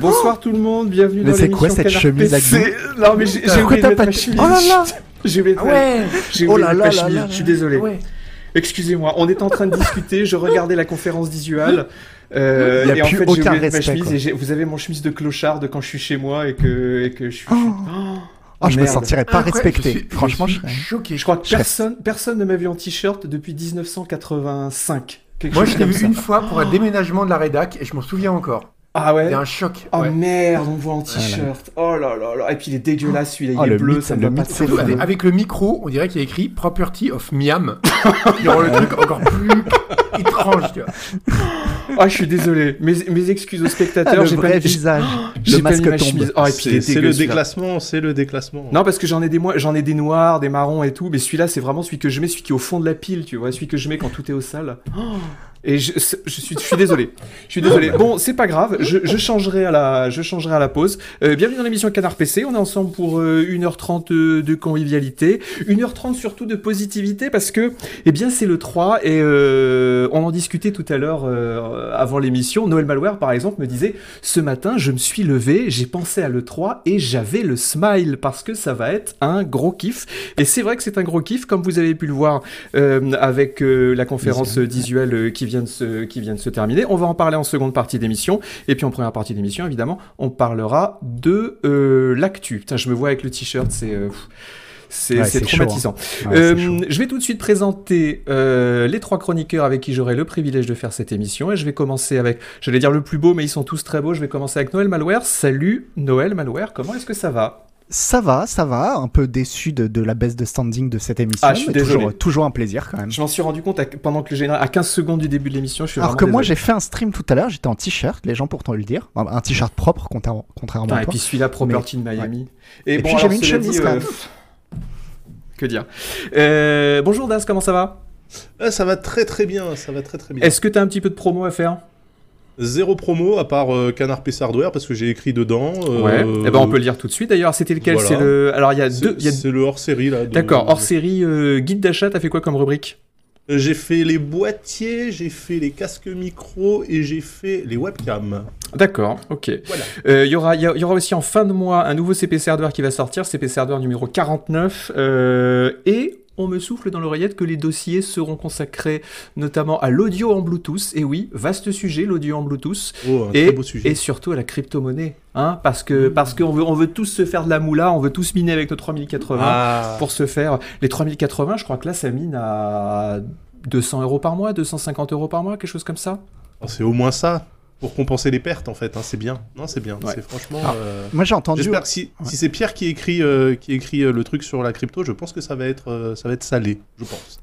Bonsoir tout le monde, bienvenue Mais dans c'est l'émission quoi cette Canard chemise PC. Non mais j'ai j'ai Pourquoi oublié de t'as mettre pas ma de- chemise. Oh là là J'ai oublié de Ah mettre- ouais j'ai Oh là de là mettre ma là chemise, là je suis désolé. Ouais. Excusez-moi, on est en train de discuter, je regardais la conférence visuelle. Euh, Il y a et en plus fait, j'ai aucun oublié de mettre ma respect, chemise quoi. et j'ai- vous avez mon chemise de clochard de quand je suis chez moi et que, et que je suis. Oh. Oh, je me merde. sentirais pas Incroyable, respecté. je suis- Franchement, je suis serais- choqué. Je crois que Je personne, personne ne m'a vu en t-shirt depuis 1985. Quelque Moi, chose je t'ai comme vu ça. une fois pour un déménagement de la rédac et je m'en souviens encore. Ah ouais. C'était un choc. Oh ouais. merde, on me voit en t-shirt. Oh là là là. Et puis il est dégueulasse celui-là, Oh, il est le bleu, mythe, ça me pas fameux. avec, avec le micro, on dirait qu'il y a écrit Property of Miam. Il rend le truc encore plus étrange, tu vois. Ah, je suis désolé. Mes, mes excuses aux Ah, spectateurs. le j'ai vrai pas, visage. j'ai Le pas mis ma chemise. Oh, et puis il C'est est le déclassement, c'est le déclassement. Non, parce que j'en ai des j'en ai des noirs, des marrons et tout, mais celui-là, c'est vraiment celui que je mets, celui qui est au fond de la pile, tu vois, celui que je mets quand tout est au sale. Oh. Et je, suis, je suis désolé. Je suis désolé. Bon, c'est pas grave. Je, je changerai à la, je changerai à la pause. Euh, bienvenue dans l'émission Canard PC. On est ensemble pour euh, 1h30 de, de convivialité, 1h30 surtout de positivité parce que, eh bien, c'est le 3 et euh, on en discutait tout à l'heure euh, avant l'émission. Noël Malware, par exemple, me disait ce matin, je me suis levé, j'ai pensé à le 3 et j'avais le smile parce que ça va être un gros kiff. Et c'est vrai que c'est un gros kiff, comme vous avez pu le voir euh, avec euh, la conférence euh, visuelle euh, qui vient de se qui vient de se terminer. On va en parler en seconde partie d'émission et puis en première partie d'émission, évidemment, on parlera de euh, l'actu. Putain, je me vois avec le t-shirt, c'est euh, c'est Ouais, chaud, traumatisant. Ouais, Euh, je vais tout de suite présenter euh, les trois chroniqueurs avec qui j'aurai le privilège de faire cette émission. Et je vais commencer avec, j'allais dire le plus beau, mais ils sont tous très beaux. Je vais commencer avec Noël Malware. Salut Noël Malware, comment est-ce que ça va? Ça va, ça va. Un peu déçu de, de la baisse de standing de cette émission. Ah, je suis mais désolé. toujours, toujours un plaisir quand même. Je m'en suis rendu compte à- pendant que le général, à 15 secondes du début de l'émission, je suis Alors que moi, j'ai fait un stream tout à l'heure, j'étais en t-shirt, les gens pourront le dire. Un, t-shirt propre, contrairement, contrairement Putain, à et toi. puis celui-là, Property de Miami. Et bon, puis j'avais une chemise dit, quand euh, même. Que dire Euh, Bonjour Das, comment ça va? Ah, ça va très très bien, ça va très très bien. Est-ce que tu as un petit peu de promo à faire? Zéro promo à part euh, Canard PC Hardware parce que j'ai écrit dedans. euh, Ouais. Eh ben, on peut le lire tout de suite. D'ailleurs, c'était lequel? voilà. C'est le. Alors, il y a deux. a- c'est le hors série là. de- D'accord. Hors série, euh, guide d'achat. T'as fait quoi comme rubrique? Euh, J'ai fait les boîtiers, j'ai fait les casques micro et j'ai fait les webcams. D'accord, ok. Voilà. Euh, Il y, aura, il y y aura aussi en fin de mois un nouveau CPC Hardware qui va sortir, CPC Hardware numéro 49. euh, et on me souffle dans l'oreillette que les dossiers seront consacrés notamment à l'audio en Bluetooth. Et oui, vaste sujet, l'audio en Bluetooth. Oh, Et, surtout à la crypto-monnaie. Hein, parce que parce qu'on veut, on veut tous se faire de la moula, on veut tous miner avec nos 3080 Ah. pour se faire. Les 3080, je crois que là, ça mine à 200 euros par mois, 250 euros par mois, quelque chose comme ça. Oh, c'est au moins ça pour compenser les pertes en fait. hein, c'est bien. Non, c'est bien. Ouais. C'est franchement. Ah, euh, Moi, j'ai entendu. J'espère que si, si c'est Pierre qui écrit, euh, qui écrit euh, le truc sur la crypto, je pense que ça va être, euh, ça va être salé, je pense.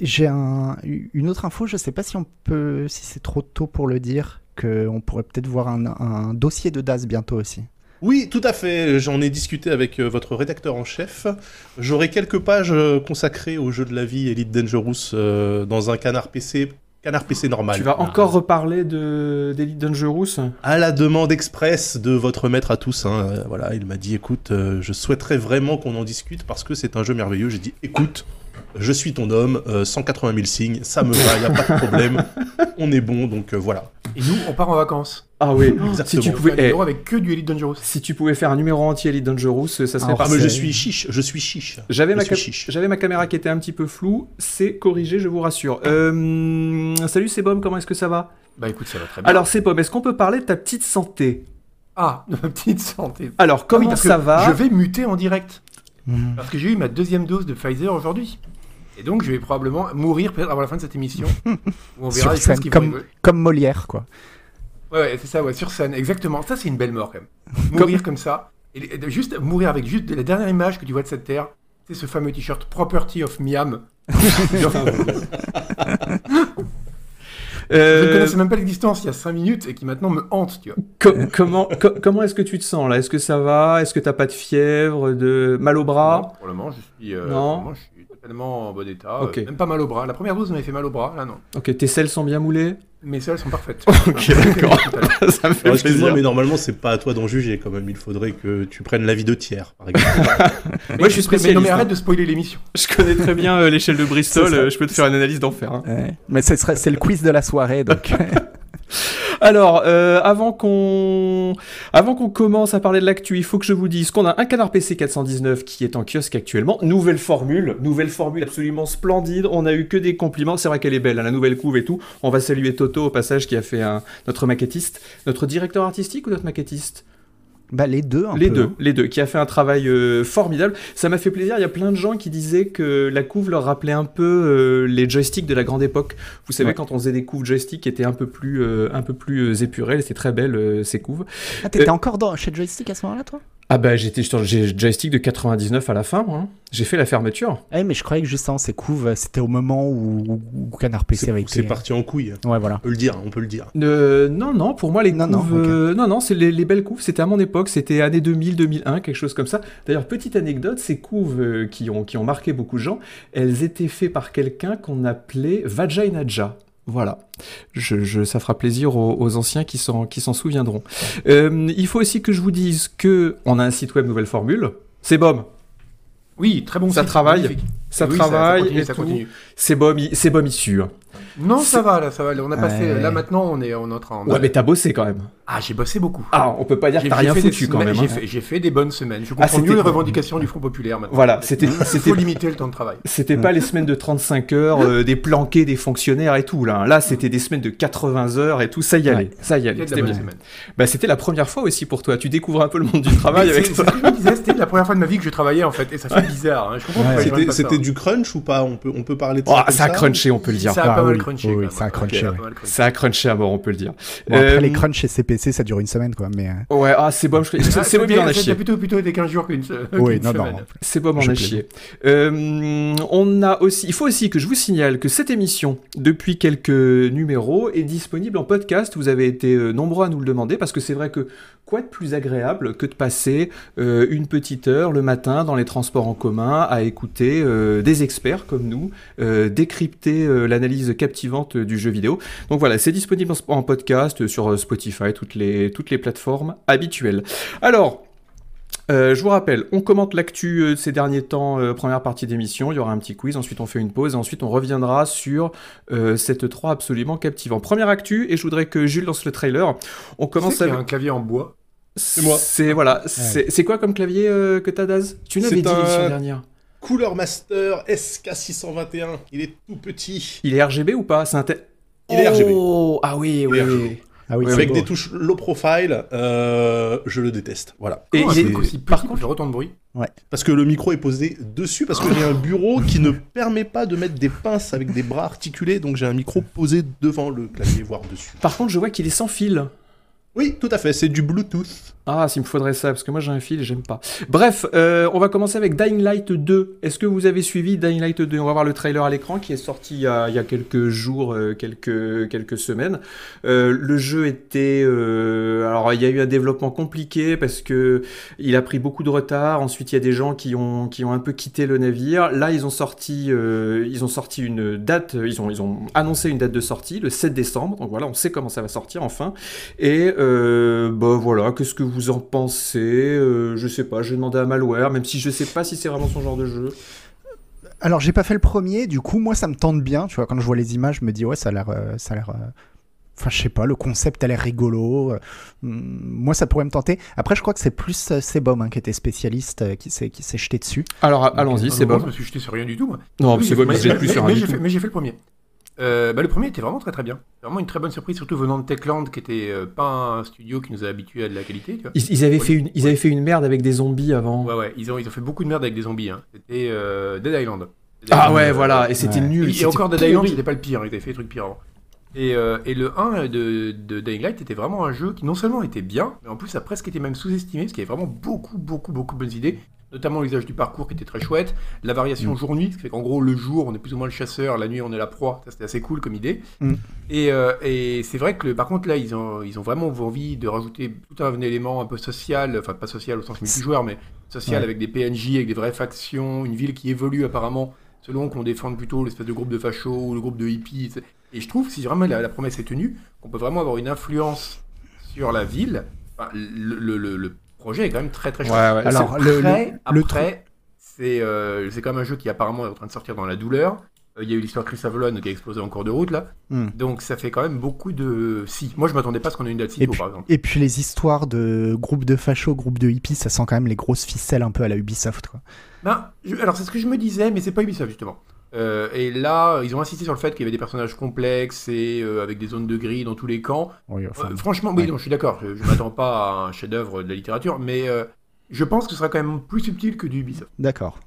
J'ai un, une autre info, je sais pas si on peut, si c'est trop tôt pour le dire, qu'on pourrait peut-être voir un, un dossier de DAS bientôt aussi. Oui, tout à fait. J'en ai discuté avec euh, votre rédacteur en chef. J'aurai quelques pages euh, consacrées au jeu de la vie Elite Dangerous euh, dans un canard PC, canard PC normal. Tu vas encore reparler de d'Elite Dangerous À la demande express de votre maître à tous. hein, euh, voilà, il m'a dit écoute, euh, je souhaiterais vraiment qu'on en discute parce que c'est un jeu merveilleux. J'ai dit écoute. Je suis ton homme, euh, 180 000 signes, ça me va, il a pas de problème, on est bon, donc euh, voilà. Et nous, on part en vacances. Ah oui, si Exactement. tu pouvais, un eh, numéro avec que du Elite Dangerous. si tu pouvais faire un numéro entier Elite Dangerous, ça serait Ah, parfait. mais je c'est- suis chiche, je suis chiche. J'avais ma, j'avais caméra qui était un petit peu floue, c'est corrigé, je vous rassure. Euh, salut Sebom, comment est-ce que ça va? Bah écoute, ça va très bien. Alors Sebom, est-ce qu'on peut parler de ta petite santé? Ah, de ma petite santé. Alors, Ah comment oui, parce ça que va? Je vais muter en direct. Hmm. Parce que j'ai eu ma deuxième dose de Pfizer aujourd'hui. Et donc, je vais probablement mourir peut-être avant la fin de cette émission. où on Sur verra scène, qui comme- Molière, quoi. Ouais, ouais, c'est ça, ouais, sur scène, exactement. Ça, c'est une belle mort, quand même. Mourir comme ça. Et juste mourir avec juste la dernière image que tu vois de cette terre, c'est ce fameux t-shirt Property of Miam. Genre, Je ne Euh, connaissais même pas l'existence il y a 5 minutes et qui maintenant me hante, tu vois. co- comment co- comment est-ce que tu te sens là? Est-ce que ça va? Est-ce que t'as pas de fièvre, de mal au Non, bras pour le moment, je suis, euh. Non. moment, je suis totalement en bon état. Euh, même pas mal au bras. La première dose m'avait fait mal au bras, là non. Ok, tes selles sont bien moulées? Mes selles sont parfaites. Ok, d'accord. ça me fait excuse-moi, mais normalement, c'est pas à toi d'en juger quand même. Il faudrait que tu prennes l'avis de tiers, par exemple. Moi, je suis Mais non, spécialiste. mais arrête hein. de spoiler l'émission. Je connais très bien euh, l'échelle de Bristol. Euh, je peux te faire une analyse d'enfer. hein. Ouais. Mais c'est le quiz de la soirée, donc. Alors, euh, avant qu'on avant qu'on commence à parler de l'actu, il faut que je vous dise qu'on a un canard PC 419 qui est en kiosque actuellement. Nouvelle formule, nouvelle formule absolument splendide. On a eu que des compliments. C'est vrai qu'elle est belle, hein, la nouvelle couve et tout. On va saluer Toto au passage qui a fait notre maquettiste, notre directeur artistique ou notre maquettiste? Bah les deux. Un les peu, deux, hein. les deux, qui a fait un travail euh, formidable. Ça m'a fait plaisir. Il y a plein de gens qui disaient que la couve leur rappelait un peu euh, les joysticks de la grande époque. Vous savez, Ouais. quand on faisait des couves joysticks qui étaient un peu plus, euh, un peu plus euh, épurées, c'était très belle ces couves. Ah, t'étais encore dans, chez Joystick à ce moment-là, toi? Ah bah j'étais sur le joystick de 99 à la fin, moi. hein. J'ai fait la fermeture. Eh, mais je croyais que justement, ces couves, c'était au moment où, où Canard PC avait été. c'est parti en couille. Ouais, voilà. On peut le dire, on peut le dire. Euh, non, non, pour moi les Non, couves, non, euh, non, non, c'est les, les belles couves. C'était à mon époque, c'était année 2000, 2001, quelque chose comme ça. D'ailleurs, petite anecdote, ces couves euh, qui ont qui ont marqué beaucoup de gens, elles étaient faites par quelqu'un qu'on appelait Vajayanaja. Voilà, je, je- ça fera plaisir aux, aux anciens qui s'en qui s'en souviendront. Euh, il faut aussi que je vous dise que on a un site web nouvelle formule. C'est BOM, Oui, très bon Ça site, travaille, magnifique. ça Oui, travaille continue, et ça tout. continue. C'est BOM, i- c'est BOM issu. hein. Non, ça va, là, ça va. On a passé. Ouais. Là, maintenant, on est, on est en train. Ouais, mais t'as bossé quand même. Ah, j'ai bossé beaucoup. Ah, on peut pas dire que t'as rien foutu quand semaines- même. J'ai hein. fait, j'ai fait des bonnes semaines. Je Ah, comprends mieux c'était- les revendications du Front Populaire maintenant. Voilà, c'était Il c'était faut limiter le temps de travail. C'était pas les semaines de 35 heures, euh, des planqués, des fonctionnaires et tout. Là, là c'était des semaines de 80 heures et tout. Ça y allait, Ouais. ça y allait. C'était C'était semaine. Bah, c'était la première fois aussi pour toi. Tu découvres un peu le monde du travail avec ça. c'était la première fois de ma vie que je travaillais en fait, et ça fait bizarre. hein. Je comprends Ouais. C'était pas ça. c'était du crunch ou pas? On peut, on peut parler de Oh, ça ça a crunché, on peut le dire. Ça a Ah pas mal crunché. oui, quand oui, même. ça a crunché. Ça a crunché à mort, on peut le dire. Bon, après, Euh, les crunchs chez Ça dure une semaine, quoi. Mais euh, Ouais, ah, c'est bon, je... C'est c'est bon, il en a chier. plutôt, plutôt des 15 jours qu'une se- oui, qu'une non, non. semaine. C'est bon, on Je a chié. Euh, on a aussi, il faut aussi que je vous signale que cette émission, depuis quelques numéros, est disponible en podcast. Vous avez été euh, nombreux à nous le demander parce que c'est vrai que quoi de plus agréable que de passer euh, une petite heure le matin dans les transports en commun à écouter euh, des experts comme nous euh, décrypter euh, l'analyse captivante du jeu vidéo. Donc voilà, c'est disponible en, en podcast sur Spotify, toutes les toutes les plateformes habituelles. Alors. Euh, je vous rappelle, on commente l'actu euh, ces derniers temps, euh, première partie d'émission, il y aura un petit quiz, ensuite on fait une pause, et ensuite on reviendra sur euh, cette 3 absolument captivant. Première actu, et je voudrais que Jules lance le trailer. On commence avec... un clavier en bois. C'est moi. C'est voilà, c'est c'est quoi comme clavier euh, que t'as Daz? Tu l'avais C'est dit un- l'émission dernière. Cooler Master SK621. Il est tout petit. Il est RGB ou pas? C'est un te- Il est RGB. Oh Ah oui, oui, Il est oui. Ah oui, Ouais, Avec beau. des touches low profile, euh, je le déteste. Voilà. Et il est- truc aussi par pour faire autant de bruit. Parce que le micro est posé dessus, parce que j'ai un bureau qui ne permet pas de mettre des pinces avec des bras articulés, donc j'ai un micro posé devant le clavier, voire dessus. Par contre, je vois qu'il est sans fil. Oui, tout à fait, c'est du Bluetooth. Ah, s'il me faudrait ça, parce que moi j'ai un fil j'aime pas. Bref, euh, on va commencer avec Dying Light 2. Est-ce que vous avez suivi Dying Light 2 On va voir le trailer à l'écran qui est sorti il y a, quelques jours, euh, quelques, semaines. Euh, le jeu était... alors, il y a eu un développement compliqué parce que il a pris beaucoup de retard. Ensuite, il y a des gens qui ont, un peu quitté le navire. Là, ils ont sorti, une date, ils ont, annoncé une date de sortie, le 7 décembre. Donc voilà, on sait comment ça va sortir enfin. Et bah voilà, qu'est-ce que vous en pensez Euh, Je sais pas, je vais demander à Malware, même si je sais pas si c'est vraiment son genre de jeu. Alors, j'ai pas fait le premier, du coup, moi, ça me tente bien. Tu vois, quand je vois les images, je me dis, ouais, ça a l'air. euh, ça a l'air. euh, Enfin, je sais pas, le concept a l'air rigolo. euh, hum, moi, ça pourrait me tenter. Après, je crois que c'est plus euh, Sebum hein, qui était spécialiste, euh, qui s'est qui s'est jeté dessus. Alors allons-y, Ah, bon. Je me suis jeté sur rien du tout. moi. Non, Oui, c'est bon, mais- mais j'ai mais- plus mais- sur un mais du j'ai tout. fait- Mais j'ai fait le premier. Euh, bah, le premier était vraiment très très bien. Vraiment une très bonne surprise, surtout venant de Techland, qui était euh, pas un studio qui nous a habitués à de la qualité. Tu vois. Ils, ils avaient fait une, ils avaient fait une merde avec des zombies avant. Ouais, ouais, ils ont, ils ont fait beaucoup de merde avec des zombies. Hein. C'était euh, Dead Island. Dead Ah Island, ouais, euh, voilà, et c'était ouais. nul. Et, et encore Dead Island, c'était pas le pire, ils avaient fait des trucs pires avant. Et, euh, et le 1 de, de Dying Light était vraiment un jeu qui non seulement était bien, mais en plus a presque été même sous-estimé, parce qu'il y avait vraiment beaucoup, beaucoup, beaucoup de bonnes idées, notamment l'usage du parcours qui était très chouette, la variation jour-nuit, ce qui fait qu'en gros le jour on est plus ou moins le chasseur, la nuit on est la proie, ça c'était assez cool comme idée. Mm. Et, euh, et c'est vrai que le- par contre là ils ont, ils ont vraiment envie de rajouter tout un élément un peu social, enfin pas social au sens multijoueur, mais social Ouais. avec des PNJ, avec des vraies factions, une ville qui évolue apparemment selon qu'on défende plutôt l'espèce de groupe de fachos ou le groupe de hippies. Et je trouve, si vraiment la, la promesse est tenue, qu'on peut vraiment avoir une influence sur la ville. Enfin, le, le- le- le projet est quand même très très chouette. ouais. Alors, Après, le- le- le après, c'est euh, même un jeu qui apparemment est en train de sortir dans la douleur. Euh, Il y a eu l'histoire de Chris Avalon qui a explosé en cours de route là. Hmm. Donc ça fait quand même beaucoup de. Si, moi je m'attendais pas à ce qu'on ait une date si tôt puis, par exemple. et puis les histoires de groupes de fachos, groupes de hippies, ça sent quand même les grosses ficelles un peu à la Ubisoft. Quoi. Ben, je- alors c'est ce que je me disais, mais c'est pas Ubisoft justement. Euh, et là, ils ont insisté sur le fait qu'il y avait des personnages complexes et euh, avec des zones de gris dans tous les camps. Oui, enfin, Euh, franchement, oui, ouais. non, je suis d'accord. Je, je m'attends pas à un chef-d'œuvre de la littérature, mais euh, je pense que ce sera quand même plus subtil que du Ubisoft. D'accord.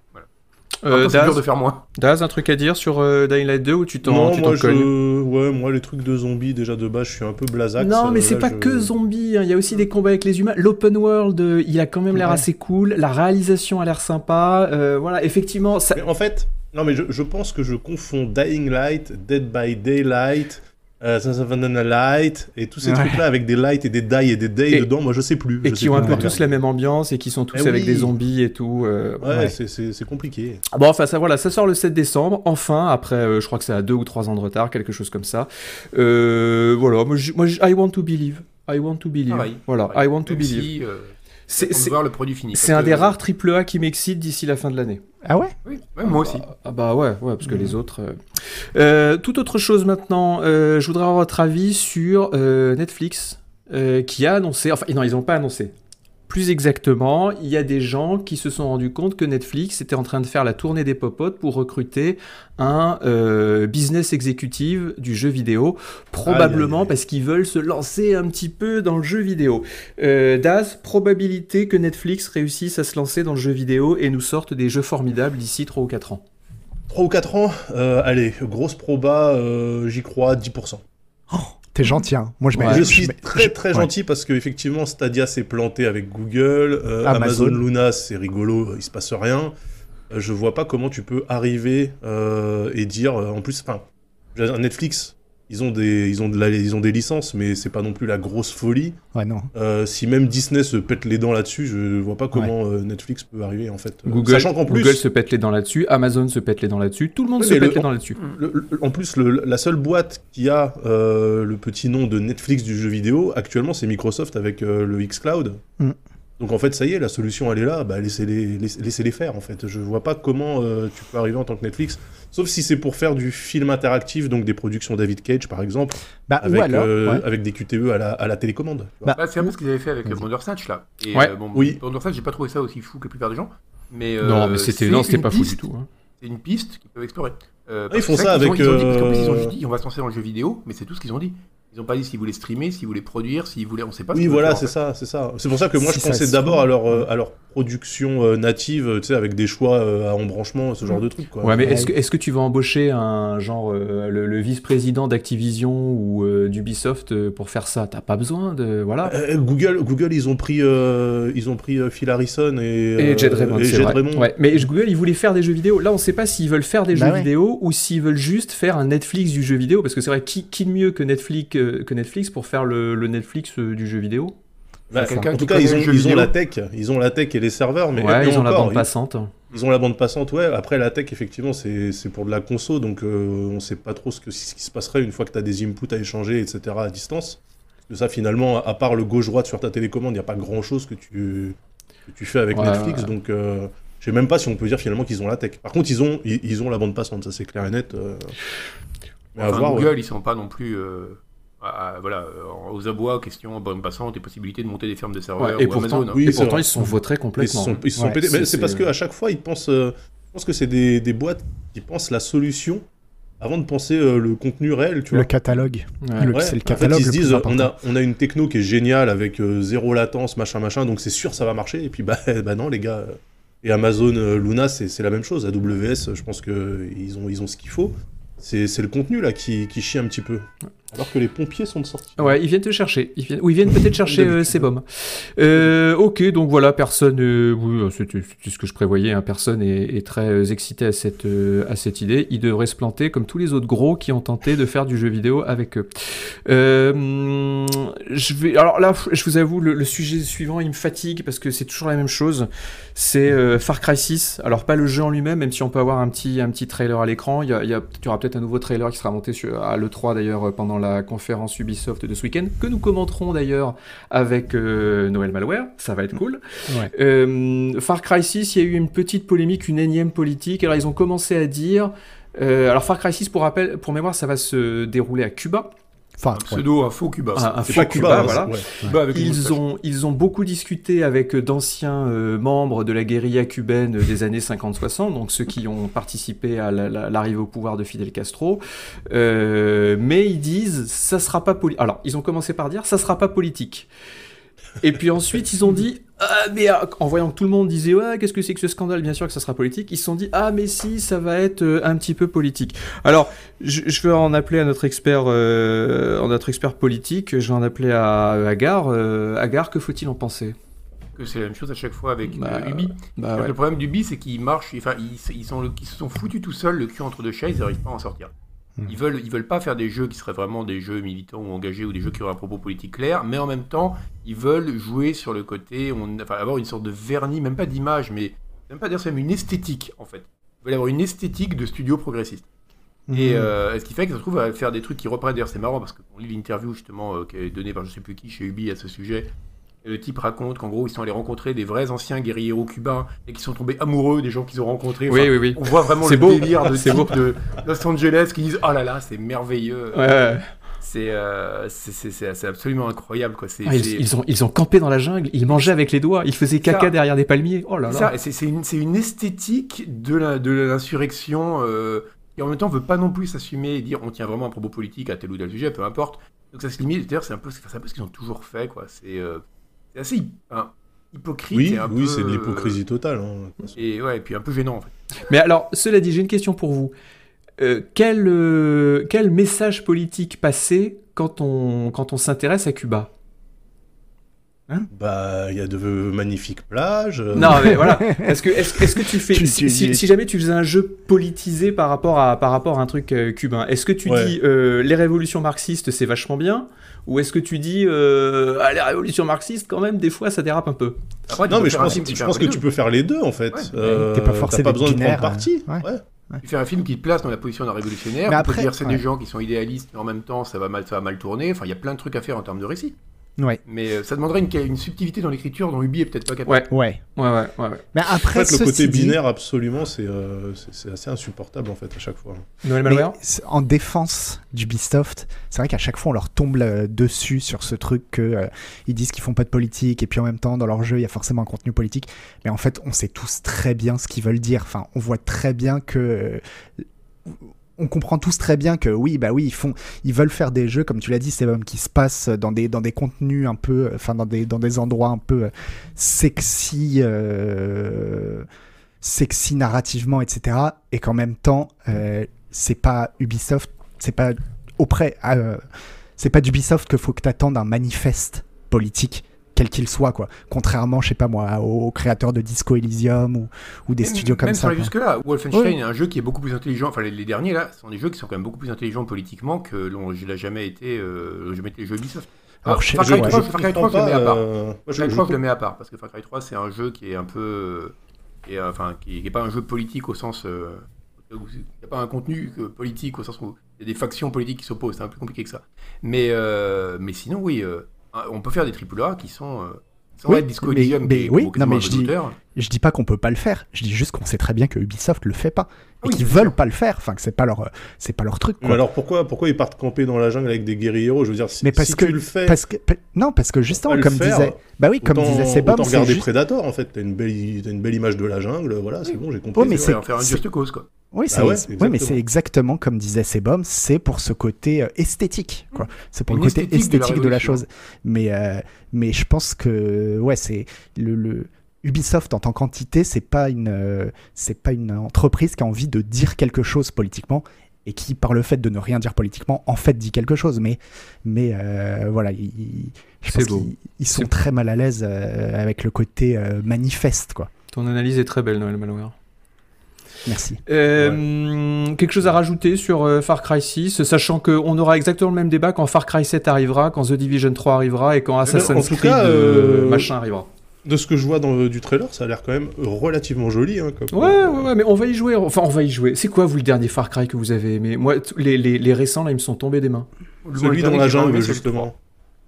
Euh, c'est dur de faire moins. Daz, un truc à dire sur euh, Dying Light 2 ou tu t'en Non, tu moi, je... ouais, moi, les trucs de zombies, déjà de base, je suis un peu blasax. Non, mais Euh, c'est pas je- que zombie, hein, il y a aussi des combats avec les humains. L'open world, euh, il a quand même l'air Ouais. assez cool. La réalisation a l'air sympa. euh, voilà, effectivement, ça... Mais en fait, non, mais je, je pense que je confonds Dying Light, Dead by Daylight, euh, Sons of Light, et tous ces Ouais. trucs-là avec des light et des die et des day Et- dedans, moi je sais plus. et je qui sais ont un peu tous la même ambiance et qui sont tous Eh avec oui. des zombies et tout. euh, Ouais, ouais. c'est- compliqué. Bon, enfin, ça, voilà, ça sort le 7 décembre, enfin, après, euh, je crois que c'est à deux ou trois ans de retard, quelque chose comme ça. Euh, voilà, moi, je- moi, je- I want to believe. I want to believe. Voilà. I want to Même believe. si, euh, C'est- on veut C'est voir le produit fini. c'est Parce un des rares triple A qui m'excite d'ici la fin de l'année. Ah ouais? Oui, ouais, moi aussi. Ah bah ouais, ouais parce que les autres. euh. Euh, toute autre chose maintenant, euh, je voudrais avoir votre avis sur euh, Netflix euh, qui a annoncé, enfin non, ils n'ont pas annoncé. Plus exactement, il y a des gens qui se sont rendus compte que Netflix était en train de faire la tournée des popotes pour recruter un euh, business exécutive du jeu vidéo, probablement Aïe, aïe, aïe. parce qu'ils veulent se lancer un petit peu dans le jeu vidéo. Euh, Daz, probabilité que Netflix réussisse à se lancer dans le jeu vidéo et nous sorte des jeux formidables d'ici 3 ou 4 ans. 3 ou 4 ans, euh, allez, grosse proba, euh, j'y crois 10%. T'es gentil, hein. Moi, je. Ouais, je suis très je- très ouais. gentil parce que effectivement Stadia s'est planté avec Google, euh, Amazon. Amazon. Luna c'est rigolo, il se passe rien. Euh, je vois pas comment tu peux arriver euh, et dire euh, en plus, enfin, Netflix, ils ont des ils ont de la- ils ont des licences, mais c'est pas non plus la grosse folie. Ouais, non. Euh, si même Disney se pète les dents là-dessus, je vois pas comment euh, Netflix peut arriver en fait. Euh, Google, Sachant qu'en plus, Google se pète les dents là-dessus, Amazon se pète les dents là-dessus, tout le monde se pète le- les dents là-dessus. En plus, le- la seule boîte qui a euh, le petit nom de Netflix du jeu vidéo, actuellement, c'est Microsoft avec le xCloud. Mm. Donc en fait, ça y est, la solution, elle est là. Bah, laissez-les laissez, laissez-les faire, en fait. Je vois pas comment euh, tu peux arriver en tant que Netflix. Sauf si c'est pour faire du film interactif, donc des productions David Cage, par exemple, Bah, avec, ou alors. euh, ouais. avec des QTE à la, à la télécommande. Bah, Bah, c'est un peu ce qu'ils avaient fait avec euh, Bandersnatch là. Et, Ouais. euh, bon, Oui. Bandersnatch, j'ai pas trouvé ça aussi fou que la plupart des gens. Mais, euh, non, mais c'était pas fou piste- du tout. hein. C'est une piste qu'ils peuvent explorer. Euh, Ah, ils font ça avec, ont- ils ont dit- parce qu'en plus, ils ont juste dit on va se lancer dans le jeu vidéo, mais c'est tout ce qu'ils ont dit. Ils ont pas dit s'ils voulaient streamer, s'ils voulaient produire, s'ils voulaient. On sait pas. Oui, voilà, c'est ça, c'est ça. C'est pour ça que moi, Si je pensais d'abord à leur, euh, à leur production euh, native, euh, tu sais, avec des choix euh, à embranchement, ce genre de trucs, quoi. Ouais, mais est-ce que, est-ce que tu vas embaucher un genre euh, le, le vice-président d'Activision ou euh, d'Ubisoft pour faire ça? T'as pas besoin de voilà. Euh, Google, Google, ils ont pris, euh, ils ont pris Phil Harrison et, Et Jed Raymond, et c'est Jed vrai. Raymond. Ouais, mais Google, ils voulaient faire des jeux vidéo. Là, on sait pas s'ils veulent faire des Bah jeux ouais. vidéo ou s'ils veulent juste faire un Netflix du jeu vidéo. Parce que c'est vrai, qui, qui de mieux que Netflix, euh, que Netflix pour faire le, le Netflix euh, du jeu vidéo Bah, Quelqu'un en qui tout cas, ils ont, ils la tech, ils ont la tech et les serveurs, mais Ouais, ils ont la bande ils- passante. Ils ont la bande passante, ouais. Après, la tech, effectivement, c'est c'est pour de la conso, donc euh, on sait pas trop ce, que, ce qui se passerait une fois que tu as des inputs à échanger, etc. à distance. Que ça, finalement, à part le gauche-droite sur ta télécommande, il n'y a pas grand-chose que tu, que tu fais avec Ouais, Netflix, ouais. donc euh, je sais même pas si on peut dire finalement qu'ils ont la tech. Par contre, ils ont, ils, ils ont la bande passante, ça c'est clair et net. euh. Mais à Enfin, voir, ouais. Google, ils sont pas non plus. À- voilà, euh, aux abois, question bande passante et possibilité de monter des fermes de serveurs Ouais, et ou pourtant, Amazon. hein. oui, et pourtant ils se sont vautrés Ils complètement. sont, ils se sont Ouais, pétés. c'est- Mais c'est parce qu'à chaque fois, ils pensent. euh, je pense que c'est des, des boîtes qui pensent la solution avant de penser euh, le contenu réel, tu Le vois. catalogue. Ouais. Le- Ouais, c'est le en fait, catalogue ils se disent, on a, on a une techno qui est géniale avec euh, zéro latence, machin, machin, donc c'est sûr ça va marcher. Et puis bah, bah non, les gars. Et Amazon euh, Luna, c'est c'est la même chose. AWS, je pense qu'ils ont, ils ont ce qu'il faut. C'est c'est le contenu là qui, qui chie un petit peu. Alors que les pompiers sont de sortie. Ouais, ils viennent te chercher. Ils viennent... Ou ils viennent peut-être chercher D'habitude. euh, ces bombes. Euh, ok, donc voilà, personne. euh, oui, c'était c'était ce que je prévoyais. hein, personne est, est très euh, excité à cette, euh, à cette idée. Ils devraient se planter comme tous les autres gros qui ont tenté de faire du jeu vidéo avec eux. Euh, je vais. Alors là, je vous avoue, le, le sujet suivant, il me fatigue parce que c'est toujours la même chose. C'est euh, Far Cry 6. Alors pas le jeu en lui-même, même si on peut avoir un petit, un petit trailer à l'écran. Il y, a, il y, a, il y aura peut-être un nouveau trailer qui sera monté sur, à l'E3 d'ailleurs euh, pendant la conférence Ubisoft de ce week-end, que nous commenterons d'ailleurs avec euh, Noël Malware. Ça va être cool. Ouais. Euh, Far Cry 6, il y a eu une petite polémique, une énième politique. Alors ils ont commencé à dire Euh, alors Far Cry 6, pour rappel, pour mémoire, ça va se dérouler à Cuba. Enfin, Un ouais. pseudo, un faux Cuba. Un, faux pas Cuba, voilà. ouais. Cuba avec. Ils ont, ils ont beaucoup discuté avec d'anciens euh, membres de la guérilla cubaine des années 50-60, donc ceux qui ont participé à la- la- l'arrivée au pouvoir de Fidel Castro. Euh, mais ils disent, ça sera pas politique. Alors, ils ont commencé par dire, ça sera pas politique. Et puis ensuite, ils ont dit, ah, mais ah, en voyant que tout le monde disait, ouais, qu'est-ce que c'est que ce scandale? Bien sûr que ça sera politique. Ils se sont dit, ah, mais si, ça va être euh, un petit peu politique. Alors, je, je vais en appeler à notre expert, euh, à notre expert politique. Je vais en appeler à Agar. Euh, Agar, que faut-il en penser? Que c'est la même chose à chaque fois avec Bah, Ubi. Bah Le problème d'Ubi, c'est qu'ils marchent, enfin, ils, ils, sont le- ils se sont foutus tout seuls le cul entre deux chaises, ils n'arrivent pas à en sortir. Hmm. Ils veulent, ils veulent pas faire des jeux qui seraient vraiment des jeux militants ou engagés ou des jeux qui auraient un propos politique clair, mais en même temps, ils veulent jouer sur le côté, on, enfin, avoir une sorte de vernis, même pas d'image, mais même pas dire ça, mais une esthétique en fait. Ils veulent avoir une esthétique de studio progressiste. Et Mhm. euh, ce qui fait qu'ils se retrouvent à faire des trucs qui reprennent. D'ailleurs, c'est marrant parce qu'on lit l'interview justement euh, qui est donnée par je sais plus qui chez Ubi à ce sujet. Et le type raconte qu'en gros, ils sont allés rencontrer des vrais anciens guerrieros cubains et qui sont tombés amoureux des gens qu'ils ont rencontrés. Enfin, Oui, oui, oui. On voit vraiment le beau. délire de type beau. de Los Angeles qui disent Oh là là, c'est merveilleux. Ouais. C'est euh, c'est- c'est- c'est- c'est absolument incroyable. quoi. Ah, ils, ont, ils ont campé dans la jungle, ils mangeaient avec les doigts, ils faisaient caca Ça. derrière des palmiers. Oh là C'est là. et c'est c'est une, c'est une esthétique de la- de l'insurrection euh, qui en même temps veut pas non plus s'assumer et dire on tient vraiment un propos politique à tel ou tel sujet, peu importe. Donc ça se limite. D'ailleurs, c'est un peu, c'est un peu ce qu'ils ont toujours fait, quoi. C'est euh, c'est assez hypocrite. Oui, oui, peu, c'est de euh, l'hypocrisie totale. hein, façon. Et ouais, et puis un peu gênant en fait. Mais alors, cela dit, j'ai une question pour vous. Euh, quel, euh, quel message politique passer quand on, quand on s'intéresse à Cuba? Bah, il y a de magnifiques plages. euh, Non, mais voilà. Est-ce que, est-ce, que tu fais. Tu- si, tu- si- si jamais tu faisais un jeu politisé par rapport à, par rapport à un truc euh, cubain, est-ce que tu Ouais. dis euh, les révolutions marxistes c'est vachement bien Ou est-ce que tu dis euh, ah, les révolutions marxistes, quand même, des fois ça dérape un peu? Après, Non, mais je pense, je que tu peux faire les deux en fait. Ouais. Euh, T'es pas forcé t'as pas d'être besoin de prendre parti. euh, ouais. ouais. Tu fais un film qui te place dans la position d'un révolutionnaire. Mais tu peux après- dire c'est ouais. des gens qui sont idéalistes, mais en même temps ça va mal, ça va mal tourner. Enfin, il y a plein de trucs à faire en termes de récit. Ouais. Mais euh, ça demanderait une, une subtilité dans l'écriture dont Ubi est peut-être pas capable. Ouais. Ouais. Ouais, ouais, ouais. ouais. Mais En après, fait, le côté dit- binaire, absolument, c'est euh, assez insupportable en fait à chaque fois. Noël Malware en défense d'Ubisoft, c'est vrai qu'à chaque fois on leur tombe dessus sur ce truc que euh, ils disent qu'ils font pas de politique et puis en même temps dans leur jeu il y a forcément un contenu politique. Mais en fait on sait tous très bien ce qu'ils veulent dire. Enfin on voit très bien que euh, on comprend tous très bien que oui bah oui ils font ils veulent faire des jeux comme tu l'as dit c'est même qui se passent dans des contenus un peu enfin dans des endroits un peu euh, sexy euh, sexy narrativement etc et qu'en même temps euh, c'est pas Ubisoft c'est pas auprès c'est pas d'Ubisoft que faut que t'attendes un manifeste politique quel qu'il soit quoi contrairement je sais pas moi aux créateurs de Disco Elysium ou, ou des Même- studios comme même ça quoi. jusque-là, Wolfenstein est un jeu qui est beaucoup plus intelligent. Enfin, les, les derniers là sont des jeux qui sont quand même beaucoup plus intelligents politiquement que l'on l'a jamais été, euh, jamais été les jeux Ubisoft. Alors, Alors, je sais- Far je- Cry ouais, 3, je Far Cry 3, je le mets à part. euh, je- Far Cry je 3, je le mets à part parce que Far Cry 3 c'est un jeu qui est un peu, euh, qui est, euh, enfin, qui, qui est pas un jeu politique au sens, euh, il n'y a pas un contenu euh, politique au sens où il y a des factions politiques qui s'opposent. C'est un peu plus compliqué que ça. Mais, euh, mais sinon, oui, euh, on peut faire des AAA qui sont, euh, sans Oui, être Disco mais- mais oui, non, je dis-. Je dis pas qu'on peut pas le faire, je dis juste qu'on sait très bien que Ubisoft le fait pas et Oui, qu'ils veulent sûr. pas le faire, enfin que c'est pas leur c'est pas leur truc Mais alors pourquoi, pourquoi ils partent camper dans la jungle avec des guerrieros Je veux dire, si, Mais parce si que- tu le fais, Parce que pa- non, parce que justement comme faire, disait bah oui, comme autant, disait Sebum, c'est regarder juste Predator en fait. T'as une belle, t'as une belle image de la jungle, voilà, c'est bon, j'ai compris. Oh, mais c'est- en faire une cause quoi. Oui, c'est Ah ouais, oui, mais c'est exactement comme disait Sebum, c'est pour ce côté euh, esthétique, quoi. C'est pour Une le côté esthétique de la de chose. Mais euh, mais je pense que ouais, c'est le, le Ubisoft en tant qu'entité, c'est pas une euh, c'est pas une entreprise qui a envie de dire quelque chose politiquement et qui par le fait de ne rien dire politiquement en fait dit quelque chose. Mais mais euh, voilà, ils- je pense beau. qu'ils ils sont très mal à l'aise euh, avec le côté euh, manifeste, quoi. Ton analyse est très belle, Noël Malware. Merci. Euh, Quelque chose à rajouter sur euh, Far Cry 6, sachant qu'on aura exactement le même débat quand Far Cry 7 arrivera, quand The Division 3 arrivera et quand Assassin's Creed cas, machin arrivera. De ce que je vois dans, euh, du trailer, ça a l'air quand même relativement joli. Hein, comme- Ouais, ouais, ouais, mais on va y jouer. Enfin, on va y jouer. C'est quoi, vous, le dernier Far Cry que vous avez aimé? Moi, les, les, les récents, là, ils me sont tombés des mains. Celui dans la jungle, justement.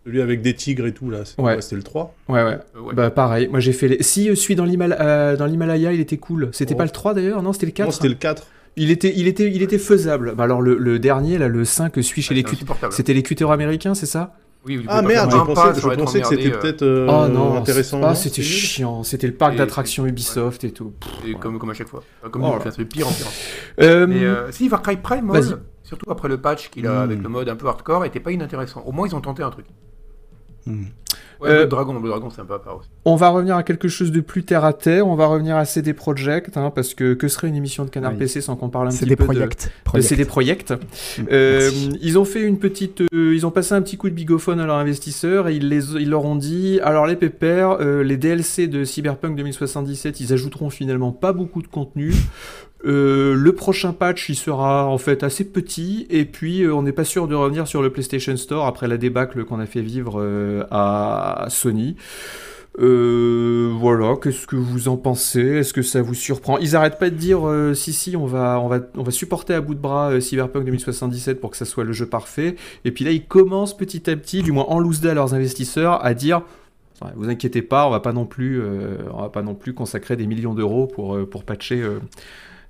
Celui avec des tigres et tout, là. c'est- Ouais. ouais, C'était le 3. Ouais, ouais. 3. Euh, ouais. Bah, pareil. Moi, j'ai fait les. Si, euh, celui dans l'Himal- euh, dans l'Himalaya, il était cool. C'était Oh. pas le 3 d'ailleurs? Non, c'était le 4. Non, c'était le 4. Il était, il était, il était faisable. Bah alors le, le dernier, là, le 5, celui chez Ah, les. C'était les cutters américains, c'est ça? Oui, Ah merde, je pensais, pas je pensais que c'était euh, peut-être euh, Oh non, intéressant. Ah, non c'était chiant. C'était le parc Et- d'attractions Ubisoft et tout. Pff, C'est comme, comme à chaque fois. Comme Oh c'est pire en pire. Euh, Mais euh, si, Far Cry Prime, surtout après le patch qu'il a Mm. avec le mode un peu hardcore, était pas inintéressant. Au moins, ils ont tenté un truc. Hmm. Ouais, Euh, Dragon, c'est un peu à part aussi. On va revenir à quelque chose de plus terre à terre. On va revenir à CD Projekt, hein, parce que que serait une émission de Canard Oui. PC sans qu'on parle un petit des peu de, projets. de CD Projekt. Euh, Merci. ils ont fait une petite, euh, ils ont passé un petit coup de bigophone à leurs investisseurs et ils, les, ils leur ont dit, alors les pépères, euh, les DLC de Cyberpunk 2077, ils ajouteront finalement pas beaucoup de contenu. Euh, le prochain patch, il sera en fait assez petit et puis euh, on n'est pas sûr de revenir sur le PlayStation Store après la débâcle qu'on a fait vivre euh, à Sony. Voilà, qu'est-ce que vous en pensez? Est-ce que ça vous surprend? Ils arrêtent pas de dire si si, on va on va on va supporter à bout de bras Cyberpunk 2077 pour que ça soit le jeu parfait. Et puis là, ils commencent petit à petit, du moins en loose à leurs investisseurs, à dire vous inquiétez pas, on va pas non plus va pas non plus consacrer des millions d'euros pour patcher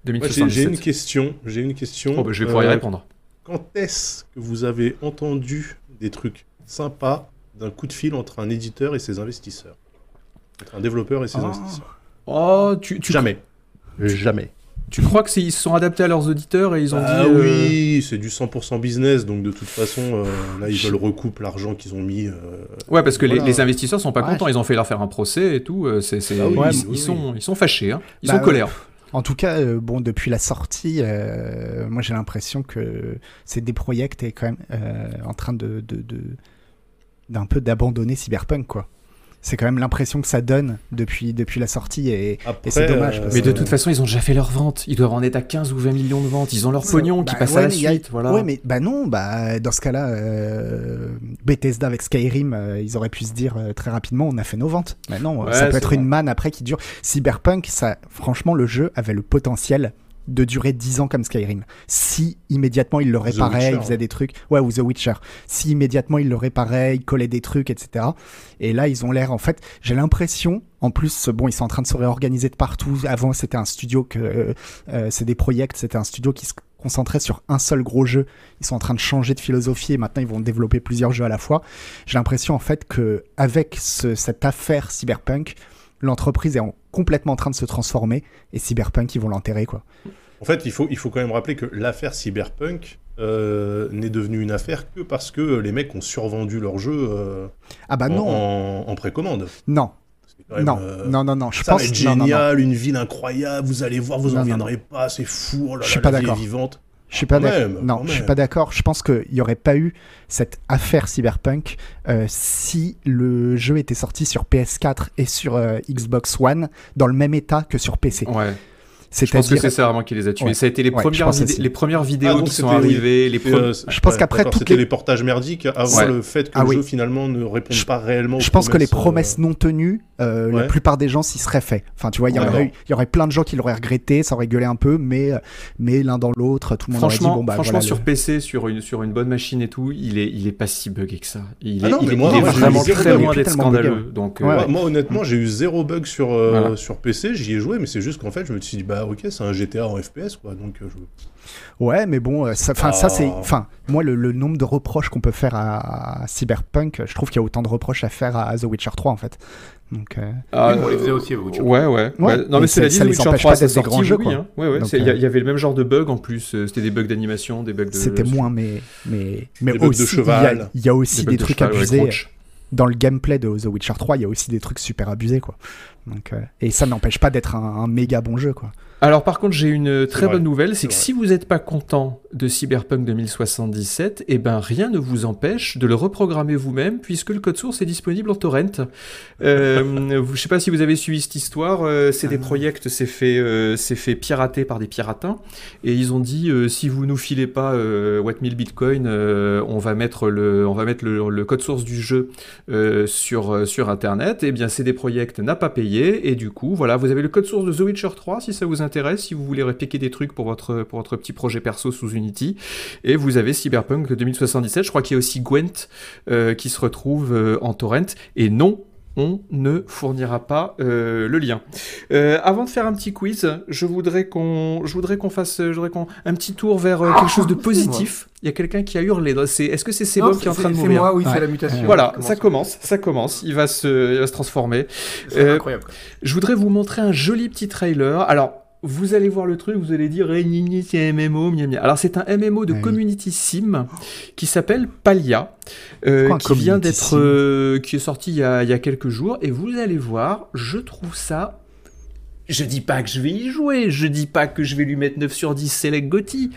J'ai- 2077. J'ai une question. J'ai une question. Oh, bah, je vais pouvoir y Euh, répondre. Quand est-ce que vous avez entendu des trucs sympas d'un coup de fil entre un éditeur et ses investisseurs? Entre un développeur et ses Ah. investisseurs Oh, tu, tu, Jamais. Jamais. tu crois que ils se sont adaptés à leurs auditeurs et ils ont Ah dit euh, oui, c'est du 100% business, donc de toute façon, euh, là, ils veulent recouper l'argent qu'ils ont mis. euh, Ouais, parce que les, Voilà. les investisseurs sont pas Ouais. contents. Ils ont fait leur faire un procès et tout. C'est, c'est- Ah oui, ils, ouais, ils oui, sont, ils sont fâchés. Hein. Ils Bah, sont en colère. En tout cas, euh, bon, depuis la sortie, euh, moi j'ai l'impression que CD Projekt est quand même euh, en train de, d'un peu d'abandonner Cyberpunk, quoi. C'est quand même l'impression que ça donne depuis, depuis la sortie et, c'est dommage, parce Mais de euh, toute façon, ils ont déjà fait leur vente. Ils doivent en être à 15 ou 20 millions de ventes. Ils ont leur pognon qui Bah, passe ouais, à la a- suite. Voilà. Ouais, mais bah non, bah dans ce cas-là, euh, Bethesda avec Skyrim, euh, ils auraient pu se dire euh, très rapidement, on a fait nos ventes. Mais non, euh, Ouais, ça peut être vrai. une manne après qui dure. Cyberpunk, ça, franchement, le jeu avait le potentiel de durer 10 ans comme Skyrim. Si immédiatement il le réparait, Witcher, il faisait hein. des trucs. Ouais, ou The Witcher. Si immédiatement il le réparait, il collait des trucs, etc. Et là, ils ont l'air, en fait, j'ai l'impression, en plus, bon, ils sont en train de se réorganiser de partout. Avant, c'était un studio que, euh, euh, c'est des projets, c'était un studio qui se concentrait sur un seul gros jeu. Ils sont en train de changer de philosophie et maintenant ils vont développer plusieurs jeux à la fois. J'ai l'impression, en fait, que avec ce- cette affaire Cyberpunk, l'entreprise est en- complètement en train de se transformer et Cyberpunk, ils vont l'enterrer, quoi. En fait, il faut, il faut quand même rappeler que l'affaire Cyberpunk euh, n'est devenue une affaire que parce que les mecs ont survendu leur jeu euh, Ah bah en, non, en- en précommande. non, non, euh, non, non, non, je ça pense va être non, non, non. génial, une ville incroyable, vous allez voir, vous Non, en non, viendrez pas, c'est fou, oh là Je là, suis pas la vie est vivante. Je suis pas d'accord. Non, je suis pas d'accord. Je pense qu'il n'y aurait pas eu cette affaire Cyberpunk euh, si le jeu était sorti sur PS4 et sur euh, Xbox One dans le même état que sur PC. Ouais. Je pense que c'est ça vraiment qui les a tués. Ouais. Ça a été les, Ouais, premières, les premières vidéos Ah, qui sont arrivées. Les Et, pre- euh, Je pense qu'après, d'accord, toutes c'était les- les portages merdiques avant Ouais. le fait que Ah le oui. jeu finalement ne réponde Je- pas réellement aux je pense que les promesses, promesses non tenues, euh, la ouais. plupart des gens s'y seraient fait. Enfin, tu vois, il y, Ouais. aurait plein de gens qui l'auraient regretté, ça aurait gueulé un peu, mais, euh, mais l'un dans l'autre, tout le monde Franchement, aurait dit bon bah franchement voilà, sur le- PC, sur une, sur une bonne machine et tout, il est, il est pas si buggé que ça. Il Ah est, vraiment très loin d'être scandaleux. Donc, euh, Ouais, Moi, honnêtement, j'ai eu zéro bug sur, euh, sur PC, j'y ai joué, mais c'est juste qu'en fait, je me suis dit, bah ok, c'est un GTA en FPS, quoi. Donc, euh, je... Ouais, mais bon, euh, ça, enfin, ça c'est, Ah. enfin, moi le, le nombre de reproches qu'on peut faire à, à Cyberpunk, je trouve qu'il y a autant de reproches à faire à, The Witcher 3 en fait. Donc, euh, ah, Oui, on les faisait aussi à Witcher. Ouais, ouais. Ouais, Bah, non, mais mais cela ça- The les Witcher empêche 3, pas c'est d'être des sorti, grands jeux, oui. quoi. hein. Ouais, ouais, Donc, c'est- Il y, euh, avait le même genre de bugs en plus. C'était des bugs d'animation, des bugs de. c'était moins, mais, mais, mais Des bugs de aussi, il y a- cheval. il y, a aussi des de trucs cheval, abusés dans le gameplay de The Witcher 3. Il y a aussi des trucs super abusés, quoi. Donc, euh, et ça n'empêche pas d'être un, un méga bon jeu, quoi. Alors par contre, j'ai une très bonne nouvelle, c'est que si vous n'êtes pas content de Cyberpunk 2077, eh ben rien ne vous empêche de le reprogrammer vous-même, puisque le code source est disponible en torrent. Euh, je sais pas si vous avez suivi cette histoire. euh, CD Projekt s'est fait euh, fait pirater par des piratins, et ils ont dit euh, si vous nous filez pas euh, What 1000 Bitcoin, euh, on va mettre le on va mettre le, le code source du jeu euh, sur euh, sur internet. Et bien CD Projekt n'a pas payé, et du coup voilà, vous avez le code source de The Witcher 3 si ça vous intéresse, si vous voulez répliquer des trucs pour votre pour votre petit projet perso sous Unity, et vous avez Cyberpunk 2077. Je crois qu'il y a aussi Gwent euh, qui se retrouve euh, en torrent. Et non, on ne fournira pas euh, le lien. Euh, avant de faire un petit quiz, je voudrais qu'on, je voudrais qu'on fasse, je voudrais qu'on un petit tour vers euh, quelque chose de c'est positif. Il y a quelqu'un qui a hurlé. C'est, est-ce que c'est Sebum qui est en train de c'est mourir moi, oui, Ouais. c'est la mutation. Voilà, ça commence, ça commence. Il va se, il va se transformer. C'est incroyable. Je voudrais vous montrer un joli petit trailer. Alors, vous allez voir le truc, vous allez dire, eh, c'est un MMO, mia, mia. Alors, c'est un MMO de oui. Community Sim qui s'appelle Palia, euh, quoi qui vient d'être, euh, qui est sorti il y, a, il y a quelques jours. Et vous allez voir, je trouve ça. Je dis pas que je vais y jouer, je dis pas que je vais lui mettre 9 sur 10 Select Gotti,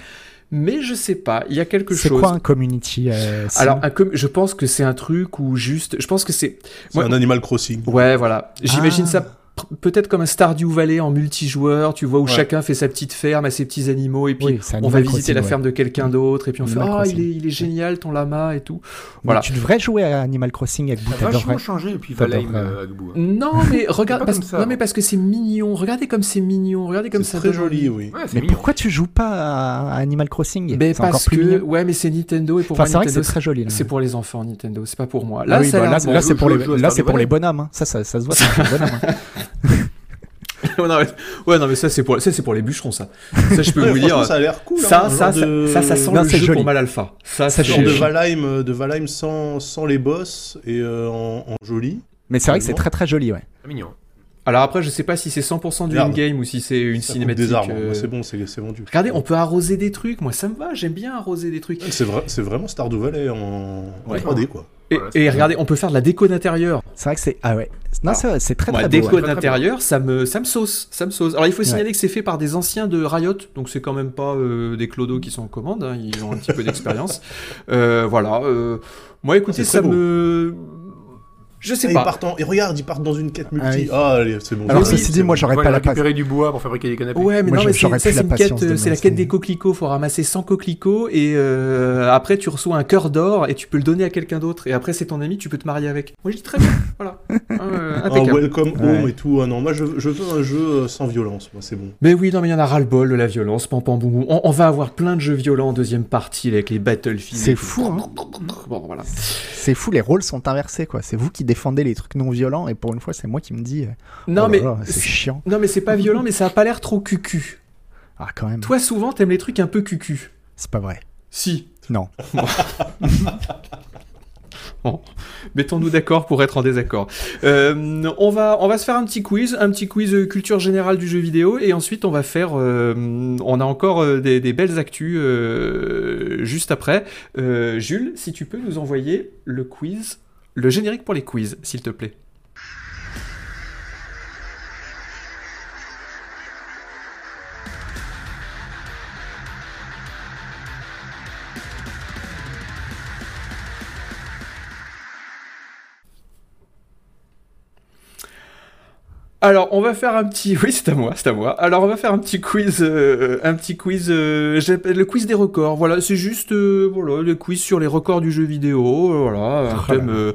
mais je sais pas, il y a quelque C'est chose. quoi un community euh, sim Alors, un com- je pense que c'est un truc où juste. Je pense que c'est. C'est un Animal Crossing. Ouais, voilà. J'imagine Ah. ça peut-être comme un Stardew Valley en multijoueur, tu vois, où Ouais. chacun fait sa petite ferme, a ses petits animaux, et puis Oui, c'est on va Animal visiter Crossing, la ouais. ferme de quelqu'un d'autre, et puis on fait Ah, il est, il est génial ton lama et tout. Mais Voilà. Tu devrais jouer à Animal Crossing avec Ça a Bout, vachement t'adorerais. changé depuis T'adorerais. Valheim euh. Non, mais regarde, parce, ça, non, hein. mais parce que c'est mignon. Regardez comme c'est mignon. Regardez comme C'est ça très donne joli, oui. Ouais, c'est Mais mignon. pourquoi tu joues pas à à Animal Crossing? Mais C'est encore parce plus que, mignon. ouais, mais c'est Nintendo et pour Enfin, moi c'est vrai que Nintendo, c'est très joli. c'est pour les enfants Nintendo, c'est pas pour moi. Là, ça c'est pour les, je joue à là, c'est Stardew pour les bonhommes. hein. Ça, ça, ça se voit, c'est pour les bonhommes. hein. Ouais, non, mais, ouais, non, mais ça c'est pour, ça c'est pour les bûcherons, ça. Ça, je peux Ouais, vous dire. ça a l'air cool. Ça, hein, ça, ça, de- ça, ça sent Non, le jeu joli. pour mal alpha. Ça, Ça, c'est genre de Valheim, euh, de Valheim sans, sans les boss et euh, en, en joli. Mais c'est vrai que c'est très très joli, ouais. C'est mignon. Alors après, je sais pas si c'est 100% du in-game ou si c'est une Ça cinématique. des arbres. euh, C'est bon, c'est c'est vendu. Regardez, on peut arroser des trucs. Moi, ça me va. J'aime bien arroser des trucs. C'est vrai, c'est vraiment Stardew Valley en, en Ouais. 3D quoi. Et, Voilà, et regardez, on peut faire de la déco d'intérieur. C'est vrai que c'est. Ah ouais. Non, c'est vrai, c'est très Moi, très beau. déco ouais. très, très d'intérieur, ça me, ça me sauce, ça me sauce. Alors, il faut Ouais. signaler que c'est fait par des anciens de Riot, donc c'est quand même pas euh, des clodos qui sont en commande. hein, ils ont un petit peu d'expérience. Euh, voilà. euh, moi, écoutez, ça beau. me, je sais Et, ils pas. partent en- et regarde, ils partent dans une quête Ah multi. oui. Ah, allez, c'est bon. Alors, Oui, ceci c'est dit, moi, j'aurais pas la place. récupérer du bois pour fabriquer des canapés. Ouais, mais Moi, non, mais c'est la une patience quête, c'est la quête des coquelicots. Faut ramasser 100 coquelicots et euh, après tu reçois un cœur d'or et tu peux le donner à quelqu'un d'autre. Et après c'est ton ami, tu peux te marier avec. Moi je dis très bien, voilà. Euh, Un welcome home Ouais. et tout. Ah non, moi je, je veux un jeu euh, sans violence, moi c'est bon. Mais oui, non, mais il y en a ras-le-bol de la violence, pam pam boum boum. On, on va avoir plein de jeux violents en deuxième partie avec les Battlefield. C'est fou, hein. Bon, voilà. C'est fou, les rôles sont inversés, quoi. C'est vous qui défendez les trucs non violents, et pour une fois, c'est moi qui me dis. euh, Non, oh là mais. c'est chiant. Non, mais c'est pas violent, mais ça a pas l'air trop cucu. Ah, quand même. Toi, souvent, t'aimes les trucs un peu cucu. C'est pas vrai. Si. Non. Bon, mettons-nous d'accord pour être en désaccord. Euh, on, va, on va se faire un petit quiz, un petit quiz euh, culture générale du jeu vidéo, et ensuite on va faire. euh, on a encore des, des belles actus euh, juste après. Jules, si tu peux nous envoyer le quiz, le générique pour les quiz, s'il te plaît. Alors, on va faire un petit. Oui, c'est à moi, c'est à moi. Alors, on va faire un petit quiz, euh, un petit quiz, euh, le quiz des records. Voilà, c'est juste, euh, voilà, le quiz sur les records du jeu vidéo. euh, Voilà, un Oh thème,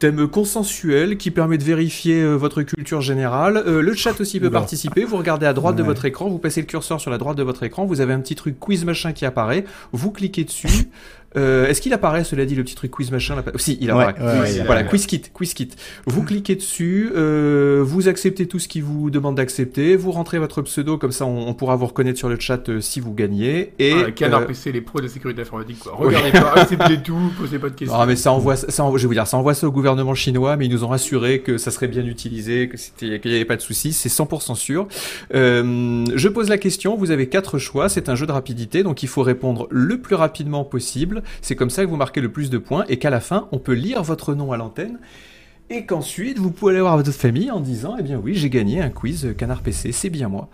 thème consensuel qui permet de vérifier votre culture générale. Le chat aussi peut Oula. participer. Vous regardez à droite de votre écran, vous passez le curseur sur la droite de votre écran, vous avez un petit truc quiz machin qui apparaît. Vous cliquez dessus. Euh, Est-ce qu'il apparaît, cela dit, le petit truc quiz machin là Si, il apparaît. ouais, ouais, il Voilà, quiz kit, quiz kit. Vous cliquez dessus, euh, vous acceptez tout ce qui vous demande d'accepter, vous rentrez votre pseudo, comme ça on, on pourra vous reconnaître sur le chat euh, si vous gagnez. Et Ah, Canard euh, PC, les pros de la sécurité informatique, quoi. Regardez pas, acceptez tout, posez pas de questions. ah, mais ça envoie, ça envoie- je vais vous dire, ça envoie ça au gouvernement chinois, mais ils nous ont rassuré que ça serait bien utilisé, que c'était, qu'il n'y avait pas de soucis, c'est 100% sûr. Euh, je pose la question, vous avez quatre choix, c'est un jeu de rapidité, donc il faut répondre le plus rapidement possible. C'est comme ça que vous marquez le plus de points et qu'à la fin, on peut lire votre nom à l'antenne. Et qu'ensuite, vous pouvez aller voir votre famille en disant, eh bien oui, j'ai gagné un quiz Canard PC, c'est bien moi.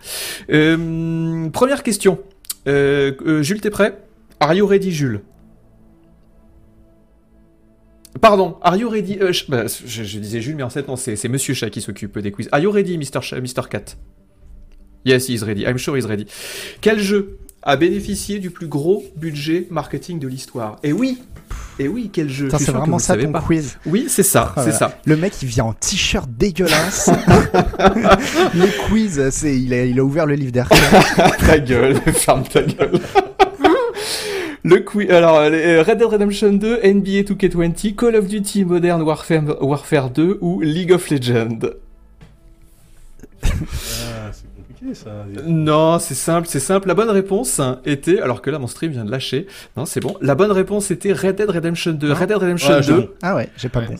Euh, première question. Euh, euh, Jules, t'es prêt? Are you ready, Jules? Pardon, are you ready je, bah, je- disais Jules, mais en fait, non, c'est Monsieur Chat qui s'occupe des quiz. Are you ready, Mr. Mr. Cat? Yes, he is ready. I'm sure he's ready. Quel jeu a bénéficié du plus gros budget marketing de l'histoire Et oui Et oui, quel jeu c'est que vraiment ça ton pas. quiz. Oui, c'est ça, Oh c'est ça. Le mec, il vient en t-shirt dégueulasse. le quiz, c'est, il, a, il a ouvert le livre d'Hercule. ta gueule, ferme ta gueule. Le qui- alors les- Red Dead Redemption 2, NBA 2K20, Call of Duty Modern Warfare, Warfare 2 ou League of Legends? Ah, c'est compliqué ça. Non, c'est simple, c'est simple. La bonne réponse était, alors que là mon stream vient de lâcher. Non, c'est bon. La bonne réponse était Red Dead Redemption 2. Red Dead Redemption Ah, j'ai 2. bon. Ah ouais, j'ai pas Ouais. bon.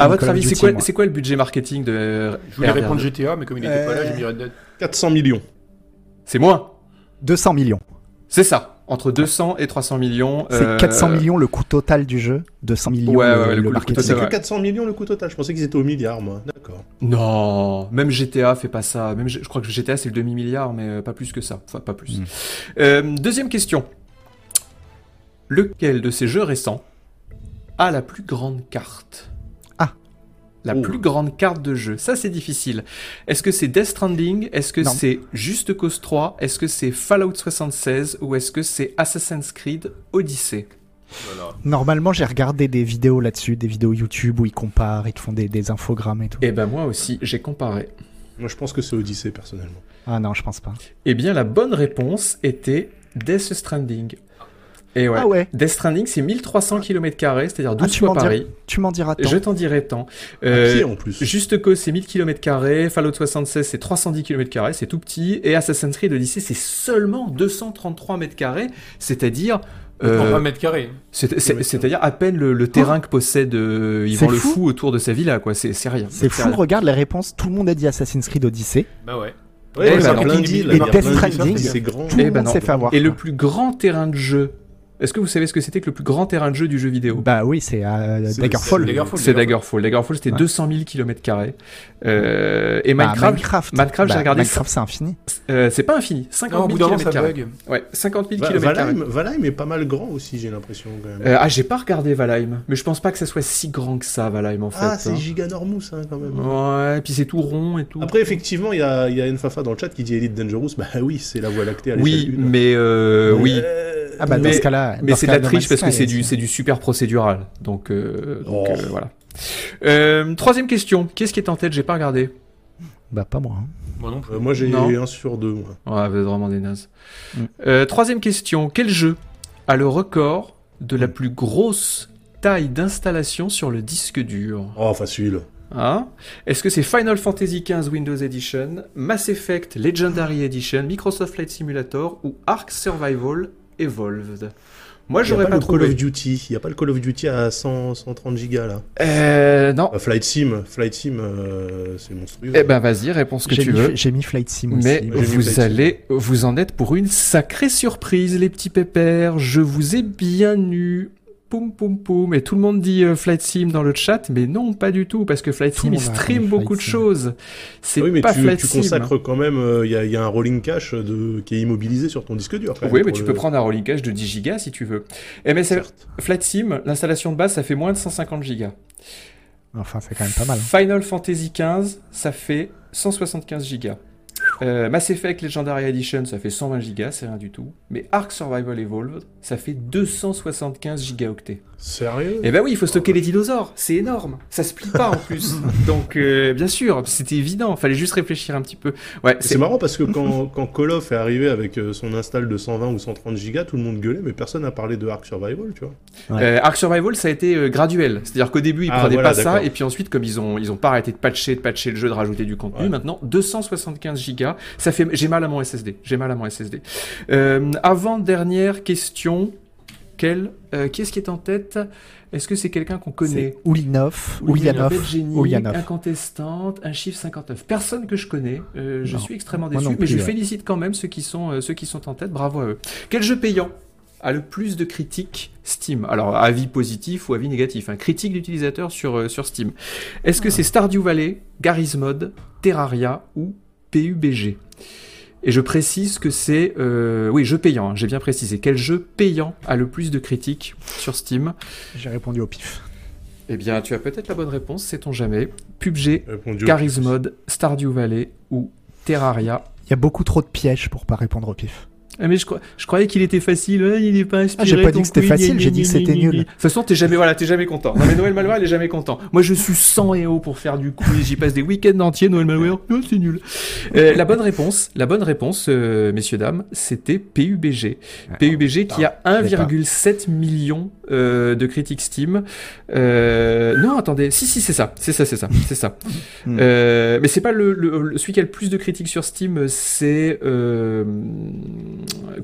À votre avis, c'est quoi, le budget marketing de Je voulais RDR2? répondre GTA, mais comme il était pas là, j'ai mis Red Dead. 400 millions. C'est moins. 200 millions. C'est ça. Entre 200 et 300 millions. C'est euh, 400 millions le coût total du jeu, 200 millions Ouais, ouais, le, ouais, le le coût- le coût marketing. total. C'est que 400 millions le coût total. Je pensais qu'ils étaient au milliard, moi. D'accord. Non, même GTA fait pas ça. Même, je crois que GTA c'est le demi-milliard, mais euh, pas plus que ça. Enfin, pas plus. Mm. Euh, deuxième question. Lequel de ces jeux récents a la plus grande carte? La Oh. plus grande carte de jeu. Ça, c'est difficile. Est-ce que c'est Death Stranding? Est-ce que c'est Juste Cause 3 Est-ce que c'est Fallout 76 Ou est-ce que c'est Assassin's Creed Odyssey? Voilà. Normalement, j'ai regardé des vidéos là-dessus, des vidéos YouTube où ils comparent, ils te font des, des infogrammes et tout. Eh ben, moi aussi, j'ai comparé. Moi, je pense que c'est Odyssey, personnellement. Ah non, je pense pas. Eh bien, la bonne réponse était Death Stranding. Et ouais. Ah ouais, Death Stranding, c'est 1300 km, c'est-à-dire 12 Ah, fois Paris. tu m'en diras tant. Je t'en dirai tant. À Euh, en plus. Juste Cause, c'est 1000 km, Fallout 76, c'est 310 km, c'est tout petit, et Assassin's Creed Odyssey, c'est seulement 233 mètres carrés, c'est-à-dire... euh, En 20 mètres carrés. c'est- c'est- C'est-à-dire à peine le, le terrain que possède euh, Yvan le fou. Fou autour de sa villa, quoi. C'est c'est rien. C'est fou, rien. regarde les réponses. Tout le monde a dit Assassin's Creed Odyssey. Bah ouais. Ouais, Eh ben plein. Et Death plein d'îles, Stranding, C'est grand. Tout Eh le ben monde non. s'est fait avoir. Et le plus grand terrain de jeu, est-ce que vous savez ce que c'était que le plus grand terrain de jeu du jeu vidéo? Bah oui, c'est euh, Daggerfall. c'est Daggerfall. Daggerfall. C'était Ouais. 200 000 km euh, Et Bah, Minecraft, Minecraft. Minecraft, j'ai Bah, regardé Minecraft, c'est infini. euh, c'est pas infini. Non, 50 au 000 bout d'un moment, ça km bug. Ouais, 50 000 Va- km Valheim, Valheim est pas mal grand aussi, j'ai l'impression, quand même. Euh, ah, j'ai pas regardé Valheim, mais je pense pas que ça soit si grand que ça, Valheim, en fait. ah, c'est hein. giganormous, hein, quand même. Ouais, puis c'est tout rond et tout. Après, effectivement, il y a, y a Enfafa dans le chat qui dit Elite Dangerous. Bah oui, c'est la voie lactée à oui, l'échelle d'une. mais euh, oui. Ah bah dans Mais- ce cas-là. Mais dans c'est ce de la triche parce que c'est du, super procédural. Donc, euh, donc Oh. euh, voilà. Euh, troisième question. Qu'est-ce qui est en tête? J'ai pas regardé. Bah pas moi. hein. Moi non plus. Euh, moi, j'ai Non. un sur deux, moi. Ouais, vous êtes vraiment des nazes. Mm. Euh, troisième question. Quel jeu a le record de la plus grosse taille d'installation sur le disque dur? Oh, facile. Hein? Est-ce que c'est Final Fantasy XV Windows Edition, Mass Effect Legendary Edition, Microsoft Flight Simulator ou Ark Survival? Evolved Moi, j'aurais pas, pas, le Call trouvé. of Duty. Il n'y a pas le Call of Duty à 100, 130 gigas, là. Euh, non. Bah, Flight Sim, Flight Sim, euh, c'est monstrueux. Eh ben, vas-y, réponds ce que J'ai tu mis, veux. j'ai mis Flight Sim aussi. Mais j'ai mis vous Sim. allez, vous en êtes pour une sacrée surprise, les petits pépères. Je vous ai bien eu. Poum poum poum. Et tout le monde dit euh, Flight Sim dans le chat, mais non, pas du tout, parce que Flight Sim, il a stream beaucoup de Sim. choses. C'est oui, mais pas tu, Flight tu Sim. consacres quand même. Il y, a- y a un rolling cache de, qui est immobilisé sur ton disque dur. quand Oui, même, mais tu le- peux prendre un rolling cache de 10 gigas si tu veux. Eh, mais c'est- Certes. Flight Sim, l'installation de base, ça fait moins de 150 gigas. Enfin, c'est quand même pas mal. hein. Final Fantasy XV, ça fait 175 gigas. Euh, Mass Effect Legendary Edition, ça fait 120 gigas, c'est rien du tout. Mais Ark Survival Evolved, ça fait 275 gigaoctets. Sérieux? Et ben oui, il faut stocker les dinosaures, c'est énorme. Ça se plie pas en plus. Donc, euh, bien sûr, c'était évident, fallait juste réfléchir un petit peu. Ouais, C'est marrant parce que quand, quand Call of est arrivé avec euh, son install de 120 ou 130 gigas, tout le monde gueulait, mais personne n'a parlé de Ark Survival, tu vois. Euh, Ark Survival, ça a été euh, graduel. C'est-à-dire qu'au début, ils Ah, prenaient voilà, pas ça, et puis ensuite, comme ils ont, ils ont pas arrêté de patcher, de patcher le jeu, de rajouter du contenu, Ouais. maintenant 275 gigas. Ça fait, j'ai mal à mon SSD. J'ai mal à mon SSD. Euh, avant dernière question, quel, euh, qui est-ce qui est en tête? Est-ce que c'est quelqu'un qu'on connaît? Oulinov, Oulianov, Oulianov. incontestante, un chiffre 59. Personne que je connais. Euh, je Non. suis extrêmement déçu, mais je ouais. félicite quand même ceux qui sont euh, ceux qui sont en tête. Bravo à eux. Quel jeu payant a le plus de critiques Steam? Alors avis positif ou avis négatif. Un critique d'utilisateur sur sur Steam. Est-ce que c'est Stardew Valley, Garry's Mod, Terraria ou PUBG et je précise que c'est... euh, oui, jeu payant, hein, j'ai bien précisé. Quel jeu payant a le plus de critiques sur Steam? J'ai répondu au pif. Eh bien, tu as peut-être la bonne réponse, sait-on jamais. PUBG, J'ai répondu au Garry's plus. Mod, Stardew Valley ou Terraria. Il y a beaucoup trop de pièges pour pas répondre au pif. Ah, mais je, crois- je croyais qu'il était facile. Ouais, il est pas inspiré. Ah, j'ai pas dit que c'était facile, j'ai dit que c'était nul. De toute façon, t'es jamais, voilà, t'es jamais content. Non, mais Noël Malware, il est jamais content. Moi, je suis 100 et haut pour faire du quiz. J'y passe des week-ends entiers, Noël Malware. Non, c'est nul. Euh, la bonne réponse, la bonne réponse, euh, messieurs, dames, c'était PUBG. PUBG qui a l'ai pas. 1,7 million euh, de critiques Steam. Euh, non, attendez. Si, si, c'est ça. C'est ça, c'est ça. C'est ça. Hmm. Euh, mais c'est pas le, le- celui qui a le plus de critiques sur Steam, c'est euh,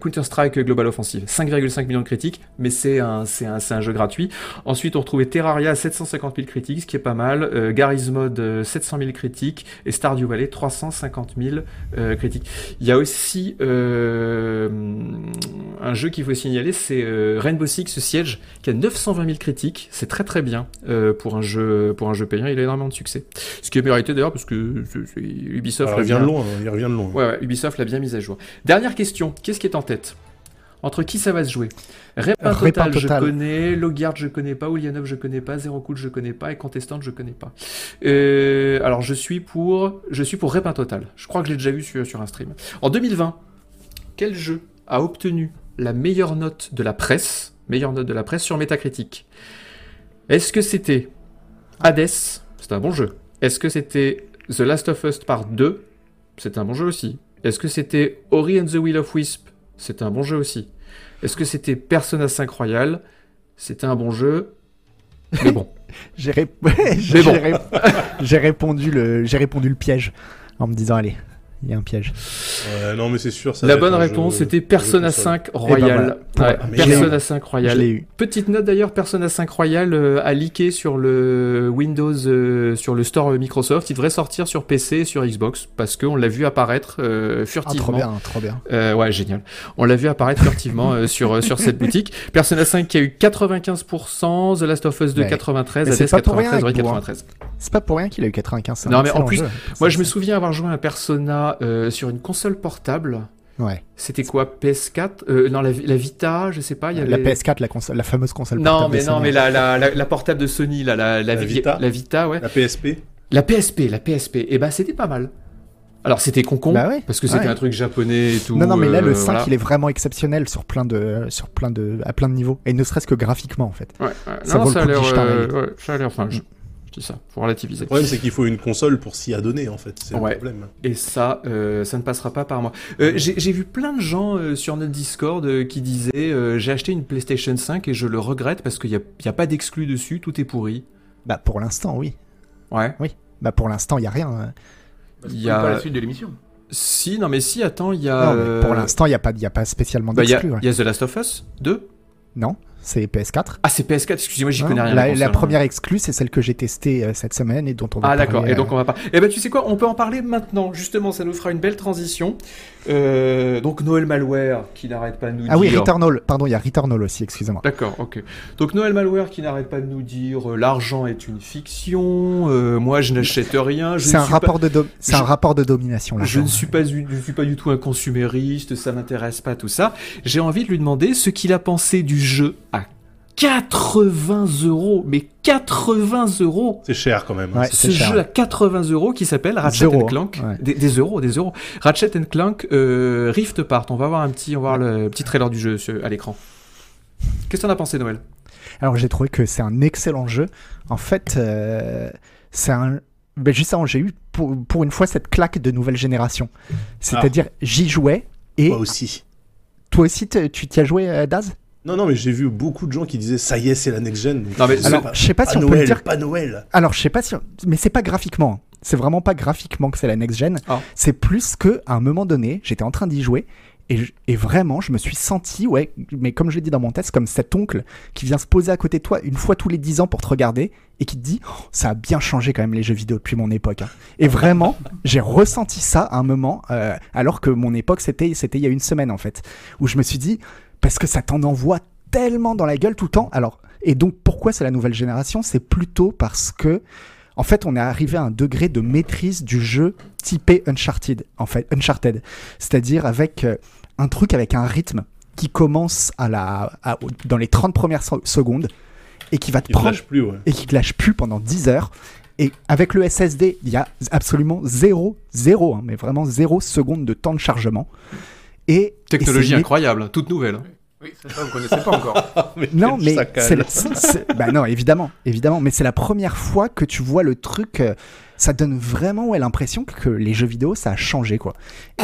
Counter-Strike Global Offensive. 5,5 millions de critiques, mais c'est un, c'est un, un jeu gratuit. Ensuite, on retrouvait Terraria 750 000 critiques, ce qui est pas mal. Garry's Mod euh, 700 000 critiques et Stardew Valley 350 000 euh, critiques. Il y a aussi un jeu qu'il faut signaler, c'est Rainbow Six Siege, qui a 920 000 critiques. C'est très très bien euh, pour un jeu pour un jeu payant. Il a énormément de succès. Ce qui est mérité d'ailleurs parce que Ubisoft Alors, il bien- hein, il revient de loin. Ouais, ouais, Ubisoft l'a bien mise à jour. Dernière question, qu'est-ce qui est en tête? Entre qui ça va se jouer? Répin Total, je connais, Logard, je connais pas, Ulyanov, je connais pas, Zero Cool, je connais pas, et Contestant, je connais pas. Euh, alors, je suis pour, je suis pour Répin Total. Je crois que je l'ai déjà vu sur, sur un stream. En 2020, quel jeu a obtenu la meilleure note de la presse, meilleure note de la presse sur Metacritic Est-ce que c'était Hades? C'est un bon jeu. Est-ce que c'était The Last of Us Part 2 C'est un bon jeu aussi. Est-ce que c'était Ori and the Will of Wisp? C'est un bon jeu aussi. Est-ce que c'était Persona 5 Royal C'était un bon jeu. Mais bon. J'ai bon. le répondu le piège en me disant allez, il y a un piège. Ouais, non, mais c'est sûr. ça La bonne réponse jeu- jeu Persona console. 5 Royal. voilà. Ouais, Ah, Persona je 5 Je Royal. l'ai eu. Petite note d'ailleurs, Persona 5 Royal euh, a leaké sur le Windows, euh, sur le store Microsoft. Il devrait sortir sur PC et sur Xbox parce qu'on l'a vu apparaître euh, Ah, furtivement. trop bien, trop bien. Euh, ouais, génial. On l'a vu apparaître furtivement euh, sur, euh, sur cette boutique. Persona 5 qui a eu 95%, The Last of Us 2 Ouais. 93, Mais c'est Hades pas pour rien 93, Ori avec moi. 93. C'est pas pour rien qu'il a eu 95. c'est un Non, mais en plus, jeu. Moi, je me souviens avoir joué à un Persona euh, sur une console portable. Ouais. C'était quoi PS4 euh, Non, la, la Vita, je sais pas. Il y La avait... PS4, la, console, la fameuse console Non, portable mais non, Sony. mais la, la, la, la portable de Sony, là, la, la, La vi- Vita la Vita, ouais. La PSP La PSP, la PSP. Et ben, c'était pas mal. Alors, c'était concon, Bah ouais, parce que c'était ouais. un truc japonais et tout. Non, non, mais là, euh, le 5, voilà. il est vraiment exceptionnel sur plein de, sur plein de, à plein de niveaux. Et ne serait-ce que graphiquement, en fait. Ouais, ouais. Ça non, vaut le ça a coup de l'air. jeter un euh, œil. ouais, ça a l'air. Enfin, je, dis ça pour relativiser. Le problème, c'est qu'il faut une console pour s'y adonner, en fait. C'est Ouais. le problème. Et ça, euh, ça ne passera pas par moi. Euh, J'ai j'ai vu plein de gens euh, sur notre Discord euh, qui disaient euh, j'ai acheté une PlayStation 5 et je le regrette parce qu'il n'y a, il y a pas d'exclus dessus, tout est pourri. Bah, pour l'instant, oui. Ouais. Bah, pour l'instant, il y a rien. hein. Bah, Il c'est y a- pas la suite de l'émission. Si, non, mais si, attends, il y a. Non, mais pour l'instant, il y a pas, y a pas spécialement bah, il y, a- d'exclus. ouais. il y a The Last of Us 2. Non, c'est PS4. Ah, c'est PS4, excusez-moi, j'y Non, connais rien. la, hein. première exclue, c'est celle que j'ai testée euh, cette semaine et dont on va Ah parler. d'accord, et euh, donc on va pas. Eh ben tu sais quoi, on peut en parler maintenant. Justement, ça nous fera une belle transition. Euh, donc Noël Malware qui n'arrête pas de nous Ah oui, dire. Returnal. Pardon, il y a Returnal aussi, excusez-moi. D'accord, ok. Donc Noël Malware qui n'arrête pas de nous dire euh, l'argent est une fiction. euh, moi je n'achète rien. C'est ne un rapport de do- je- un rapport de domination là. je ne suis pas, du- je suis pas du tout un consumériste. Ça m'intéresse pas tout ça. J'ai envie de lui demander ce qu'il a pensé du jeu à 80 euros. Mais 80 euros. C'est cher, quand même. hein. Ouais. ce cher, jeu à 80 euros qui s'appelle Ratchet Zéro, and Clank. hein, ouais. Des, des euros, des euros. Ratchet and Clank euh, Rift Part. On va voir un petit, on va voir le petit trailer du jeu à l'écran. Qu'est-ce que t'en as pensé, Noël? Alors j'ai trouvé que c'est un excellent jeu. En fait, euh, c'est un. Ben, juste avant, j'ai eu pour, pour une fois cette claque de nouvelle génération. C'est-à-dire, j'y jouais et Moi aussi. toi aussi, tu t'y as joué, euh, Daz? Non, non, mais j'ai vu beaucoup de gens qui disaient ça y est, c'est la next-gen. Non, mais Alors, je sais pas pas si on peut le dire. pas Noël. Alors, je sais pas si. on- Mais c'est pas graphiquement. hein. C'est vraiment pas graphiquement que c'est la next-gen. Ah. C'est plus que à un moment donné, j'étais en train d'y jouer. Et, je- et vraiment, je me suis senti, ouais, mais comme je l'ai dit dans mon test, comme cet oncle qui vient se poser à côté de toi une fois tous les 10 ans pour te regarder et qui te dit Oh, Ça a bien changé quand même les jeux vidéo depuis mon époque. hein. Et vraiment, j'ai ressenti ça à un moment, euh, alors que mon époque, c'était c'était il y a une semaine en fait, où je me suis dit Parce que ça t'en envoie tellement dans la gueule tout le temps. Alors, et donc pourquoi c'est la nouvelle génération? C'est plutôt parce que en fait, on est arrivé à un degré de maîtrise du jeu typé Uncharted, en fait, Uncharted, c'est-à-dire avec euh, un truc avec un rythme qui commence à la, à- dans les 30 premières se- secondes et qui va te Il prendre lâche plus, ouais. et qui te lâche plus pendant 10 heures. Et avec le SSD, il y a absolument zéro, zéro, hein, mais vraiment zéro seconde de temps de chargement. Et Technologie incroyable, toute nouvelle. Oui, c'est ça, vous connaissez pas encore. Mais Non, mais c'est, la- bah non, évidemment, évidemment, mais c'est la première fois que tu vois le truc. euh, ça donne vraiment ouais, l'impression que les jeux vidéo ça a changé quoi.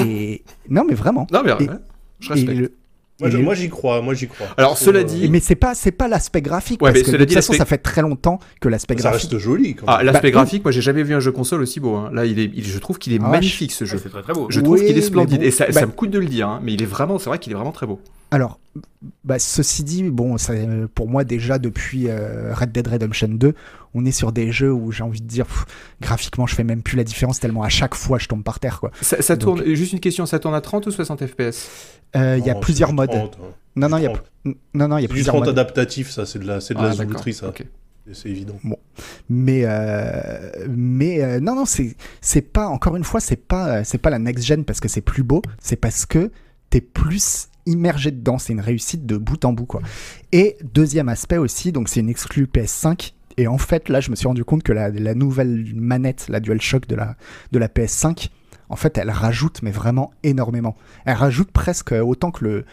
Et non, mais vraiment. Non, mais Et- ouais, je respecte. et le- moi, j'y crois, moi j'y crois. Alors, cela dit- mais c'est pas c'est pas l'aspect graphique Ouais, parce que de dit, toute façon ça fait très longtemps que l'aspect ça graphique. reste joli. Quand Ah, même. l'aspect Bah, graphique, moi j'ai jamais vu un jeu console aussi beau. hein. Là, il est, il- je trouve qu'il est Ah, magnifique ce Ouais, jeu. c'est très très beau. Je trouve Oui, qu'il est splendide. bon, Et ça, bah- ça me coûte de le dire, hein, mais il est vraiment, c'est vrai qu'il est vraiment très beau. Alors, bah, ceci dit, bon, ça, pour moi déjà depuis euh, Red Dead Redemption 2, on est sur des jeux où j'ai envie de dire, pff, graphiquement, je fais même plus la différence tellement à chaque fois je tombe par terre quoi. Ça, ça Donc- tourne, juste une question, ça tourne à 30 ou 60 FPS Euh, Il y a Non, plusieurs modes. 30, hein. Non non, il y a 30. non non, il y a plusieurs 30 modes. adaptatif, ça, c'est de la, c'est de la Ah, ça. C'est- évident. Mais euh, mais euh, non non, c'est c'est pas encore une fois, c'est pas c'est pas la next gen parce que c'est plus beau, c'est parce que t'es plus immergé dedans, c'est une réussite de bout en bout quoi. Et deuxième aspect aussi, donc c'est une exclue PS5 et en fait là je me suis rendu compte que la, nouvelle manette, la DualShock de la de la PS5, en fait elle rajoute mais vraiment énormément. Elle rajoute presque autant que le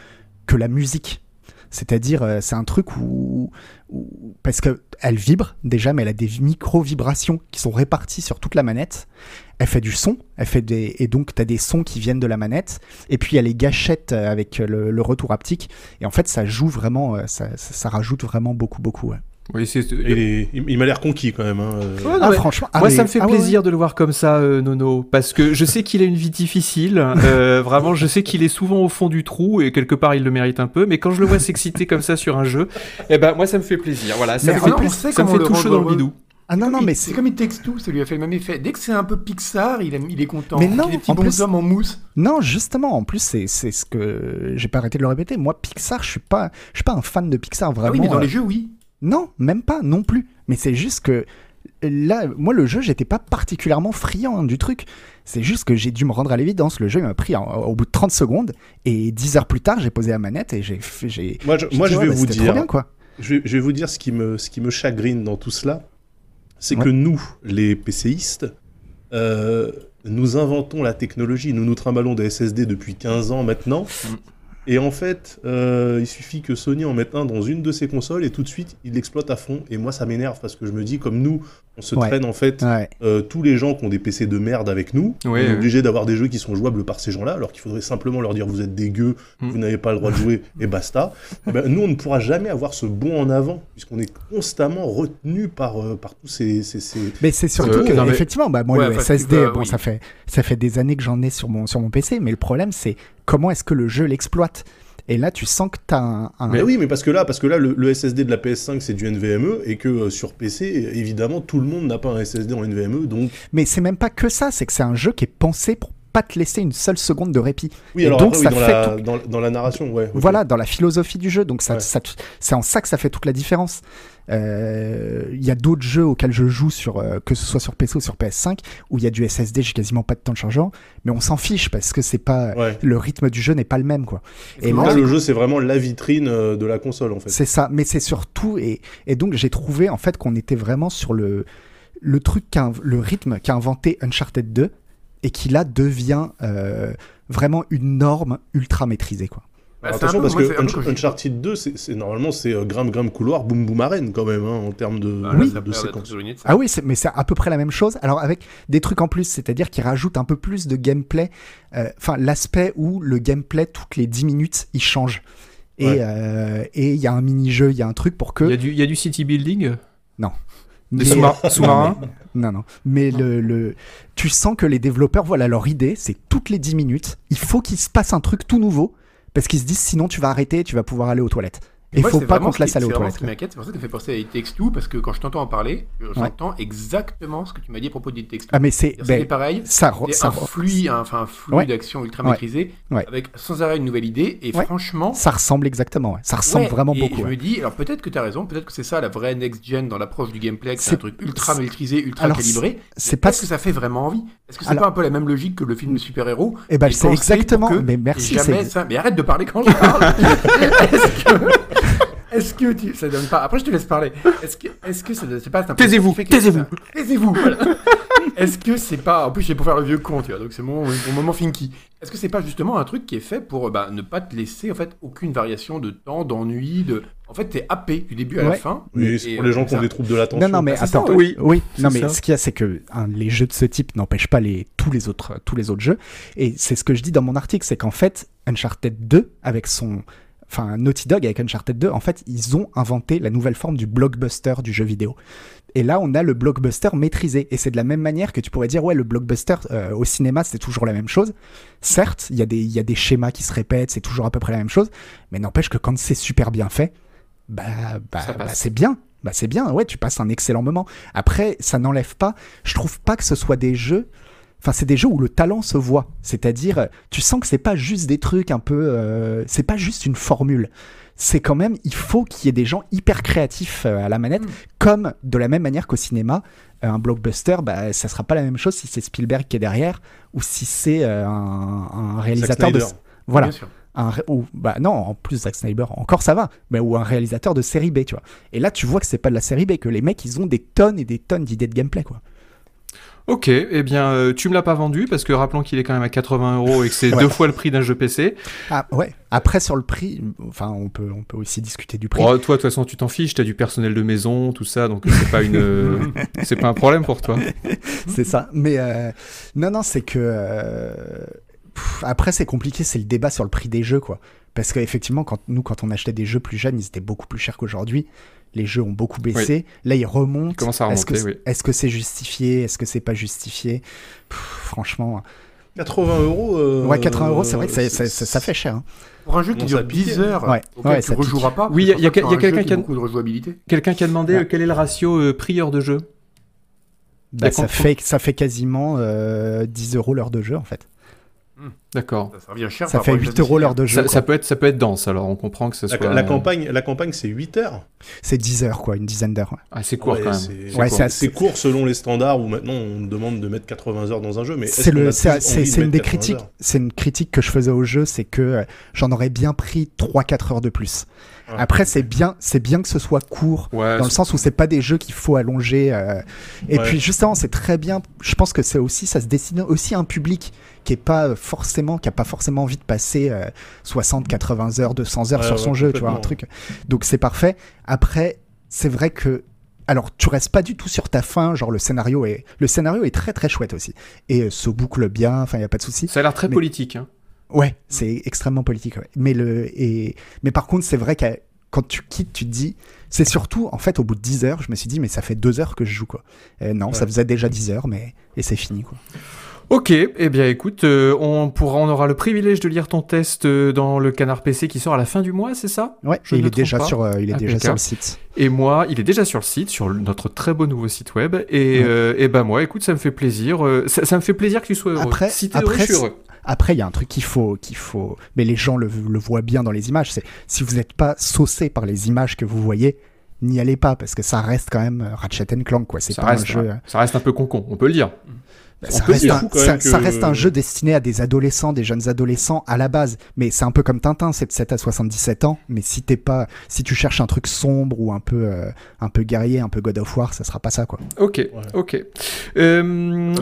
que la musique. C'est-à-dire, euh, c'est un truc où, où- parce que elle vibre déjà, mais elle a des micro-vibrations qui sont réparties sur toute la manette. Elle fait du son, elle fait des, et donc tu as des sons qui viennent de la manette. Et puis il y a les gâchettes euh, avec le, le retour haptique. Et en fait, ça joue vraiment, euh, ça, ça, ça rajoute vraiment beaucoup, beaucoup. ouais. Oui, c'est. Il, est- il- il m'a l'air conquis quand même. hein, euh. Ouais, non, Ah, mais franchement, ah, Moi, mais- ça me fait ah, ouais, plaisir de le voir comme ça, euh, Nono, parce que je sais qu'il a une vie difficile. euh, vraiment, je sais qu'il est souvent au fond du trou et quelque part il le mérite un peu. Mais quand je le vois s'exciter comme ça sur un jeu, eh ben moi, ça me fait plaisir. Voilà, ça Mais me fait, plus- sait ça me fait tout chaud dans le bidou. Ah non, non, mais c'est c'est comme il texte tout, ça lui a fait le même effet. Dès que c'est un peu Pixar, il, aime- il est content. Mais non, des petits en plus- en mousse. Non, justement, en plus, c'est c'est ce que j'ai pas arrêté de le répéter. Moi, Pixar, je suis pas, je suis pas un fan de Pixar Ah vraiment. oui, mais dans euh, les jeux, oui. Non, même pas, non plus. Mais c'est juste que là, moi, le jeu, j'étais pas particulièrement friand hein, du truc. C'est juste que j'ai dû me rendre à l'évidence. Le jeu il m'a pris en- au bout de 30 secondes et 10 heures plus tard, j'ai posé la manette et j'ai Moi, je, moi, dit, je vais bah, vous dire, bien, quoi. je vais, je vais vous dire ce qui me, ce qui me chagrine dans tout cela, c'est Ouais. que nous, les PCistes, euh, nous inventons la technologie, nous nous trimballons des SSD depuis 15 ans maintenant. Mm. Et en fait, euh, il suffit que Sony en mette un dans une de ses consoles et tout de suite, il l'exploite à fond. Et moi, ça m'énerve parce que je me dis, comme nous, on se Ouais. traîne en fait Ouais. euh, tous les gens qui ont des PC de merde avec nous. Ouais, on est ouais. obligé d'avoir des jeux qui sont jouables par ces gens-là, alors qu'il faudrait simplement leur dire vous êtes des gueux, Mm. vous n'avez pas le droit de jouer et basta. Eh ben, nous, on ne pourra jamais avoir ce bond en avant puisqu'on est constamment retenu par, euh, par tous ces, ces- ces- Mais c'est surtout Euh, que, non, mais- effectivement, bah, moi, Ouais, le SSD, euh, bon, oui. ça, fait, ça fait des années que j'en ai sur mon, sur mon PC, mais le problème, c'est comment est-ce que le jeu l'exploite? Et là, tu sens que tu as un. un- Mais oui, mais parce que là, parce que là, le, le SSD de la PS5 c'est du NVMe et que euh, sur PC, évidemment, tout le monde n'a pas un SSD en NVMe, donc Mais c'est même pas que ça, c'est que c'est un jeu qui est pensé pour pas te laisser une seule seconde de répit. oui. Et Alors donc, après, ça oui, dans, fait la, tout- dans, dans la narration, ouais. Voilà, dans la philosophie du jeu. Donc ça, Ouais. ça te- c'est en ça que ça fait toute la différence. Euh, Il y a d'autres jeux auxquels je joue sur euh, que ce soit sur PC ou sur PS5 où il y a du SSD, j'ai quasiment pas de temps de chargement, mais on s'en fiche parce que c'est pas Ouais. le rythme du jeu n'est pas le même quoi. Et là, le jeu, c'est vraiment la vitrine euh, de la console, en fait. C'est ça, mais c'est surtout et, et donc j'ai trouvé en fait qu'on était vraiment sur le le truc qu'a le rythme qu'a inventé Uncharted 2 et qui là devient euh, vraiment une norme ultra maîtrisée quoi. Bah, Alors, attention, peu- parce moi, que Unch- Uncharted 2, c'est normalement, c'est euh, grimpe, grimpe, couloir, boum, boum, arène, quand même, hein, en termes de, Bah, là, de, séquence. Ah oui, c'est- mais c'est à peu près la même chose. Alors avec des trucs en plus, c'est-à-dire qu'ils rajoutent un peu plus de gameplay. euh, Enfin, l'aspect où le gameplay toutes les 10 minutes il change. Et Ouais. euh, et il y a un mini-jeu, il y a un truc pour que. Il y, a du, il y a du city building? Des Mais- sous-mar- sous-marins? Non, non. Mais le, le, tu sens que les développeurs, voilà, leur idée, c'est toutes les 10 minutes, il faut qu'il se passe un truc tout nouveau, parce qu'ils se disent sinon tu vas arrêter tu vas pouvoir aller aux toilettes. Et il faut c'est pas qu'on ce laisse aller aux C'est toilettes. ce qui m'inquiète, c'est pour ça que ça fait penser à It Takes Two, parce que quand je t'entends en parler, j'entends exactement ce que tu m'as dit à propos d'It Takes Two. Ah, mais c'est. C'est ben, pareil, ça, c'est ça, un flux, enfin un flux Ouais. d'action ultra Ouais. maîtrisé, Ouais. avec sans arrêt une nouvelle idée, et Ouais. franchement, ça ressemble exactement. ouais. Ça ressemble Ouais, vraiment et beaucoup. Je ouais. me dis, alors peut-être que tu as raison, peut-être que c'est ça la vraie next-gen dans l'approche du gameplay, c'est C'est- un truc ultra c'est- maîtrisé, ultra alors, calibré. C'est pas. Est-ce que ça fait vraiment envie? Est-ce que c'est pas un peu la même logique que le film de super-héros Eh ben, c'est exactement. Mais merci. C'est-. Mais arrête de parler quand je parle Est-ce que. Tu. Ça donne pas. Après, je te laisse parler. Est-ce que, est-ce que ça donne. C'est pas. Taisez-vous, taisez-vous. Taisez-vous voilà. Est-ce que c'est pas. En plus, c'est pour faire le vieux con, tu vois, donc c'est mon, mon moment Finky. Est-ce que c'est pas justement un truc qui est fait pour bah, ne pas te laisser en fait aucune variation de temps, d'ennui, de. En fait, t'es happé du début à la fin. Oui, c'est pour les gens qui ont des troubles de l'attention. Non, non, mais ça, attends. oui. Oui, non, mais ça. ce qu'il y a, c'est que hein, les jeux de ce type n'empêchent pas les, tous, les autres, tous les autres jeux. Et c'est ce que je dis dans mon article, c'est qu'en fait, Uncharted 2, avec son. Enfin, Naughty Dog avec Uncharted 2, en fait, ils ont inventé la nouvelle forme du blockbuster du jeu vidéo. Et là, on a le blockbuster maîtrisé. Et c'est de la même manière que tu pourrais dire, ouais, le blockbuster euh, au cinéma, c'est toujours la même chose. Certes, il y, a des- il y a des schémas qui se répètent, c'est toujours à peu près la même chose. Mais n'empêche que quand c'est super bien fait, bah, bah, bah, c'est bien. Bah, c'est bien, ouais, tu passes un excellent moment. Après, ça n'enlève pas. Je trouve pas que ce soit des jeux. Enfin, c'est des jeux où le talent se voit. C'est-à-dire, tu sens que c'est pas juste des trucs un peu. euh, c'est pas juste une formule. C'est quand même, il faut qu'il y ait des gens hyper créatifs euh, à la manette, Mm. comme de la même manière qu'au cinéma, euh, un blockbuster, bah, ça sera pas la même chose si c'est Spielberg qui est derrière ou si c'est euh, un, un réalisateur de. Voilà. Bien sûr. Un, ou, bah non, en plus Zack Snyder, encore ça va, mais ou un réalisateur de série B, tu vois. Et là, tu vois que c'est pas de la série B, que les mecs, ils ont des tonnes et des tonnes d'idées de gameplay, quoi. Ok, eh bien, euh, tu me l'as pas vendu parce que rappelons qu'il est quand même à 80 euros et que c'est Ouais. deux fois le prix d'un jeu PC. Ah ouais. Après sur le prix, enfin on peut on peut aussi discuter du prix. Oh, toi, de toute façon, tu t'en fiches, t'as du personnel de maison, tout ça, donc c'est pas une, c'est pas un problème pour toi. c'est ça. Mais euh, non non, c'est que euh, pff, après c'est compliqué, c'est le débat sur le prix des jeux quoi. Parce qu'effectivement, quand nous quand on achetait des jeux plus jeunes, ils étaient beaucoup plus chers qu'aujourd'hui. Les jeux ont beaucoup baissé. Là, ils remontent. Commencent à Est-ce que c'est- justifié? Est-ce que c'est pas justifié? Pff, Franchement, 80 euros. euh, ouais, 80 euros, c'est vrai que ça, ça- ça- ça fait cher. hein. Pour un jeu qui dure ça pique. 10 heures, Ouais. auquel Ouais, tu ça pique. rejoueras pas. Oui, c'est il y a- ça quelqu'un qui a- beaucoup de rejouabilité. Quelqu'un qui a demandé Ouais. euh, quel est le ratio euh, prix-heure de jeu? Bah, ça, fait, ça fait quasiment euh, 10 euros l'heure de jeu en fait. D'accord. Ça, ça revient cher. Ça par fait rapport à 8 euros l'heure de jeu. Ça, peut être, ça peut être dense, alors on comprend que ça La, soit. la campagne, la campagne c'est 8 heures. C'est 10 heures, quoi, une dizaine d'heures. ouais. Ah, c'est court Ouais, quand même. c'est- Ouais, court. court selon les standards où maintenant on demande de mettre 80 heures dans un jeu. Mais C'est c'est une des 80 critiques. C'est une critique que je faisais au jeu, c'est que euh, j'en aurais bien pris 3-4 heures de plus. Après, c'est bien, c'est bien que ce soit court. Ouais, Dans le sens où c'est pas des jeux qu'il faut allonger. euh, Et Ouais. puis justement, c'est très bien. Je pense que c'est aussi, ça se destine aussi à un public qui est pas forcément, qui a pas forcément envie de passer euh, 60, 80 heures, 200 heures Ouais, sur ouais, son jeu, tu vois, un truc. Donc c'est parfait. Après, c'est vrai que alors, tu restes pas du tout sur ta fin, genre le scénario est le scénario est très très chouette aussi et euh, se boucle bien, enfin il y a pas de souci. Ça a l'air très Mais- politique. hein. Ouais, c'est extrêmement politique. ouais. Mais le et mais par contre, c'est vrai que quand tu quittes, tu te dis, c'est surtout en fait au bout de 10 heures, je me suis dit mais ça fait 2 heures que je joue quoi. Euh, non, ça faisait déjà 10 heures, mais et c'est fini quoi. Ok, eh bien écoute, euh, on pourra, on aura le privilège de lire ton test euh, dans le Canard PC qui sort à la fin du mois, c'est ça? Ouais, Je ne il est déjà pas. sur euh, il est déjà sur le site. Et moi, il est déjà sur le site, sur le- notre très beau nouveau site web. Et, Ouais. euh, et ben moi, écoute, ça me fait plaisir. euh, ça, ça me fait plaisir que tu sois heureux. Après- si t'es heureux, après, je suis heureux. Après, il y a un truc qu'il faut, qu'il faut, mais les gens le, le voient bien dans les images. C'est si vous n'êtes pas saucé par les images que vous voyez, n'y allez pas parce que ça reste quand même euh, Ratchet Clank quoi. C'est Ça pas reste, un jeu. euh, ça reste un peu concon, on peut le dire. Bah, ça, reste un, ça- ça reste jeu destiné à des adolescents, des jeunes adolescents à la base. Mais c'est un peu comme Tintin, c'est de 7 à 77 ans. Mais si t'es pas, si tu cherches un truc sombre ou un peu, euh, un peu guerrier, un peu God of War, ça sera pas ça quoi. Ok, ok. Euh,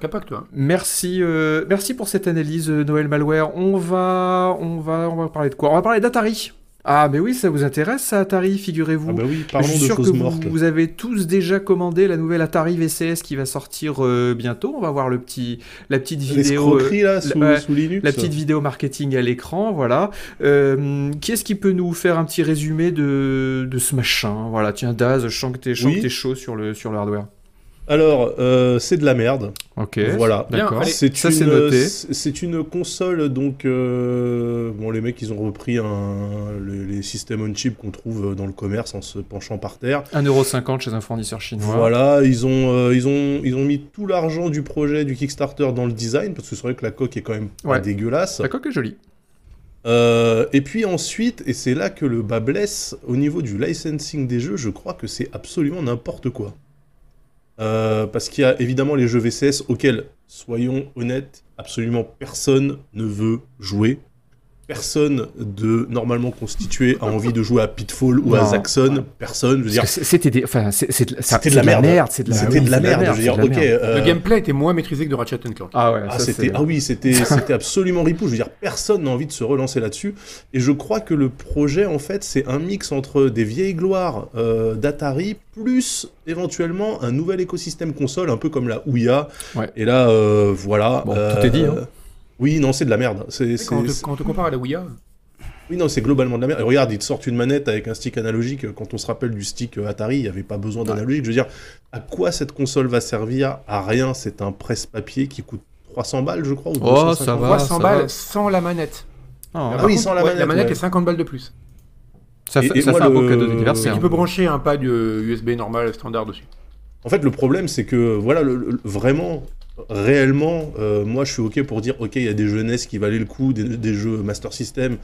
Capac, toi. merci, euh, merci pour cette analyse, euh, Noël Malware. On va, on va, on va parler de quoi? On va parler d'Atari. Ah, mais oui, ça vous intéresse, ça, Atari, figurez-vous. Ah bah oui, Je parlons suis de sûr que vous, avez tous déjà commandé la nouvelle Atari VCS qui va sortir euh, bientôt. On va voir le petit, la petite vidéo. euh, L'escroquerie là, sous, ouais, sous Linux. la petite vidéo marketing à l'écran, voilà. Euh, qui est-ce qui peut nous faire un petit résumé de, de ce machin Voilà, tiens, Daz, je sens que t'es je sens Oui. que t'es chaud sur le, sur le hardware. Alors, euh, c'est de la merde. Ok. Voilà. D'accord. C'est Ça, une, c'est noté. c'est une console, donc euh, bon, les mecs ils ont repris un, les systèmes on chip qu'on trouve dans le commerce en se penchant par terre. 1,50€ chez un fournisseur chinois. Voilà, ils ont, euh, ils ont, ils ont mis tout l'argent du projet du Kickstarter dans le design parce que c'est vrai que la coque est quand même pas Ouais. dégueulasse. La coque est jolie. Euh, et puis ensuite, et c'est là que le bas blesse, au niveau du licensing des jeux, je crois que c'est absolument n'importe quoi. Euh, parce qu'il y a évidemment les jeux VCS auxquels, soyons honnêtes, absolument personne ne veut jouer. Personne de normalement constitué a envie de jouer à Pitfall ou à. Zaxxon. Personne. Je veux dire, C'était des, enfin, de, la merde. De la, C'était oui, de la c'est merde. Je veux dire, ok. la euh, Le gameplay était moins maîtrisé que de Ratchet Clank. Ah ouais, Ah, c'était, ah oui, c'était, c'était absolument ripou. Je veux dire, personne n'a envie de se relancer là-dessus. Et je crois que le projet, en fait, c'est un mix entre des vieilles gloires euh, d'Atari, plus éventuellement un nouvel écosystème console, un peu comme la Ouya. Ouais. Et là, euh, voilà. Bon, euh, tout est dit, hein. Oui, non, c'est de la merde. C'est, c'est- Quand on, te, c'est- quand on te compare à la Ouya, Oui, non, c'est globalement de la merde. Et regarde, ils te sortent une manette avec un stick analogique. Quand on se rappelle du stick euh, Atari, il n'y avait pas besoin d'analogique. Je veux dire, à quoi cette console va servir? À rien. C'est un presse-papier qui coûte 300 balles, je crois. Ou Oh, 250. ça va, voit 100 ça balles va. sans la manette. Ah, Par oui, contre, sans la ouais, manette, La manette ouais. est 50 balles de plus. Ça Et- fait, et ça moi, fait un beau cadeau Et d'anniversaire. tu peux brancher un pad euh, USB normal, standard dessus. En fait, le problème, c'est que, voilà, le- le- vraiment, réellement, euh, moi, je suis OK pour dire, OK, il y a des jeux NES qui valaient le coup, des, des jeux Master System,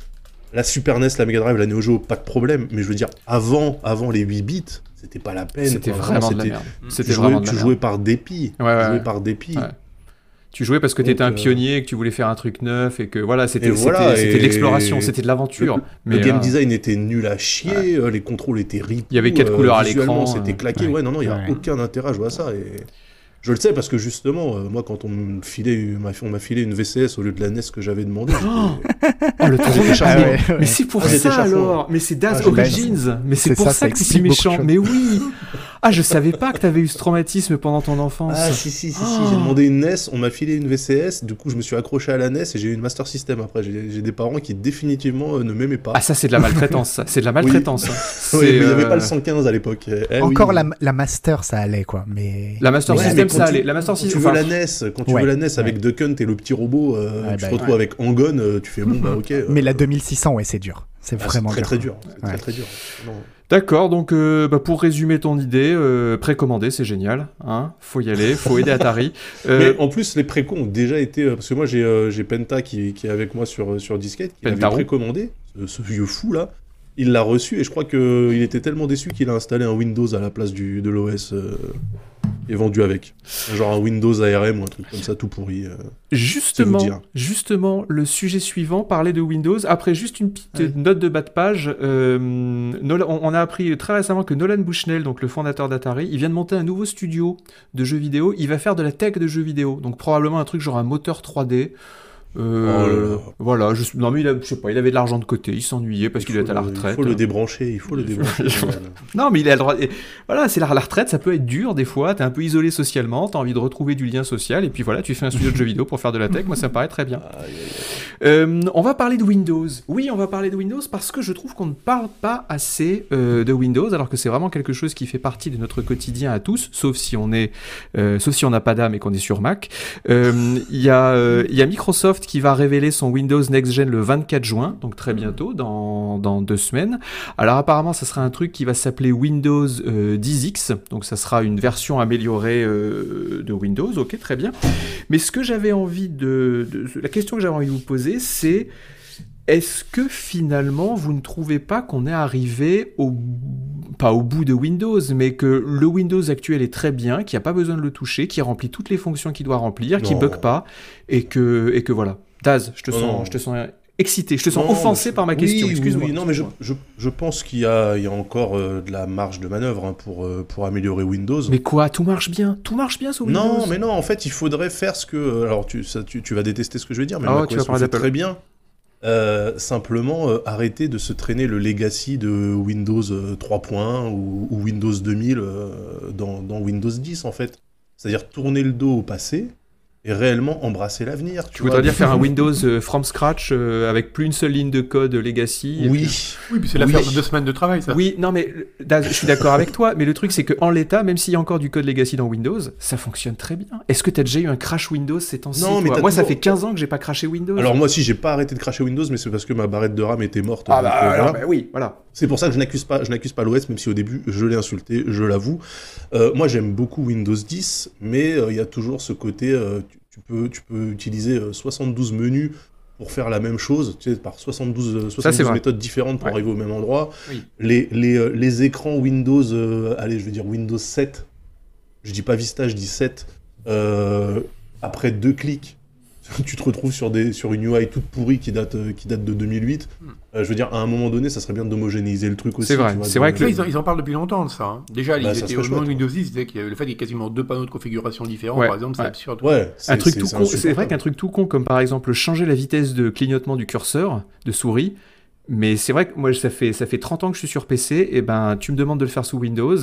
la Super NES, la Mega Drive, la Neo Geo, pas de problème. Mais je veux dire, avant, avant les 8 bits, c'était pas la peine. C'était vraiment de la c'était- merde. Tu jouais, tu jouais par dépit. Ouais, ouais, tu jouais ouais. par dépit. Ouais. Tu jouais parce que tu étais un euh, pionnier, que tu voulais faire un truc neuf et que voilà, c'était voilà, et- de l'exploration, c'était de l'aventure. Le Mais game là- design était nul à chier, euh, les contrôles étaient ripoux. Il y avait quatre couleurs à l'écran, C'était euh, claqué. ouais. Ouais, non, non, il n'y a Ouais. aucun intérêt à jouer à ça. Et je le sais parce que justement, euh, moi, quand on me filait, on m'a- on m'a filé une VCS au lieu de la NES que j'avais demandé, j'étais- Oh, le truc. Ah ouais, ouais. Mais c'est pour Ah, ça alors. Mais c'est Daz Ah, Origins. Mais c'est pour ça, ça, que c'est si méchant. Mais oui Ah, je savais pas que t'avais eu ce traumatisme pendant ton enfance. Ah si si si, si, j'ai demandé une NES, on m'a filé une VCS, du coup je me suis accroché à la NES et j'ai eu une Master System après. J'ai des parents qui définitivement euh, ne m'aimaient pas. Ah, ça, c'est de la maltraitance. C'est de la maltraitance. hein. Ouais, mais il n'y avait euh, pas le 115 à l'époque. Eh Encore oui. la, la Master, ça allait, quoi. Mais. La Master Ouais, System, ça tu- allait. La Master Quand tu System. veux enfin, la NES, quand tu Ouais, veux la NES avec. Duck Hunt et le petit robot, euh, tu bah, te retrouves avec Angon, euh, tu fais bon bah ok. euh, Mais la 2600, ouais, c'est dur. C'est ah, c'est vraiment très très dur. dur. C'est Ouais. très très dur. Non. D'accord, donc euh, bah, pour résumer ton idée, euh, précommander, c'est génial. Hein faut y aller, faut aider Atari. Euh, Mais en plus, les précos ont déjà été. Parce que moi, j'ai Penta qui, qui est avec moi sur, sur Disquette, qui l'avait précommandé, ce, ce vieux fou là. Il l'a reçu et je crois qu'il était tellement déçu qu'il a installé un Windows à la place du, de l'OS et vendu avec. Genre un Windows ARM ou un truc comme ça, tout pourri. euh. Justement, justement, le sujet suivant parlait de Windows. Après, juste une petite Ouais. note de bas de page. euh, Nolan- on, on a appris très récemment que Nolan Bushnell, donc le fondateur d'Atari, il vient de monter un nouveau studio de jeux vidéo. Il va faire de la tech de jeux vidéo. Donc probablement un truc genre un moteur 3D. Euh, Oh là là. Voilà, je, non mais il a, je sais pas, il avait de l'argent de côté, il s'ennuyait parce Il qu'il était à la retraite. Il faut le débrancher, il faut le débrancher. Non, mais il a le droit. et Voilà, c'est la, la retraite, ça peut être dur des fois. T'es un peu isolé socialement, t'as envie de retrouver du lien social, et puis voilà, tu fais un studio de jeux vidéo pour faire de la tech. Moi, ça me paraît très bien. Euh, on va parler de Windows. Oui, on va parler de Windows parce que je trouve qu'on ne parle pas assez euh, de Windows, alors que c'est vraiment quelque chose qui fait partie de notre quotidien à tous, sauf si on est, sauf si on n'a pas d'âme et qu'on est sur Mac. Il y a, il y a Microsoft qui va révéler son Windows Next Gen le 24 juin, donc très bientôt, dans, dans deux semaines. Alors apparemment, ça sera un truc qui va s'appeler Windows euh, 10X, donc ça sera une version améliorée euh, de Windows. Ok, très bien. Mais ce que j'avais envie de, de- la question que j'avais envie de vous poser, c'est est-ce que finalement vous ne trouvez pas qu'on est arrivé au pas au bout de Windows, mais que le Windows actuel est très bien, qu'il n'y a pas besoin de le toucher, qui remplit toutes les fonctions qu'il doit remplir, qui Non. bug pas, et que et que voilà. Daz, je te sens, non. je te sens excité, je te sens Non, offensé par ma question. oui, Excuse-moi. oui, non, mais je, je, je pense qu'il y y a encore euh, de la marge de manœuvre hein, pour, euh, pour améliorer Windows. Mais quoi, tout marche bien, tout marche bien sur Windows. Non, mais non, en fait, il faudrait faire ce que. Alors, tu, ça, tu, tu vas détester ce que je vais dire, mais Ah ouais, macOS tu vas le parler fait d'Apple. très bien. Euh, simplement, euh, arrêter de se traîner le legacy de Windows euh, 3.1 ou, ou Windows 2000 euh, dans, dans Windows 10, en fait. C'est-à-dire tourner le dos au passé et réellement embrasser l'avenir. Tu voudrais dire faire un Windows euh, from scratch euh, avec plus une seule ligne de code legacy et puis- Oui. Oui, puis c'est l'affaire Oui. de deux semaines de travail, ça. Oui, non, mais je suis d'accord avec toi, mais le truc c'est que en l'état, même s'il y a encore du code legacy dans Windows, ça fonctionne très bien. Est-ce que tu as déjà eu un crash Windows ces temps-ci Non, mais Moi, ça fait 15 ans que j'ai pas crashé Windows. Alors moi, si j'ai pas arrêté de cracher Windows, mais c'est parce que ma barrette de RAM était morte. ah donc, bah, euh, voilà. bah oui, voilà. C'est pour ça que je n'accuse pas, je n'accuse pas l'OS, même si au début je l'ai insulté, je l'avoue. Euh, moi j'aime beaucoup Windows 10, mais euh, il y a toujours ce côté, euh, tu, tu peux, tu peux utiliser euh, 72 menus pour faire la même chose, tu sais, par 72, euh, c'est 72 vrai. méthodes différentes pour Ouais. arriver au même endroit. Oui. Les, les, euh, les écrans Windows, euh, allez, je veux dire Windows 7, je dis pas Vista, je dis 7, euh, après deux clics tu te retrouves sur, des, sur une UI toute pourrie qui date, euh, qui date de 2008. Hmm. Euh, je veux dire, à un moment donné, ça serait bien d'homogénéiser le truc aussi. C'est vrai, tu vois, c'est vrai que le- ils, en, ils en parlent depuis longtemps de ça. hein. Déjà, Bah, ils ça étaient au moment de chouette. Windows 10, ils disaient que le fait qu'il y ait quasiment deux panneaux de configuration différents, Ouais, par exemple, c'est ouais. absurde. Ouais, c'est un truc c'est- tout c'est con. C'est vrai qu'un truc tout con, comme par exemple changer la vitesse de clignotement du curseur de souris. Mais c'est vrai que moi, ça fait, ça fait 30 ans que je suis sur PC, et ben, tu me demandes de le faire sous Windows.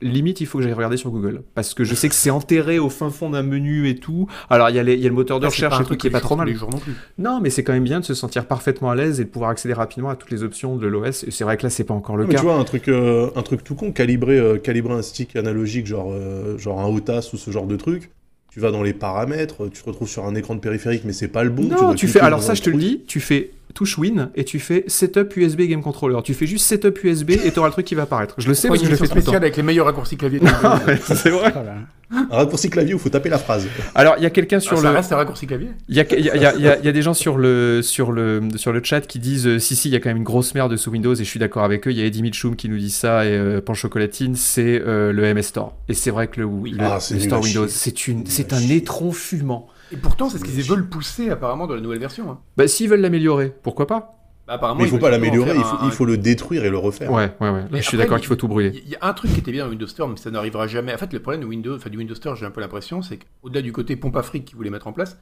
Limite, il faut que j'aille regarder sur Google. Parce que je sais que c'est enterré au fin fond d'un menu et tout. Alors, il y, a les- il y a le moteur de c'est recherche un et tout truc qui est pas trop mal. les jours non plus. Non, mais c'est quand même bien de se sentir parfaitement à l'aise et de pouvoir accéder rapidement à toutes les options de l'OS. Et c'est vrai que là, c'est pas encore le Non, mais cas. tu vois, un truc, euh, un truc tout con, calibrer, euh, calibrer un stick analogique, genre, euh, genre un OTAS ou ce genre de truc. Tu vas dans les paramètres, tu te retrouves sur un écran de périphérique, mais c'est pas le bon. Non, tu fais. Alors ça, je te le dis, tu fais touche Win et tu fais Setup USB Game Controller. Tu fais juste Setup USB et t'auras le truc qui va apparaître. Je le sais parce que je le fais tout le temps. avec les meilleurs raccourcis clavier. C'est vrai. Voilà. Un raccourci clavier où il faut taper la phrase. Alors, il y a quelqu'un sur Ah, ça le. reste un raccourci clavier? Il y a, il y, a, il y, y a- il y a des gens sur le, sur, le, sur le chat qui disent euh, si, si, il y a quand même une grosse merde sous Windows et je suis d'accord avec eux. Il y a Eddie Mitchum qui nous dit ça et euh, Pan Chocolatine, c'est euh, le MS Store. Et c'est vrai que le, le, Ah, c'est le nul Store. Windows, c'est un étron fumant. Et pourtant, c'est ce qu'ils veulent pousser apparemment dans la nouvelle version. hein. Bah, s'ils veulent l'améliorer, pourquoi pas? Bah, apparemment, Mais il faut pas l'améliorer, il faut, un- il faut le détruire et le refaire. Ouais, ouais, ouais. Là, Mais je suis d'accord qu'il faut tout brûler. Il y a un truc qui était bien dans Windows Store, mais ça n'arrivera jamais. En fait, le problème de Windows, enfin, du Windows Store, j'ai un peu l'impression, c'est qu'au-delà du côté pompe à fric qu'ils voulaient mettre en place,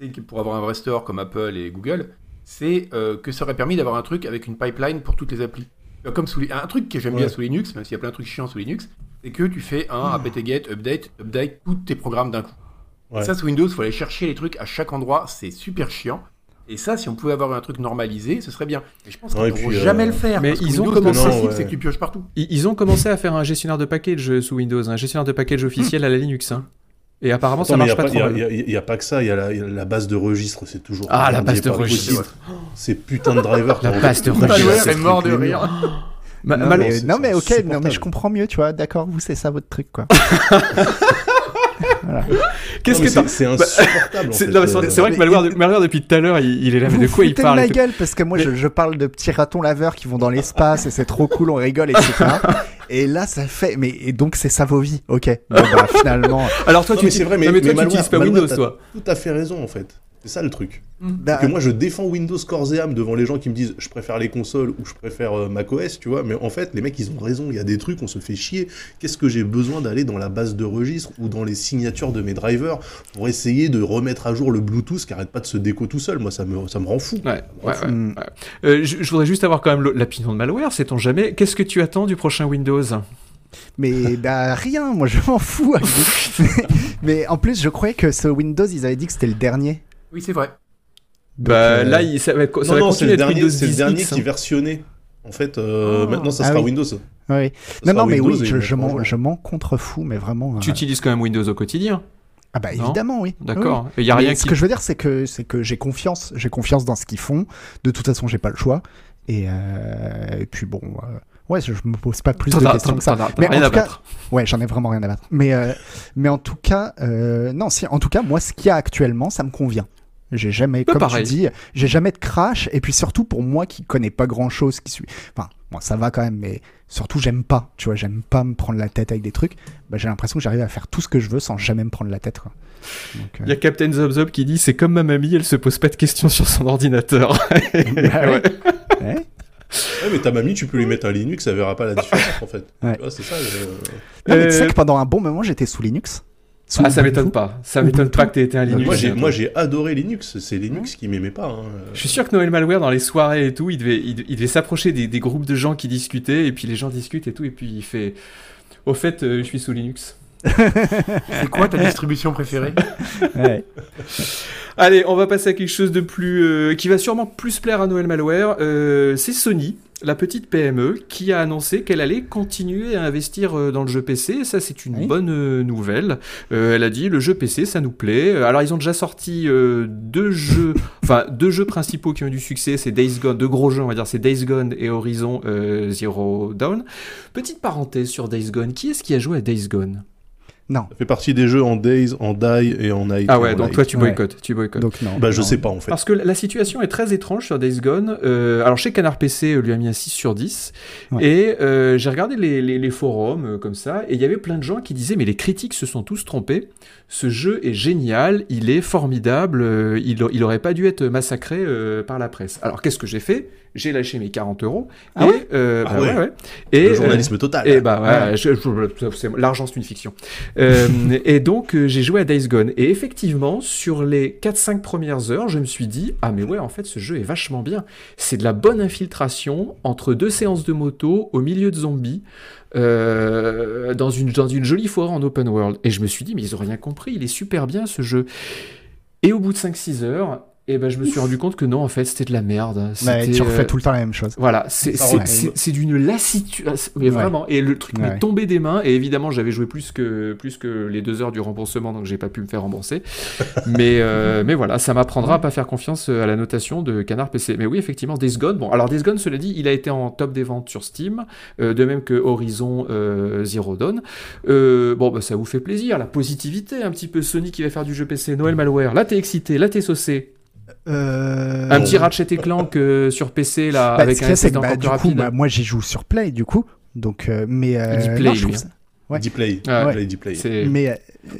c'est pour avoir un vrai store comme Apple et Google, c'est euh, que ça aurait permis d'avoir un truc avec une pipeline pour toutes les applis. Euh, Comme sous les- un truc que j'aime bien sous Linux, même s'il y a plein de trucs chiants sous Linux, c'est que tu fais un apt-get, update, update tous tes programmes d'un coup. Et ça, sous Windows, il faut aller chercher les trucs à chaque endroit, c'est super chiant. Et ça, si on pouvait avoir un truc normalisé, ce serait bien. Mais je pense qu'ils ne puis, euh, jamais le faire. mais parce que ils ont Windows, commencé- Non, c'est ouais. que tu pioches partout. Ils, ils ont commencé à faire un gestionnaire de package euh, sous Windows, un gestionnaire de package officiel à la Linux. hein. Et apparemment, ça Attends, mais marche pas il trop n'y a, mal. y a- y a pas que ça, il y, a la- y a la base de registre, c'est toujours. Ah, la base de registre. possible. Ces putains de drivers. La base de registre. C'est est mort de rire. Ma- Non, mais, c'est- non, c'est mais ok, non, mais je comprends mieux, tu vois. D'accord, vous, c'est ça votre truc, quoi. Qu'est-ce que c'est c'est insupportable. non, mais c'est euh, c'est vrai que Malware, de- Malware, depuis tout à l'heure, il, il est là, mais de quoi il parle de ma gueule parce que moi je, je parle de petits ratons laveurs qui vont dans l'espace et c'est trop cool, on rigole, etc. et là ça fait, mais et donc c'est ça vos vies, ok. Bon bah finalement, Alors toi, Non, tu mais c'est vrai, mais, non, mais toi, mais tu n'utilises pas Malware- Windows, toi. Tout à fait raison, en fait. C'est ça le truc. bah, que moi je défends Windows corps et âme devant les gens qui me disent je préfère les consoles ou je préfère euh, macOS, tu vois, mais en fait les mecs ils ont raison, il y a des trucs, on se fait chier. Qu'est-ce que j'ai besoin d'aller dans la base de registre ou dans les signatures de mes drivers pour essayer de remettre à jour le Bluetooth qui arrête pas de se déco tout seul? Moi ça me, ça me rend fou. Ouais, Ça me rend ouais, fou. ouais, ouais. Euh, je, je voudrais juste avoir quand même l'opinion de Malware, sait-on jamais? Qu'est-ce que tu attends du prochain Windows? Mais bah rien, moi je m'en fous. mais en plus je croyais que ce Windows ils avaient dit que c'était le dernier. Oui, c'est vrai. Donc, Bah euh, là, il, ça va, ça Non, va non, c'est continuer le à dernier, Windows c'est le 10 dernier X, qui hein. versionnait. En fait, euh, Ah. maintenant ça Ah sera oui. Windows. Ça oui. sera Non non mais Windows oui, je, je à m'en jour. je m'en contrefous, mais vraiment. Tu euh, utilises quand même Windows au quotidien, Ah bah Non évidemment oui. d'accord. Et il y a Mais rien ce qui. que je veux dire, c'est que c'est que j'ai confiance, j'ai confiance dans ce qu'ils font. De toute façon, j'ai pas le choix. Et, euh, et puis bon, euh, ouais, je, me pose pas plus de questions que ça. Mais rien en à tout cas- battre. Ouais, j'en ai vraiment rien à battre. Mais euh, mais en tout cas, euh, non, si, en tout cas, moi, ce qu'il y a actuellement, ça me convient. J'ai jamais, comme pareil. tu dis, j'ai jamais de crash. Et puis surtout pour moi qui connais pas grand chose, qui suis, enfin, moi ça va quand même, mais surtout j'aime pas. Tu vois, j'aime pas me prendre la tête avec des trucs. Bah, j'ai l'impression que j'arrive à faire tout ce que je veux sans jamais me prendre la tête. Quoi. Donc, euh, Il y a Captain Zob Zob qui dit c'est comme ma mamie, elle se pose pas de questions sur son ordinateur. Bah ouais. Ouais. ouais. Mais ta mamie, tu peux lui mettre un Linux, elle verra pas la différence en fait. Ouais. Tu vois, c'est ça. le- Non, mais tu sais Euh, que pendant un bon moment, j'étais sous Linux. Ah, ça m'étonne pas. Ça m'étonne pas que t'aies été un Linux. Moi j'ai, moi toi. j'ai adoré Linux. C'est Linux qui m'aimait pas. hein. Je suis sûr que Noël Malware, dans les soirées et tout, il devait, il, il devait s'approcher des, des groupes de gens qui discutaient, et puis les gens discutent et tout, et puis il fait Au fait, euh, je suis sous Linux. C'est quoi ta distribution préférée? Ouais. Allez, on va passer à quelque chose de plus. euh, qui va sûrement plus plaire à Noël Malware. Euh, c'est Sony, la petite PME, qui a annoncé qu'elle allait continuer à investir euh, dans le jeu PC. Et ça, c'est une Oui. bonne euh, nouvelle. Euh, elle a dit le jeu PC, ça nous plaît. Euh, Alors, ils ont déjà sorti euh, deux jeux, enfin deux jeux principaux qui ont eu du succès. C'est Days Gone, deux gros jeux, on va dire. C'est Days Gone et Horizon euh, Zero Dawn. Petite parenthèse sur Days Gone. Qui est-ce qui a joué à Days Gone? Non. Ça fait partie des jeux en Days, en Die et en Night. Ah ouais, donc Light. toi tu Ouais. boycottes, tu boycottes. Donc non. Bah je non. sais pas en fait. Parce que la situation est très étrange sur Days Gone. Euh, alors chez Canard PC euh, lui a mis un 6 sur 10. Ouais. Et euh, j'ai regardé les, les- les forums euh, comme ça. Et il y avait plein de gens qui disaient Mais les critiques se sont tous trompés. Ce jeu est génial, il est formidable. euh, il, il aurait pas dû être massacré euh, par la presse. Alors qu'est-ce que j'ai fait? J'ai lâché mes 40 euros. Ah et, ouais? euh, Ah bah ouais. ouais, ouais. Et, Le journalisme total. et bah ouais, c'est- l'argent c'est une fiction. Euh, et donc euh, j'ai joué à Days Gone et effectivement sur les 4-5 premières heures, je me suis dit ah mais ouais en fait ce jeu est vachement bien. C'est de la bonne infiltration entre deux séances de moto au milieu de zombies. euh, dans, une, dans une jolie forêt en open world. Et je me suis dit, mais ils ont rien compris, il est super bien ce jeu. Et au bout de 5-6 heures, eh ben, je me suis rendu compte que non, en fait, c'était de la merde. C'était, tu refais euh, tout le temps la même chose. voilà, c'est d'une lassitude, ah, mais Ouais. vraiment. Et le truc Ouais. m'est tombé des mains. Et évidemment, j'avais joué plus que plus que les deux heures du remboursement, donc j'ai pas pu me faire rembourser. mais euh, mais voilà, ça m'apprendra à pas faire confiance euh, à la notation de Canard PC. Mais oui, effectivement, Days Gone. Bon, alors Days Gone, cela dit, il a été en top des ventes sur Steam, euh, de même que Horizon euh, Zero Dawn. Euh, bon, bah, ça vous fait plaisir, la positivité, un petit peu Sony qui va faire du jeu PC, Noël Malware. Là, t'es excité, là, t'es saucé. Euh... Un petit Ratchet et Clank euh, sur PC là, Bah, avec un que, bah, du coup, rapide. bah, moi j'y joue sur Play du coup. Donc, euh, mais euh, Play, non, je trouve lui, ça- Ouais. Play. Ouais. Play, dit Play. C'est- Mais, euh,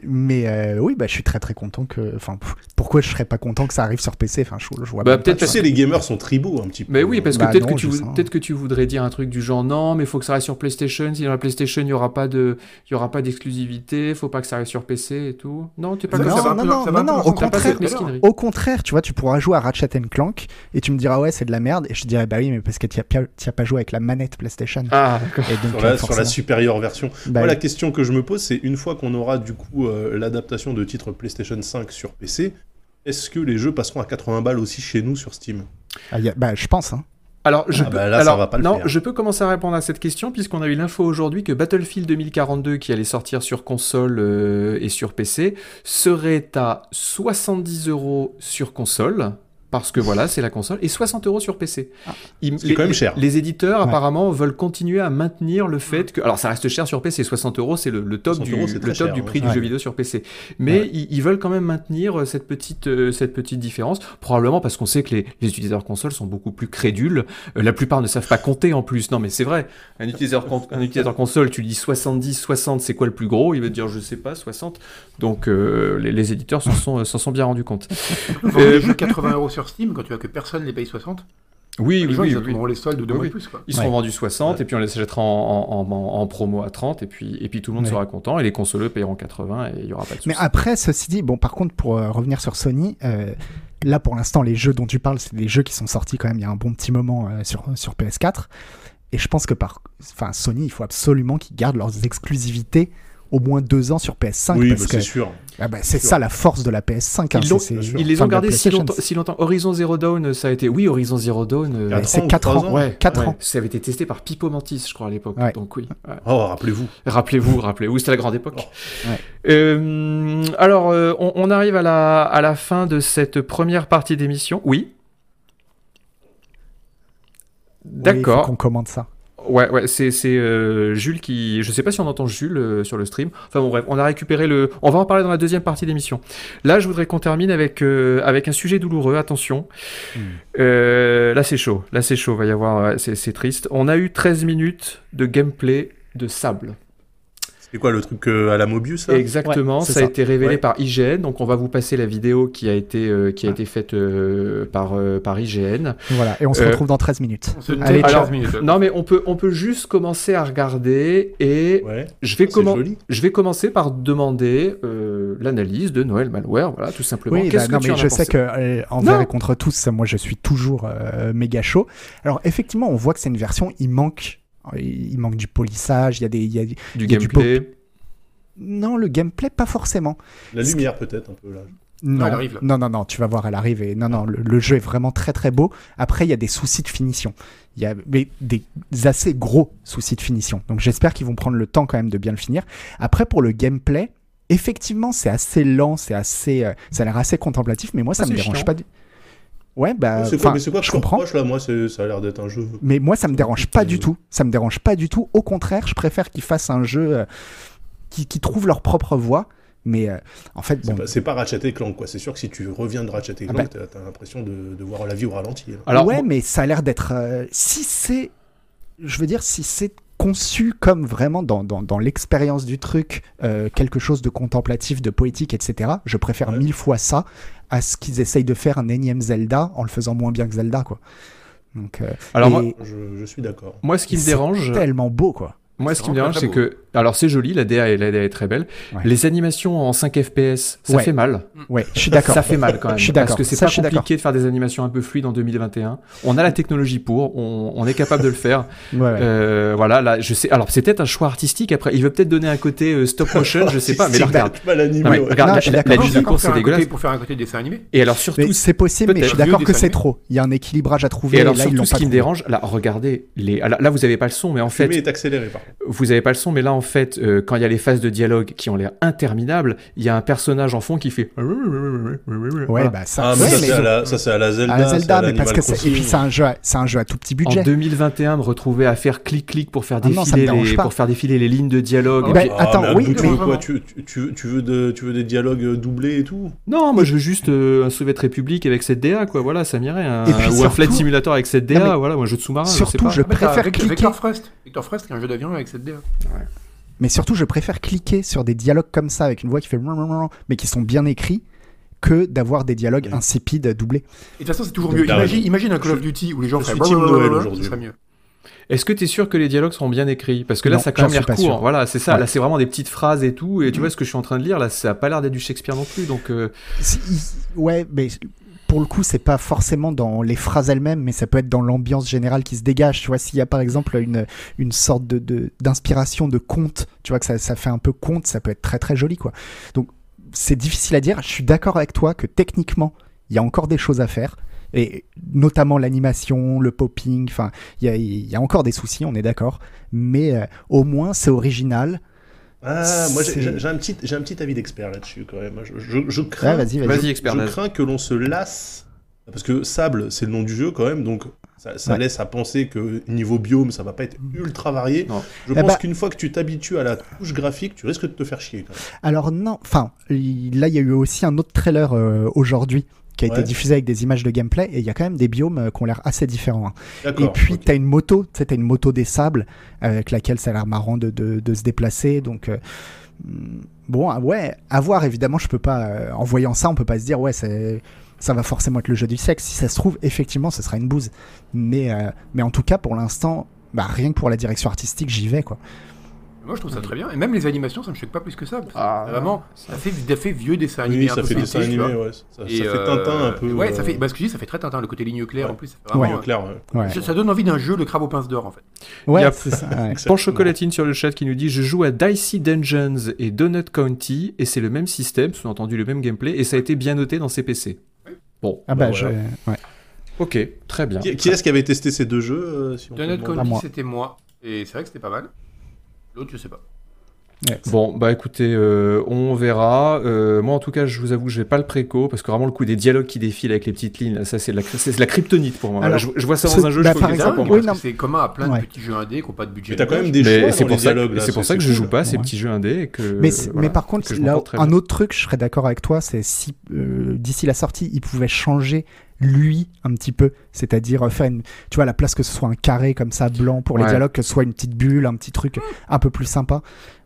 mais euh, oui, bah, je suis très très content que. Enfin, pourquoi je serais pas content que ça arrive sur PC Enfin, je, je vois Bah, peut-être Tu tu sais, les gamers sont tribaux un petit peu. Mais oui, parce que Bah peut-être non, que, tu je vou- sais. peut-être que tu voudrais dire un truc du genre non, mais il faut que ça reste sur PlayStation. Si dans la PlayStation il y aura pas de, il y aura pas d'exclusivité, faut pas que ça reste sur PC et tout. Non, t'es pas Ça- comme ça ça. Non, non, ça non, non, au contraire. Au contraire, tu vois, tu pourras jouer à Ratchet Clank et tu me diras ouais, c'est de la merde. Et je te dirais bah oui, mais parce que tu as, pas joué avec la manette PlayStation. Ah, d'accord. Sur la, euh, sur la forcément. supérieure version. Bah Moi, la question que je me pose, c'est une fois qu'on aura du coup euh, l'adaptation de titres PlayStation 5 sur PC, est-ce que les jeux passeront à 80 balles aussi chez nous sur Steam? Ah, y a- bah, je pense. Hein. Alors, je Ah peux, bah là, ça alors, va pas le non, faire. je peux commencer à répondre à cette question puisqu'on a eu l'info aujourd'hui que Battlefield 2042, qui allait sortir sur console euh, et sur PC, serait à 70 euros sur console. Parce que voilà, c'est la console, et 60 euros sur PC. Ah. Ils- Ce qui est quand même cher. Les éditeurs, Ouais. apparemment, veulent continuer à maintenir le fait que. Alors, ça reste cher sur PC, 60 euros, c'est le, le top, 60 du, euros, c'est le très top cher, du ouais. prix du jeu vidéo sur PC. Mais Ouais. ils, ils veulent quand même maintenir euh, cette petite, euh, cette petite différence, probablement parce qu'on sait que les, les utilisateurs console sont beaucoup plus crédules. Euh, la plupart ne savent pas compter en plus. Non, mais c'est vrai. Un utilisateur, un utilisateur console, tu lui dis 70, 60, c'est quoi le plus gros? Il va te dire, je sais pas, 60. Donc, euh, les, les éditeurs s'en sont, bien rendus compte. Euh, jeux 80 euros sur Steam quand tu vois que personne les paye 60. Oui, les oui, gens, oui. ils oui. les soldes de deux Oui, mois oui. de plus. Quoi. Ils seront Ouais. vendus 60 et puis on les achètera en, en, en- en promo à 30 et puis, et puis tout le monde Ouais. sera content et les consoleux paieront 80 et il y aura pas de soucis. Mais après, ceci dit, bon, par contre, pour euh, revenir sur Sony, euh, là pour l'instant, les jeux dont tu parles, c'est des jeux qui sont sortis quand même il y a un bon petit moment euh, sur, sur PS4. Et je pense que par, enfin, Sony, il faut absolument qu'ils gardent leurs exclusivités au moins deux ans sur PS5 Oui, parce bah, que c'est sûr. ah bah, c'est ça la force de la PS5. hein, Ils les ont gardés si longtemps, si longtemps. Horizon Zero Dawn, ça a été. Oui, Horizon Zero Dawn. euh, c'est ans ou 4 trois ans. ans ouais, 4 ouais. ans. Ça avait été testé par Pipo Mantis, je crois, à l'époque. Ouais. Donc oui. ouais. Oh, rappelez-vous. Rappelez-vous, rappelez-vous, c'était la grande époque. Ouais. Euh, alors, euh, on, on arrive à la, à la fin de cette première partie d'émission. Oui. Oui, il faut D'accord. qu'on commande ça. Ouais, ouais, c'est c'est, euh, Jules qui. Je sais pas si on entend Jules euh, sur le stream. Enfin bon, bref, on a récupéré le. On va en parler dans la deuxième partie d'émission. Là, je voudrais qu'on termine avec, euh, avec un sujet douloureux. Attention. Hmm. Euh, là, c'est chaud. Là, c'est chaud. Va y avoir. c'est triste. On a eu 13 minutes de gameplay de sable. C'est quoi le truc euh, à la Mobius là? Exactement, Ouais, ça, a ça. été révélé Ouais. par IGN. Donc, on va vous passer la vidéo qui a été, euh, qui a Ah. été faite euh, par, euh, par IGN. Voilà, et on se Euh, retrouve dans 13 minutes. Allez, tait ciao. 15 minutes. Non, mais on peut, on peut juste commencer à regarder et Ouais. je vais comment. Je vais commencer par demander euh, l'analyse de Noël Malware, voilà, tout simplement. Oui, Qu'est-ce bah, que non, tu mais en as je sais que envers et contre tous, moi je suis toujours euh, méga chaud. Alors effectivement, on voit que c'est une version, il manque, il manque du polissage, il y a des, il y a- du il y a du gameplay non le gameplay pas forcément. La lumière peut-être un peu là. Non, elle arrive, là. non, non, non, tu vas voir, elle arrive et non, non, le, le jeu est vraiment très très beau. Après, il y a des soucis de finition. Il y a mais des assez gros soucis de finition. Donc j'espère qu'ils vont prendre le temps quand même de bien le finir. Après, pour le gameplay, effectivement, c'est assez lent, c'est assez, euh, ça a l'air assez contemplatif, mais moi ça Ah, me c'est dérange chiant. pas. Ouais, bah, c'est quoi, enfin, mais c'est quoi que je comprends. là Moi, c'est- ça a l'air d'être un jeu. Mais moi, ça me dérange pas du tout. Ça me dérange pas du tout. Au contraire, je préfère qu'ils fassent un jeu. euh, qui, qui trouvent leur propre voix. Mais euh, en fait, C'est bon, pas- C'est pas Ratchet et Clank, quoi. C'est sûr que si tu reviens de Ratchet et Ah Clank, t'as t'as l'impression de, de voir la vie au ralenti. hein. Alors, ouais, moi- mais ça a l'air d'être. euh, si c'est. Je veux dire, si c'est conçu comme vraiment dans, dans, dans l'expérience du truc, euh, quelque chose de contemplatif, de poétique, etc., je préfère Ouais. mille fois ça à ce qu'ils essayent de faire un énième Zelda en le faisant moins bien que Zelda, quoi. Donc, euh, Alors et moi, Je, je suis d'accord. moi, ce qui me c'est dérange, tellement beau, quoi. moi, ce qui me dérange, c'est que, alors c'est joli, la DA, est- la DA est très belle. Ouais. Les animations en 5 FPS, ça Ouais. fait mal. Ouais, je suis d'accord. Ça fait mal quand même. Je suis Parce d'accord. que c'est pas compliqué de faire des animations un peu fluides en 2021. On a la technologie pour, on, on est capable de le faire. Ouais. Euh, voilà, là, je sais. Alors, c'est peut-être un choix artistique. Après, il veut peut-être donner un côté euh, stop motion, je sais pas. Mais là, regarde. Mal animé, Non, mais regarde, Non, la- la, la course, c'est dégueulasse. Pour faire un côté dessin animé. Et alors surtout, c'est possible, mais je suis d'accord que c'est trop. Il y a un équilibrage à trouver. et alors surtout, ce qui me dérange, là, regardez les. Là, vous avez pas le son, mais en fait, Le est accéléré, par contre. vous avez pas le son, mais là, en fait, euh, quand il y a les phases de dialogue qui ont l'air interminables, il y a un personnage en fond qui fait. Ouais, Voilà. bah ça. Ah, ouais, ça, c'est à la, ça, c'est à la Zelda. à la Zelda, à mais parce que c'est. Et puis c'est un jeu, c'est un jeu à tout petit budget. En 2021, me retrouver à faire clic-clic pour faire Ah non, défiler les, pour faire défiler les lignes de dialogue. Ah ben, Ah, attends, mais oui, tu mais- veux quoi tu, tu, tu, tu veux de, tu veux des dialogues euh, doublés et tout? Non, moi je veux juste euh, un Soviet République avec cette DA, quoi. Voilà, ça m'irait. Un, Et puis ou un flight simulator avec cette DA, Non, mais voilà, un jeu de sous-marin. je sais surtout, pas. je Ah, préfère cliquer. Vector Frost. Vector Frost, qui est un jeu d'avion avec cette DA. Mais surtout, je préfère cliquer sur des dialogues comme ça avec une voix qui fait mais qui sont bien écrits que d'avoir des dialogues Ouais. insipides doublés. Et de toute façon, c'est toujours Donc, mieux. Imagine, un Call of Duty où les gens feraient team Noël aujourd'hui. Ce serait mieux. Est-ce que tu es sûr que les dialogues seront bien écrits? Parce que là, Non, ça a quand même l'air court. sûr. Voilà, c'est ça. Ouais. Là, c'est vraiment des petites phrases et tout. Et tu Mhm. vois ce que je suis en train de lire là, ça a pas l'air d'être du Shakespeare non plus. Donc, euh, Ouais, mais pour le coup, c'est pas forcément dans les phrases elles-mêmes, mais ça peut être dans l'ambiance générale qui se dégage. Tu vois, s'il y a par exemple une, une sorte d'inspiration de conte, tu vois que ça, ça fait un peu conte, ça peut être très très joli, quoi. Donc, c'est difficile à dire. Je suis d'accord avec toi que techniquement, il y a encore des choses à faire. Et notamment l'animation, le popping, enfin, il y a, y a encore des soucis, on est d'accord. Mais euh, au moins, c'est original. Ah, moi j'ai- un petit, j'ai un petit avis d'expert là-dessus quand même. Je, je, je crains, Ouais, vas-y, vas-y. vas-y, expert. je crains que l'on se lasse parce que Sable c'est le nom du jeu quand même, donc ça, ça Ouais. laisse à penser que niveau biome ça va pas être ultra varié. Non. Je Eh pense bah- qu'une fois que tu t'habitues à la touche graphique, tu risques de te faire chier quand même. Alors non, enfin, il- là il y a eu aussi un autre trailer euh, aujourd'hui qui a été diffusé avec des images de gameplay et il y a quand même des biomes euh, qui ont l'air assez différents. hein. Et puis t'as une moto, tu t'as une moto des sables avec laquelle ça a l'air marrant de, de, de se déplacer. Donc euh, hmm, bon, ah ouais, à voir évidemment. Je peux pas, euh, en voyant ça, on peut pas se dire ouais, c'est ça va forcément être le jeu du siècle. Si ça se trouve, effectivement, ce sera une bouse. Mais euh, mais en tout cas, pour l'instant, bah, rien que pour la direction artistique, j'y vais quoi. Moi, je trouve ça très bien. Et même les animations, ça me choque pas plus que ça. Ah, Vraiment, ça fait, ça fait vieux dessin animé. Oui, un ça peu fait dessin animé, ouais. Ça, fait euh, Tintin un peu. Ouais, ça euh, fait. Bah, ce que je dis, ça fait très Tintin. Le côté ligne claire, Ouais. en plus. ça fait Ouais. vraiment, clair, ouais. Ouais, Ça, ça donne envie d'un jeu, le crabe aux pinces d'or, en fait. ouais Yep. c'est ça. ouais. Pan Chocolatine sur le chat qui nous dit Je joue à Dicey Dungeons et Donut County et c'est le même système, sous-entendu le même gameplay, et ça a été bien noté dans CPC. Bon, Ah bah, Bah, je- ouais. ok, très bien. Qui, qui est-ce qui avait testé ces deux jeux euh, si Donut County, c'était moi. Et c'est vrai que c'était pas mal. L'autre, je sais pas. Ouais. Bon, bah écoutez, euh, on verra. Euh, moi, en tout cas, je vous avoue, je vais pas le préco parce que vraiment le coup des dialogues qui défilent avec les petites lignes, là, ça c'est de la, c'est la kryptonite pour moi. Alors, je, je vois ça dans un jeu, bah, je par que ça exemple, pour moi. oui, que c'est commun à plein Ouais. de petits jeux indés qui n'ont pas de budget. Mais t'as quand même des choix c'est dans pour les ça, dialogues. là, c'est pour ça que je joue pas ces petits jeux indés. et Que, Mais, c'est- voilà, mais par contre, que là, un autre truc, je serais d'accord avec toi, c'est si euh, d'ici la sortie, il pouvait changer lui un petit peu, c'est-à-dire euh, faire une, tu vois, à la place que ce soit un carré comme ça blanc pour les Ouais. dialogues, que ce soit une petite bulle, un petit truc un peu plus sympa.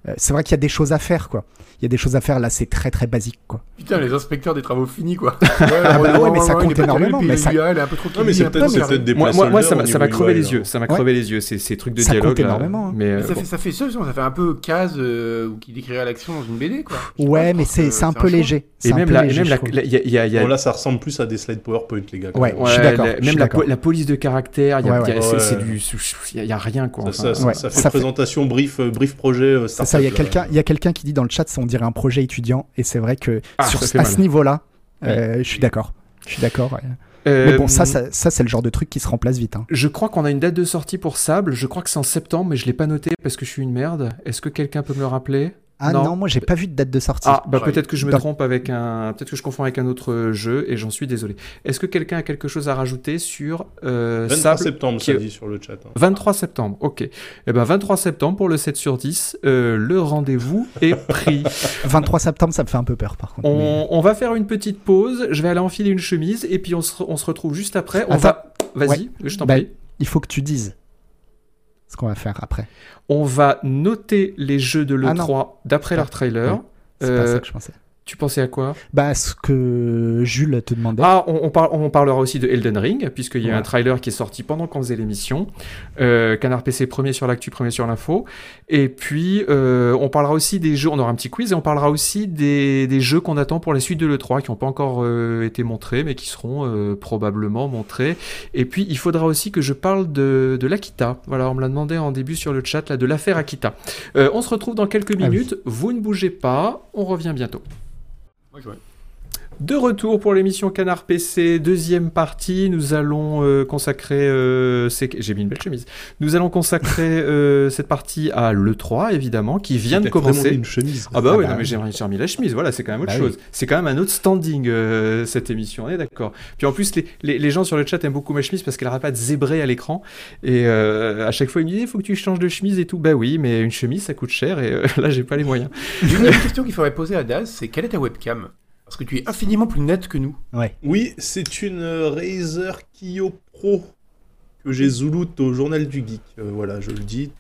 Euh, c'est vrai qu'il y a des choses à faire, quoi. Il y a des choses à faire. Là, c'est très très basique, quoi. Putain, les inspecteurs des travaux finis, quoi. Ah bah ouais, mais ça compte énormément, mais ça- Elle est un peu trop Non, mais c'est peut-être des Moi, moi, moi, ça m'a ça crevé UI, les yeux. Ça m'a Ouais. crevé les yeux, ces, ces trucs de Ça dialogue. compte là. énormément, hein. Mais, euh, Ça bon. fait, ça fait ça, ça fait un peu case euh, qui décrirait l'action dans une BD, quoi. Ouais, mais c'est un peu léger. Et même là, là, ça ressemble plus à des slides PowerPoint, les gars. Ouais, je suis Ouais, d'accord, même la, police de caractère, il y a, Ouais, ouais. Ouais. rien quoi. Ça, ça, Ouais, ça fait ça présentation brief, euh, brief projet. euh, startup, ça, il y a quelqu'un il y a quelqu'un qui dit dans le chat, on dirait un projet étudiant, et c'est vrai que Ah, sur, à mal. ce niveau-là, euh, je suis d'accord. Je suis d'accord. ouais. Euh, Mais bon, ça, ça, ça, c'est le genre de truc qui se remplace vite. hein. Je crois qu'on a une date de sortie pour Sable. Je crois que c'est en septembre, mais je l'ai pas noté parce que je suis une merde. Est-ce que quelqu'un peut me le rappeler? Ah Non. non, moi j'ai pas vu de date de sortie. Ah, bah peut-être que je me Dans- trompe avec un. Peut-être que je confonds avec un autre jeu et j'en suis désolé. Est-ce que quelqu'un a quelque chose à rajouter sur euh, 23 Sable septembre, qui ça dit sur le chat. hein. 23 septembre, ok. Eh ben 23 septembre pour le 7 sur 10, euh, le rendez-vous est pris. 23 septembre, ça me fait un peu peur par contre. mais- On, on va faire une petite pause, je vais aller enfiler une chemise et puis on se, on se retrouve juste après. On Attends. va... Vas-y, Ouais. je t'en Bah, prie. Il faut que tu dises ce qu'on va faire après. On va noter les jeux de Ah non. l'E3 d'après leur trailer. Ouais. C'est pas Euh, ça que je pensais. Tu pensais à quoi Bah, ce que Jules te demandait. Ah, on, on, par- on parlera aussi de Elden Ring, puisqu'il y a Ouais. un trailer qui est sorti pendant qu'on faisait l'émission. Euh, Canard PC premier sur l'actu, premier sur l'info. Et puis, euh, on parlera aussi des jeux, on aura un petit quiz, et on parlera aussi des, des jeux qu'on attend pour la suite de l'E3, qui n'ont pas encore euh, été montrés, mais qui seront probablement montrés. Et puis, il faudra aussi que je parle de, de l'Akita. Voilà, on me l'a demandé en début sur le chat, là, de l'affaire Akita. On se retrouve dans quelques Ah oui. minutes. Vous ne bougez pas, on revient bientôt. Moi, je vois. De retour pour l'émission Canard PC, deuxième partie. Nous allons euh, consacrer. euh, c'est- J'ai mis une belle chemise. Nous allons consacrer euh, cette partie à l'E3, évidemment, qui vient de commencer. une chemise. Ah bah Ah oui, bah non, mais j'ai remis la chemise, voilà, c'est quand même autre Bah oui. chose. C'est quand même un autre standing, euh, cette émission, on est d'accord. Puis en plus, les, les, les gens sur le chat aiment beaucoup ma chemise parce qu'elle n'arrête pas de zébrer à l'écran. Et euh, à chaque fois, ils me disent, il faut que tu changes de chemise et tout. Bah oui, mais une chemise, ça coûte cher et euh, là, j'ai pas les moyens. Une des questions qu'il faudrait poser à Daz, c'est quelle est ta webcam? Parce que tu es infiniment plus net que nous. Oui, c'est une euh, Razer Kio Pro que j'ai zouloute au journal du geek. Euh, voilà, je le dis.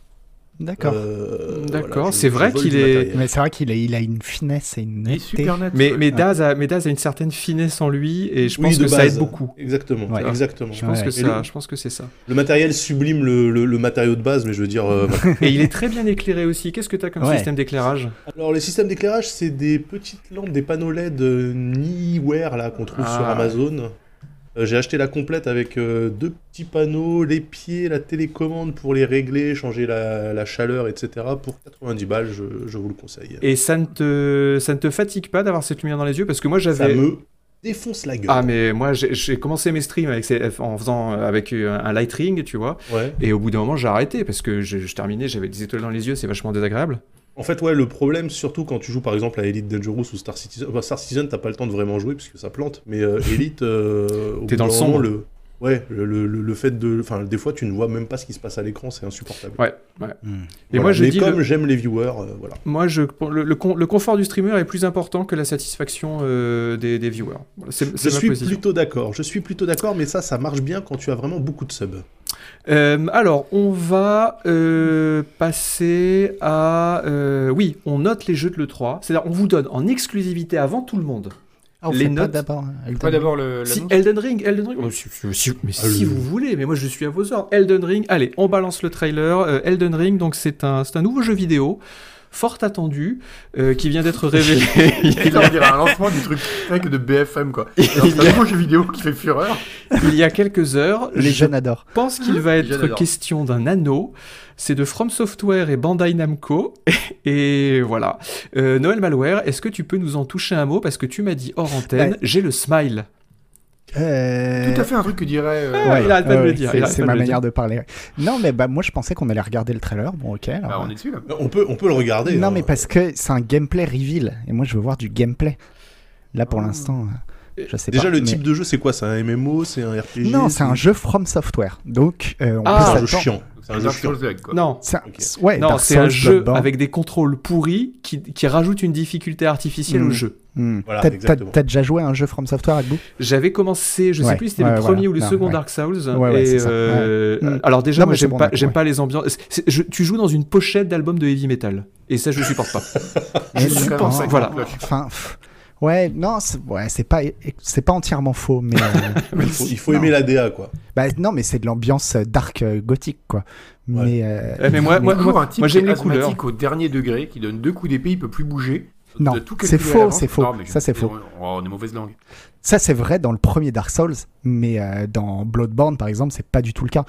D'accord. Euh, D'accord, voilà, c'est vrai qu'il est- matériel. Mais c'est vrai qu'il a, il a une finesse et une netteté. super net. Mais, ouais. mais, Daz a, mais Daz a une certaine finesse en lui et je pense Oui, que ça aide beaucoup. Exactement, Ouais. exactement. Je pense, Ouais. que ça, le- je pense que c'est ça. Le matériel sublime le, le- le matériau de base, mais je veux dire. euh, Et il est très bien éclairé aussi. Qu'est-ce que tu as comme Ouais. système d'éclairage? Alors, les systèmes d'éclairage, c'est des petites lampes, des panneaux LED euh, Niware là qu'on trouve Ah. sur Amazon. Euh, J'ai acheté la complète avec euh, deux petits panneaux, les pieds, la télécommande pour les régler, changer la, la chaleur, etc. Pour 90 balles, je, je vous le conseille. Et ça ne te, ça ne te fatigue pas d'avoir cette lumière dans les yeux? Parce que moi Ça j'avais. me défonce la gueule. Ah mais moi j'ai commencé mes streams avec ces- en faisant euh, avec un, un light ring, tu vois. Ouais. Et au bout d'un moment j'ai arrêté parce que je, je terminais, j'avais des étoiles dans les yeux, c'est vachement désagréable. En fait, ouais, le problème, surtout quand tu joues par exemple à Elite Dangerous ou Star Citizen, enfin, Star Citizen, t'as pas le temps de vraiment jouer parce que ça plante, mais euh, Elite, euh, T'es dans le sombre. le, ouais, le, le- le- fait de, enfin, des fois, tu ne vois même pas ce qui se passe à l'écran, c'est insupportable. Ouais, ouais. Et Voilà. moi je mais dis comme le- j'aime les viewers, euh, voilà. Moi, je, le, le con- le confort du streamer est plus important que la satisfaction euh, des, des viewers. Voilà, Je ma suis plutôt d'accord. Je suis plutôt d'accord, mais ça, ça marche bien quand tu as vraiment beaucoup de subs. Euh, alors, on va euh, passer à... euh, oui, on note les jeux de l'E3. C'est-à-dire, on vous donne en exclusivité avant tout le monde. Ah, on Les fait pas notes- d'abord. hein, Elden Pas Ring. d'abord le. Si, Elden Ring, Elden Ring. Oh, si- si- si- mais si Allez. vous voulez, mais moi je suis à vos ordres. Elden Ring, allez, on balance le trailer. Euh, Elden Ring, donc c'est un, c'est un nouveau jeu vidéo, fort attendu, euh, qui vient d'être révélé. il, y on a, dirait un lancement du truc de BFM quoi. C'est y a- un nouveau jeu vidéo qui fait fureur. il y a quelques heures. Les je jeunes adorent. pense qu'il va être question d'un anneau. C'est de From Software et Bandai Namco. Et voilà. Euh, Noël Malware, est-ce que tu peux nous en toucher un mot? Parce que tu m'as dit hors antenne, Ouais. j'ai le smile. Euh, Tout à fait un truc que dirait. euh, Ouais, il arrête pas de le dire, c'est- ma manière de parler. Non, mais bah, moi je pensais qu'on allait regarder le trailer. Bon, ok. alors, bah, on euh, est dessus là. On peut, on peut le regarder. Non, hein. mais parce que c'est un gameplay reveal. Et moi je veux voir du gameplay. Là pour Ah. l'instant, euh, je sais Déjà, pas. le mais- type de jeu, c'est quoi? C'est un MMO C'est un RPG Non, c'est un jeu From Software. Donc, euh, on Ah, C'est un jeu chiant. C'est un jeu chiant. Quoi. Non. C'est un- Ok. ouais, Non, un jeu Bloodborne. avec des contrôles pourris qui, qui rajoute une difficulté artificielle au Mm. jeu. Hmm. Voilà, T'as- déjà joué à un jeu From Software avec vous J'avais commencé, je sais Ouais, plus si c'était ouais, le voilà. premier ou le Non, second ouais. Dark Souls. Ouais, ouais, et, c'est ça, euh, ouais. Mm. Alors déjà, Non, moi j'aime bon, pas, j'aime les ambiances. Je- tu joues dans une pochette d'album de heavy metal. Et ça, je supporte pas. Je supporte ça, voilà. Enfin, pff, ouais, non, c'est ouais, c'est pas, c'est pas entièrement faux, mais euh, Il faut, il faut Non. aimer la DA, quoi. bah, non, mais c'est de l'ambiance euh, dark euh, gothique, quoi. Ouais. Mais, euh, Eh, mais moi, moi, Toujours moi, moi, j'aime qui est les couleurs. au dernier degré, qui donne deux coups d'épée, il peut plus bouger. Non, De tout c'est faux, c'est faux. Non, mais je- Ça, c'est faux. On est mauvaise langue. Ça, c'est vrai dans le premier Dark Souls, mais euh, dans Bloodborne, par exemple, c'est pas du tout le cas.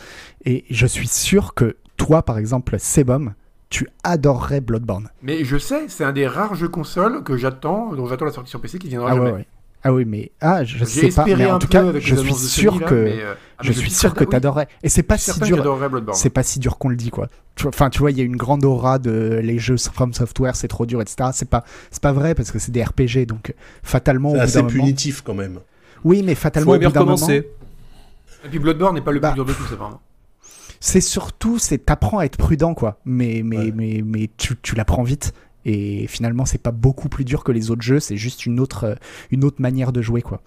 Et je suis sûr que toi, par exemple, Sebum, tu adorerais Bloodborne. Mais je sais, c'est un des rares jeux consoles que j'attends, dont j'attends la sortie sur PC qui viendra Ah jamais. ouais, ouais. Ah oui, mais ah, je J'ai sais pas. Mais en tout cas, je les suis sûr que mais, euh, ah, je suis sûr que oui, t'adorerais. Et c'est pas si dur. C'est pas si dur qu'on le dit, quoi. Enfin, tu vois, il y a une grande aura de les jeux From Software, c'est trop dur, etc. C'est pas, c'est pas vrai parce que c'est des RPG, donc euh, fatalement. C'est assez moment- punitif quand même. Oui, mais Faut fatalement au bien moment. recommencer. Et puis Bloodborne n'est pas le Bah. plus dur de tous, apparemment. C'est surtout, c'est t'apprends à être prudent, quoi. Mais, mais, Ouais. mais, mais tu, tu l'apprends vite. Et finalement, c'est pas beaucoup plus dur que les autres jeux. C'est juste une autre, euh, une autre manière de jouer, quoi.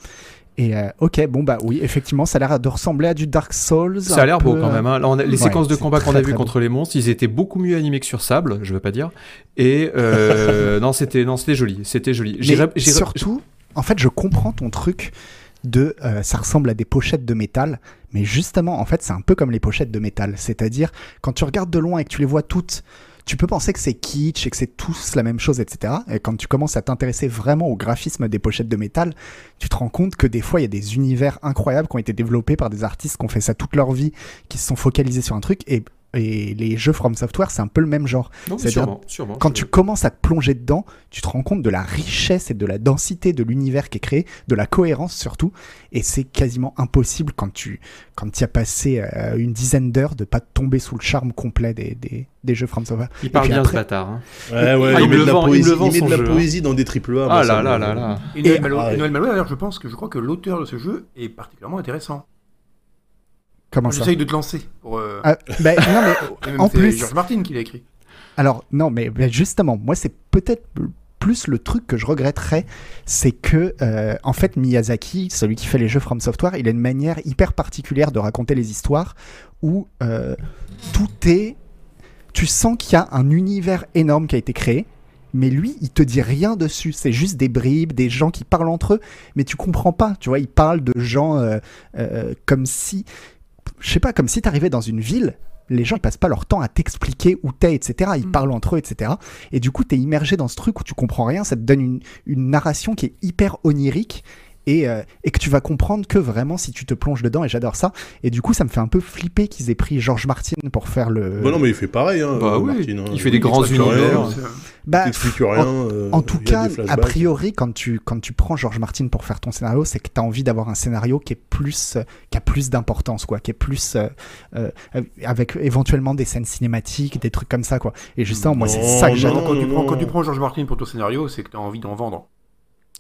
Et euh, ok, bon bah oui, effectivement, ça a l'air de ressembler à du Dark Souls. Ça a l'air beau quand même. hein. Là, on a- les Ouais, séquences de combat qu'on a vues contre les monstres, ils étaient beaucoup mieux animés que sur sable, je veux pas dire. Et euh, non, c'était non, c'était joli, c'était joli. Mais surtout, en fait, je comprends ton truc de euh, ça ressemble à des pochettes de métal, mais justement, en fait, c'est un peu comme les pochettes de métal. C'est-à-dire, quand tu regardes de loin et que tu les vois toutes, tu peux penser que c'est kitsch et que c'est tous la même chose, etc. Et quand tu commences à t'intéresser vraiment au graphisme des pochettes de métal, tu te rends compte que des fois, il y a des univers incroyables qui ont été développés par des artistes qui ont fait ça toute leur vie, qui se sont focalisés sur un truc. Et, et les jeux From Software, c'est un peu le même genre. Non, sûrement, sûrement. Quand tu commences à te plonger dedans, tu te rends compte de la richesse et de la densité de l'univers qui est créé, de la cohérence surtout, et c'est quasiment impossible quand tu quand tu as passé euh, une dizaine d'heures de pas tomber sous le charme complet des, des, des jeux From Software. Il parle bien après- ce bâtard. hein. Ouais, ouais, Ah, il, il met me de la poésie, il met de la jeu, hein. poésie dans des triple A. Ah là là là là. Et Et- Noël Malo, Ah ouais. d'ailleurs, je pense que je crois que l'auteur de ce jeu est particulièrement intéressant. Comment ça J'essaye de te lancer. Pour, euh, Ah, ben, non mais en c'est plus- George Martin qui l'a écrit. Alors, non, mais mais justement, moi, c'est peut-être plus le truc que je regretterais, c'est que, euh, en fait, Miyazaki, celui qui fait les jeux From Software, il a une manière hyper particulière de raconter les histoires où euh, tout est. Tu sens qu'il y a un univers énorme qui a été créé. Mais lui, il te dit rien dessus. C'est juste des bribes, des gens qui parlent entre eux, mais tu comprends pas. Tu vois, il parle de gens euh, comme si, je sais pas, comme si t'arrivais dans une ville les gens ils passent pas leur temps à t'expliquer où t'es, etc. Ils Mm. parlent entre eux, etc. Et du coup, t'es immergé dans ce truc où tu comprends rien. Ça te donne une, une narration qui est hyper onirique et, euh, et que tu vas comprendre que vraiment si tu te plonges dedans. Et j'adore ça. Et du coup, ça me fait un peu flipper qu'ils aient pris George Martin pour faire le. Bah non, mais il fait pareil, hein, Bah euh, oui, Martin, hein. il fait des grands univers. C'est- Bah, rien. euh, En tout cas, a priori, quand tu, quand tu prends George Martin pour faire ton scénario, c'est que tu as envie d'avoir un scénario qui est plus, euh, qui a plus d'importance, quoi, qui est plus, euh, euh, avec éventuellement des scènes cinématiques, des trucs comme ça, quoi. Et justement, moi, c'est ça que j'adore. Quand, quand tu prends George Martin pour ton scénario, c'est que tu as envie d'en vendre.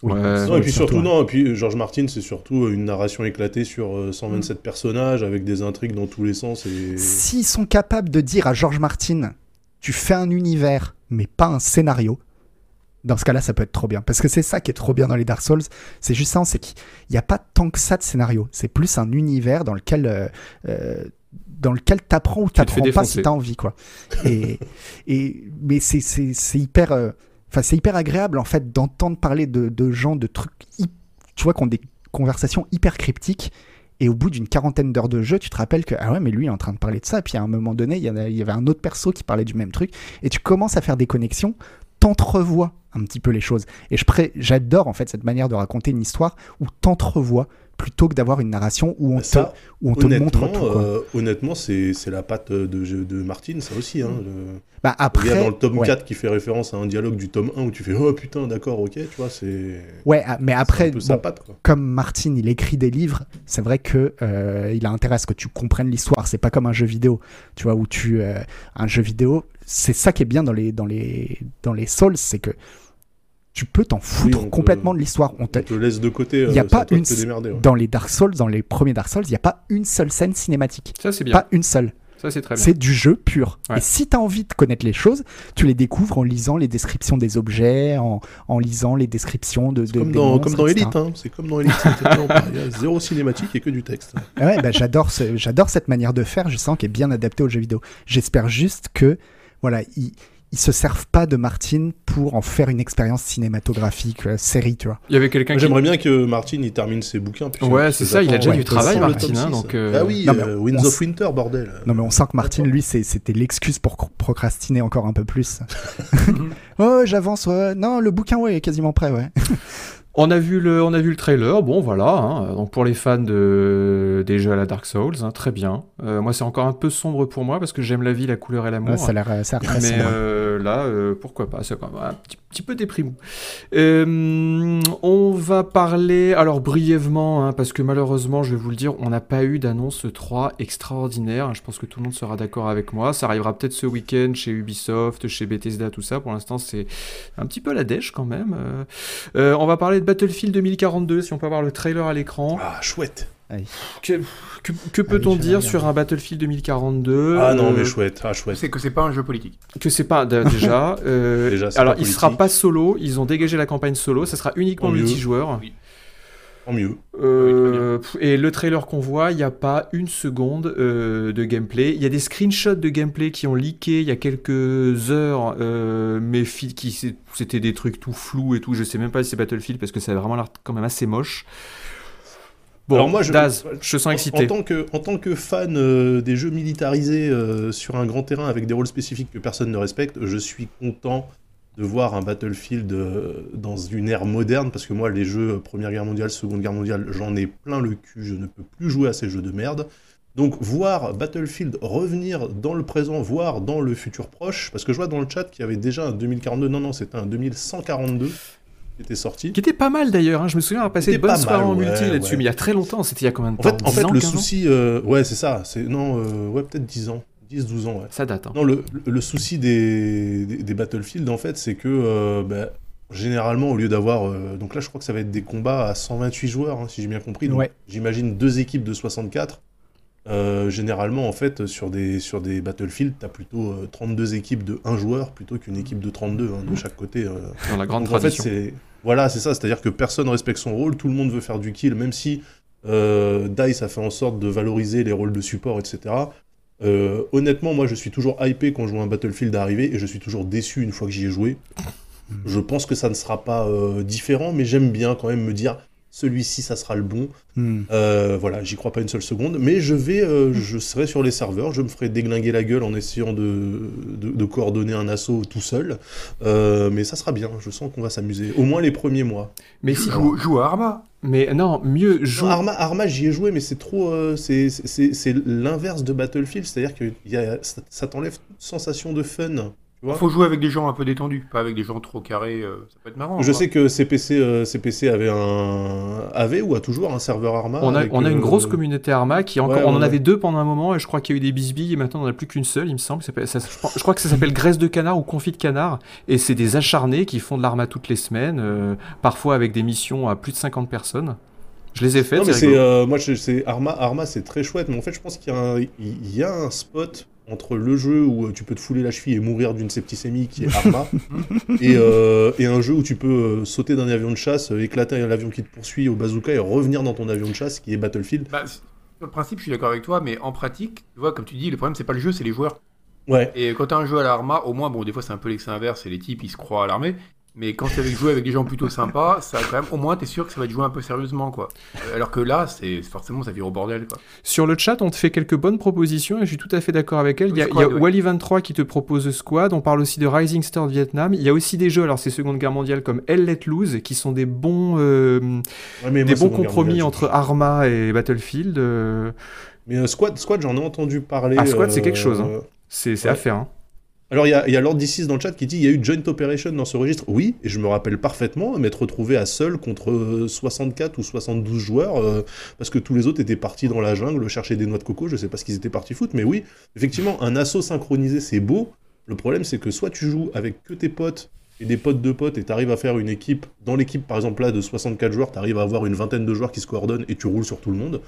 Oui, Ouais. Non, et puis surtout, surtout, non, et puis George Martin, c'est surtout une narration éclatée sur euh, 127 personnages avec des intrigues dans tous les sens. Et... S'ils sont capables de dire à George Martin, tu fais un univers, mais pas un scénario, dans ce cas-là, ça peut être trop bien. Parce que c'est ça qui est trop bien dans les Dark Souls. C'est juste ça, c'est qu'il n'y a pas tant que ça de scénario. C'est plus un univers dans lequel. euh, euh, dans lequel t'apprends ou t'apprends pas si t'as envie quoi. Et, et mais c'est hyper euh, enfin c'est hyper agréable en fait d'entendre parler de, gens de trucs tu vois qui ont des conversations hyper cryptiques et au bout d'une quarantaine d'heures de jeu, tu te rappelles que, ah ouais, mais lui est en train de parler de ça. Et puis à un moment donné, il y, a- il y avait un autre perso qui parlait du même truc. Et tu commences à faire des connexions, t'entrevois un petit peu les choses. Et j'adore en fait cette manière de raconter une histoire où t'entrevois plutôt que d'avoir une narration où on te, Ça, où on te montre tout. quoi. euh, honnêtement, c'est la patte de, de, Martin, ça aussi. Hein, le... Bah, Il y a après, dans le tome ouais. 4 qui fait référence à un dialogue du tome 1 où tu fais Oh putain, d'accord, ok, tu vois, c'est. Ouais, ah, mais après, sa patte, comme Martin, il écrit des livres, c'est vrai que euh, il a intérêt à ce que tu comprennes l'histoire. C'est pas comme un jeu vidéo, tu vois, où tu euh, un jeu vidéo, c'est ça qui est bien dans les dans les dans les Souls, c'est que tu peux t'en foutre on te- complètement de l'histoire. On On te- laisse de côté. Il y a euh, pas une ouais. Dans les Dark Souls, dans les premiers Dark Souls, il n'y a pas une seule scène cinématique. Ça, c'est bien. Pas une seule. Ça, c'est très bien. C'est du jeu pur. Ouais. Et si tu as envie de connaître les choses, tu les découvres en lisant les descriptions des objets, en, en lisant les descriptions de, de Comme des dans, monstres, comme dans. Elite, hein. c'est comme dans Elite. Il y a zéro cinématique et que du texte. Ah Ouais, bah, j'adore, ce- j'adore cette manière de faire. Je sens qu'elle est bien adaptée aux jeux vidéo. J'espère juste que, voilà, ils, ils se servent pas de Martin pour en faire une expérience cinématographique, euh, série, tu vois. Il y avait quelqu'un qui. J'aimerais bien que Martin il termine ses bouquins. Ouais, on c'est ça, il a déjà ouais, du travail, Martin, hein, 6. donc, euh, Ah oui, non, mais euh, Winds of Winter, bordel. Non, mais on sent que Martin, lui, c'était l'excuse pour procrastiner encore un peu plus. oh, j'avance, ouais. Non, le bouquin, ouais, est quasiment prêt, ouais. On a vu le, on a vu le trailer. Bon, voilà. hein. Donc pour les fans de, des jeux à la Dark Souls, hein, très bien. Euh, moi, c'est encore un peu sombre pour moi parce que j'aime la vie, la couleur et l'amour. Ouais, ça a l'air euh, ça a Mais sombre. euh, là, euh, pourquoi pas? C'est quand même un petit, petit peu déprimant. On va parler, alors brièvement, hein, parce que malheureusement, je vais vous le dire, on n'a pas eu d'annonce 3 extraordinaire. Je pense que tout le monde sera d'accord avec moi. Ça arrivera peut-être ce week-end chez Ubisoft, chez Bethesda, tout ça. Pour l'instant, c'est un petit peu la dèche quand même. On va parler Battlefield 2042, si on peut avoir le trailer à l'écran. Ah, chouette. Que, que- que peut-on oui, dire sur un Battlefield 2042 Ah non, Euh, mais chouette. Ah, chouette. C'est que c'est pas un jeu politique. que c'est pas déjà. euh, Déjà, alors, pas il sera pas solo. Ils ont dégagé la campagne solo. Ça sera uniquement Tant mieux. Tant mieux. Euh, pff, et le trailer qu'on voit, il n'y a pas une seconde euh, de gameplay. Il y a des screenshots de gameplay qui ont leaké il y a quelques heures, euh, mais qui c'était des trucs tout flous et tout. Je sais même pas si c'est Battlefield parce que ça a vraiment l'air quand même assez moche. Bon, Alors moi, je- Daz, je sens En, excité. en tant que, en tant que fan euh, des jeux militarisés euh, sur un grand terrain avec des rôles spécifiques que personne ne respecte, je suis content de voir un Battlefield euh, dans une ère moderne, parce que moi, les jeux euh, Première Guerre mondiale, Seconde Guerre mondiale, j'en ai plein le cul, je ne peux plus jouer à ces jeux de merde. Donc voir Battlefield revenir dans le présent, voire dans le futur proche, parce que je vois dans le chat qu'il y avait déjà un 2042, non, non, c'était un 2142 qui était sorti. Qui était pas mal d'ailleurs, hein. je me souviens avoir passé pas soirées mal, en multi là-dessus, ouais. mais il y a très longtemps, c'était il y a combien de En temps fait, en 10 fait ans, le 15 ans souci, euh, ouais, c'est ça, c'est non, euh, ouais, peut-être 10 ans, 10, 12 ans, ouais. Ça date. hein. Non, le, le souci des, des, des Battlefield, en fait, c'est que euh, bah, généralement, au lieu d'avoir. euh, donc là, je crois que ça va être des combats à 128 joueurs, hein, si j'ai bien compris. Donc, Ouais. J'imagine deux équipes de 64. Euh, généralement, en fait, sur des, sur des Battlefield, t'as plutôt euh, 32 équipes de 1 joueur plutôt qu'une équipe de 32 hein, de chaque côté. euh. Dans la grande Donc, en fait, tradition. c'est voilà, c'est ça, c'est-à-dire que personne respecte son rôle, tout le monde veut faire du kill, même si euh, Dice a fait en sorte de valoriser les rôles de support, etc. Euh, honnêtement, moi, je suis toujours hypé quand je vois un Battlefield arriver et je suis toujours déçu une fois que j'y ai joué. Je pense que ça ne sera pas euh, différent, mais j'aime bien quand même me dire celui-ci, ça sera le bon. Hmm. Euh, voilà, j'y crois pas une seule seconde, mais je vais, euh, je serai sur les serveurs, je me ferai déglinguer la gueule en essayant de, de, de coordonner un assaut tout seul, Euh, mais ça sera bien. Je sens qu'on va s'amuser, au moins les premiers mois. Mais si, Joue, joue à Arma. mais non, mieux joue. Non, Arma, Arma j'y ai joué, mais c'est trop, euh, c'est l'inverse de Battlefield, c'est-à-dire que il y a, ça, ça t'enlève toute sensation de fun. Vois Faut jouer avec des gens un peu détendus, pas avec des gens trop carrés. euh, ça peut être marrant. Je quoi. sais que CPC, euh, CPC avait un, avait ou a toujours un serveur Arma. On a, avec, on a une euh, grosse communauté Arma qui encore, ouais, on en ouais, avait deux pendant un moment et je crois qu'il y a eu des bisbilles et maintenant on n'en a plus qu'une seule, il me semble. Ça je, crois- je crois que ça s'appelle graisse de canard ou confit de canard et c'est des acharnés qui font de l'Arma toutes les semaines, euh, parfois avec des missions à plus de 50 personnes. Je les ai faites, Non, mais c'est euh, moi, je- c'est Arma, Arma, c'est très chouette, mais en fait, je pense qu'il y a un, il y a un spot entre le jeu où euh, tu peux te fouler la cheville et mourir d'une septicémie qui est Arma, et, euh, et un jeu où tu peux euh, sauter d'un avion de chasse, éclater l'avion qui te poursuit au bazooka et revenir dans ton avion de chasse qui est Battlefield. Bah, sur le principe, je suis d'accord avec toi, mais en pratique, tu vois, comme tu dis, le problème, c'est pas le jeu, c'est les joueurs. Ouais. Et quand t'as un jeu à l'arma, au moins, bon, des fois, c'est un peu l'excès inverse, et les types, ils se croient à l'armée. Mais quand tu avec joué avec des gens plutôt sympas, ça quand même, au moins, t'es sûr que ça va être joué un peu sérieusement, quoi. Euh, Alors que là, c'est forcément, ça vire au bordel, quoi. Sur le chat, on te fait quelques bonnes propositions et je suis tout à fait d'accord avec elle. Il y a, Squad, il y a ouais. Wally23 qui te propose Squad, on parle aussi de Rising Star de Vietnam. Il y a aussi des jeux, alors c'est Seconde Guerre mondiale comme Hell Let Loose, qui sont des bons, euh, Ouais, mais des moi, bons compromis mondiale, entre Arma et Battlefield. euh, Mais euh, Squad, Squad j'en ai entendu parler. Ah, Squad, c'est quelque chose, hein. c'est c'est Ouais. à faire. hein. Alors, il y a, y a Lord D6 dans le chat qui dit il y a eu Joint Operation dans ce registre. Oui, et je me rappelle parfaitement m'être retrouvé à seul contre euh, 64 ou 72 joueurs, euh, parce que tous les autres étaient partis dans la jungle chercher des noix de coco. Je sais pas ce qu'ils étaient partis foutre, mais oui, effectivement, un assaut synchronisé, c'est beau. Le problème, c'est que soit tu joues avec que tes potes et des potes de potes et t'arrives à faire une équipe, dans l'équipe par exemple là de 64 joueurs, t'arrives à avoir une vingtaine de joueurs qui se coordonnent et tu roules sur tout le monde.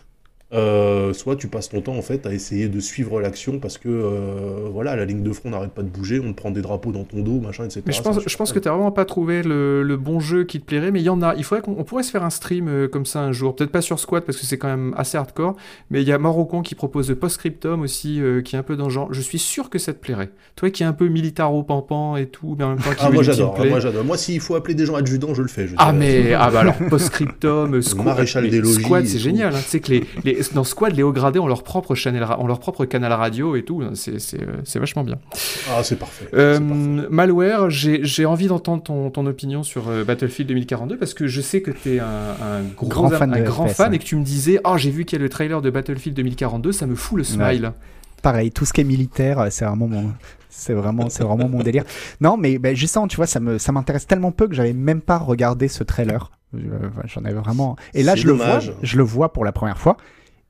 Euh, soit tu passes ton temps en fait à essayer de suivre l'action parce que euh, voilà la ligne de front n'arrête pas de bouger, on te prend des drapeaux dans ton dos, machin, etc. Mais je C'est pense, je pense que tu vraiment pas trouvé le, le bon jeu qui te plairait, mais il y en a. Il faudrait qu'on on pourrait se faire un stream euh, comme ça un jour. Peut-être pas sur Squad parce que c'est quand même assez hardcore, mais il y a Morocon qui propose Postscriptum aussi, euh, qui est un peu dans le genre. Je suis sûr que ça te plairait. Toi qui es un peu militaro-pampant et tout, mais en même temps qui Ah, moi j'adore, teamplay. moi j'adore. Moi s'il faut appeler des gens adjudants, je le fais. je Ah mais ah bah alors Postscriptum, Squad, maréchal des logis c'est génial. hein. Tu sais que les, les dans Squad, les hauts gradés ont leur propre, channel, ont leur propre canal radio et tout. C'est- C'est c'est vachement bien. Ah, c'est parfait. Euh, parfait. Malware, j'ai j'ai envie d'entendre ton, ton opinion sur euh, Battlefield 2042 parce que je sais que tu es un, un gros Grand fan un grand FPS, fan et que tu me disais Oh, j'ai vu qu'il y a le trailer de Battlefield 2042, ça me fout le smile. Pareil, tout ce qui est militaire, euh, c'est vraiment mon, c'est vraiment, c'est vraiment mon délire. Non, mais ben, justement, tu vois, ça me, ça m'intéresse tellement peu que j'avais même pas regardé ce trailer. J'en avais vraiment. Et là, je le vois, je le vois pour la première fois,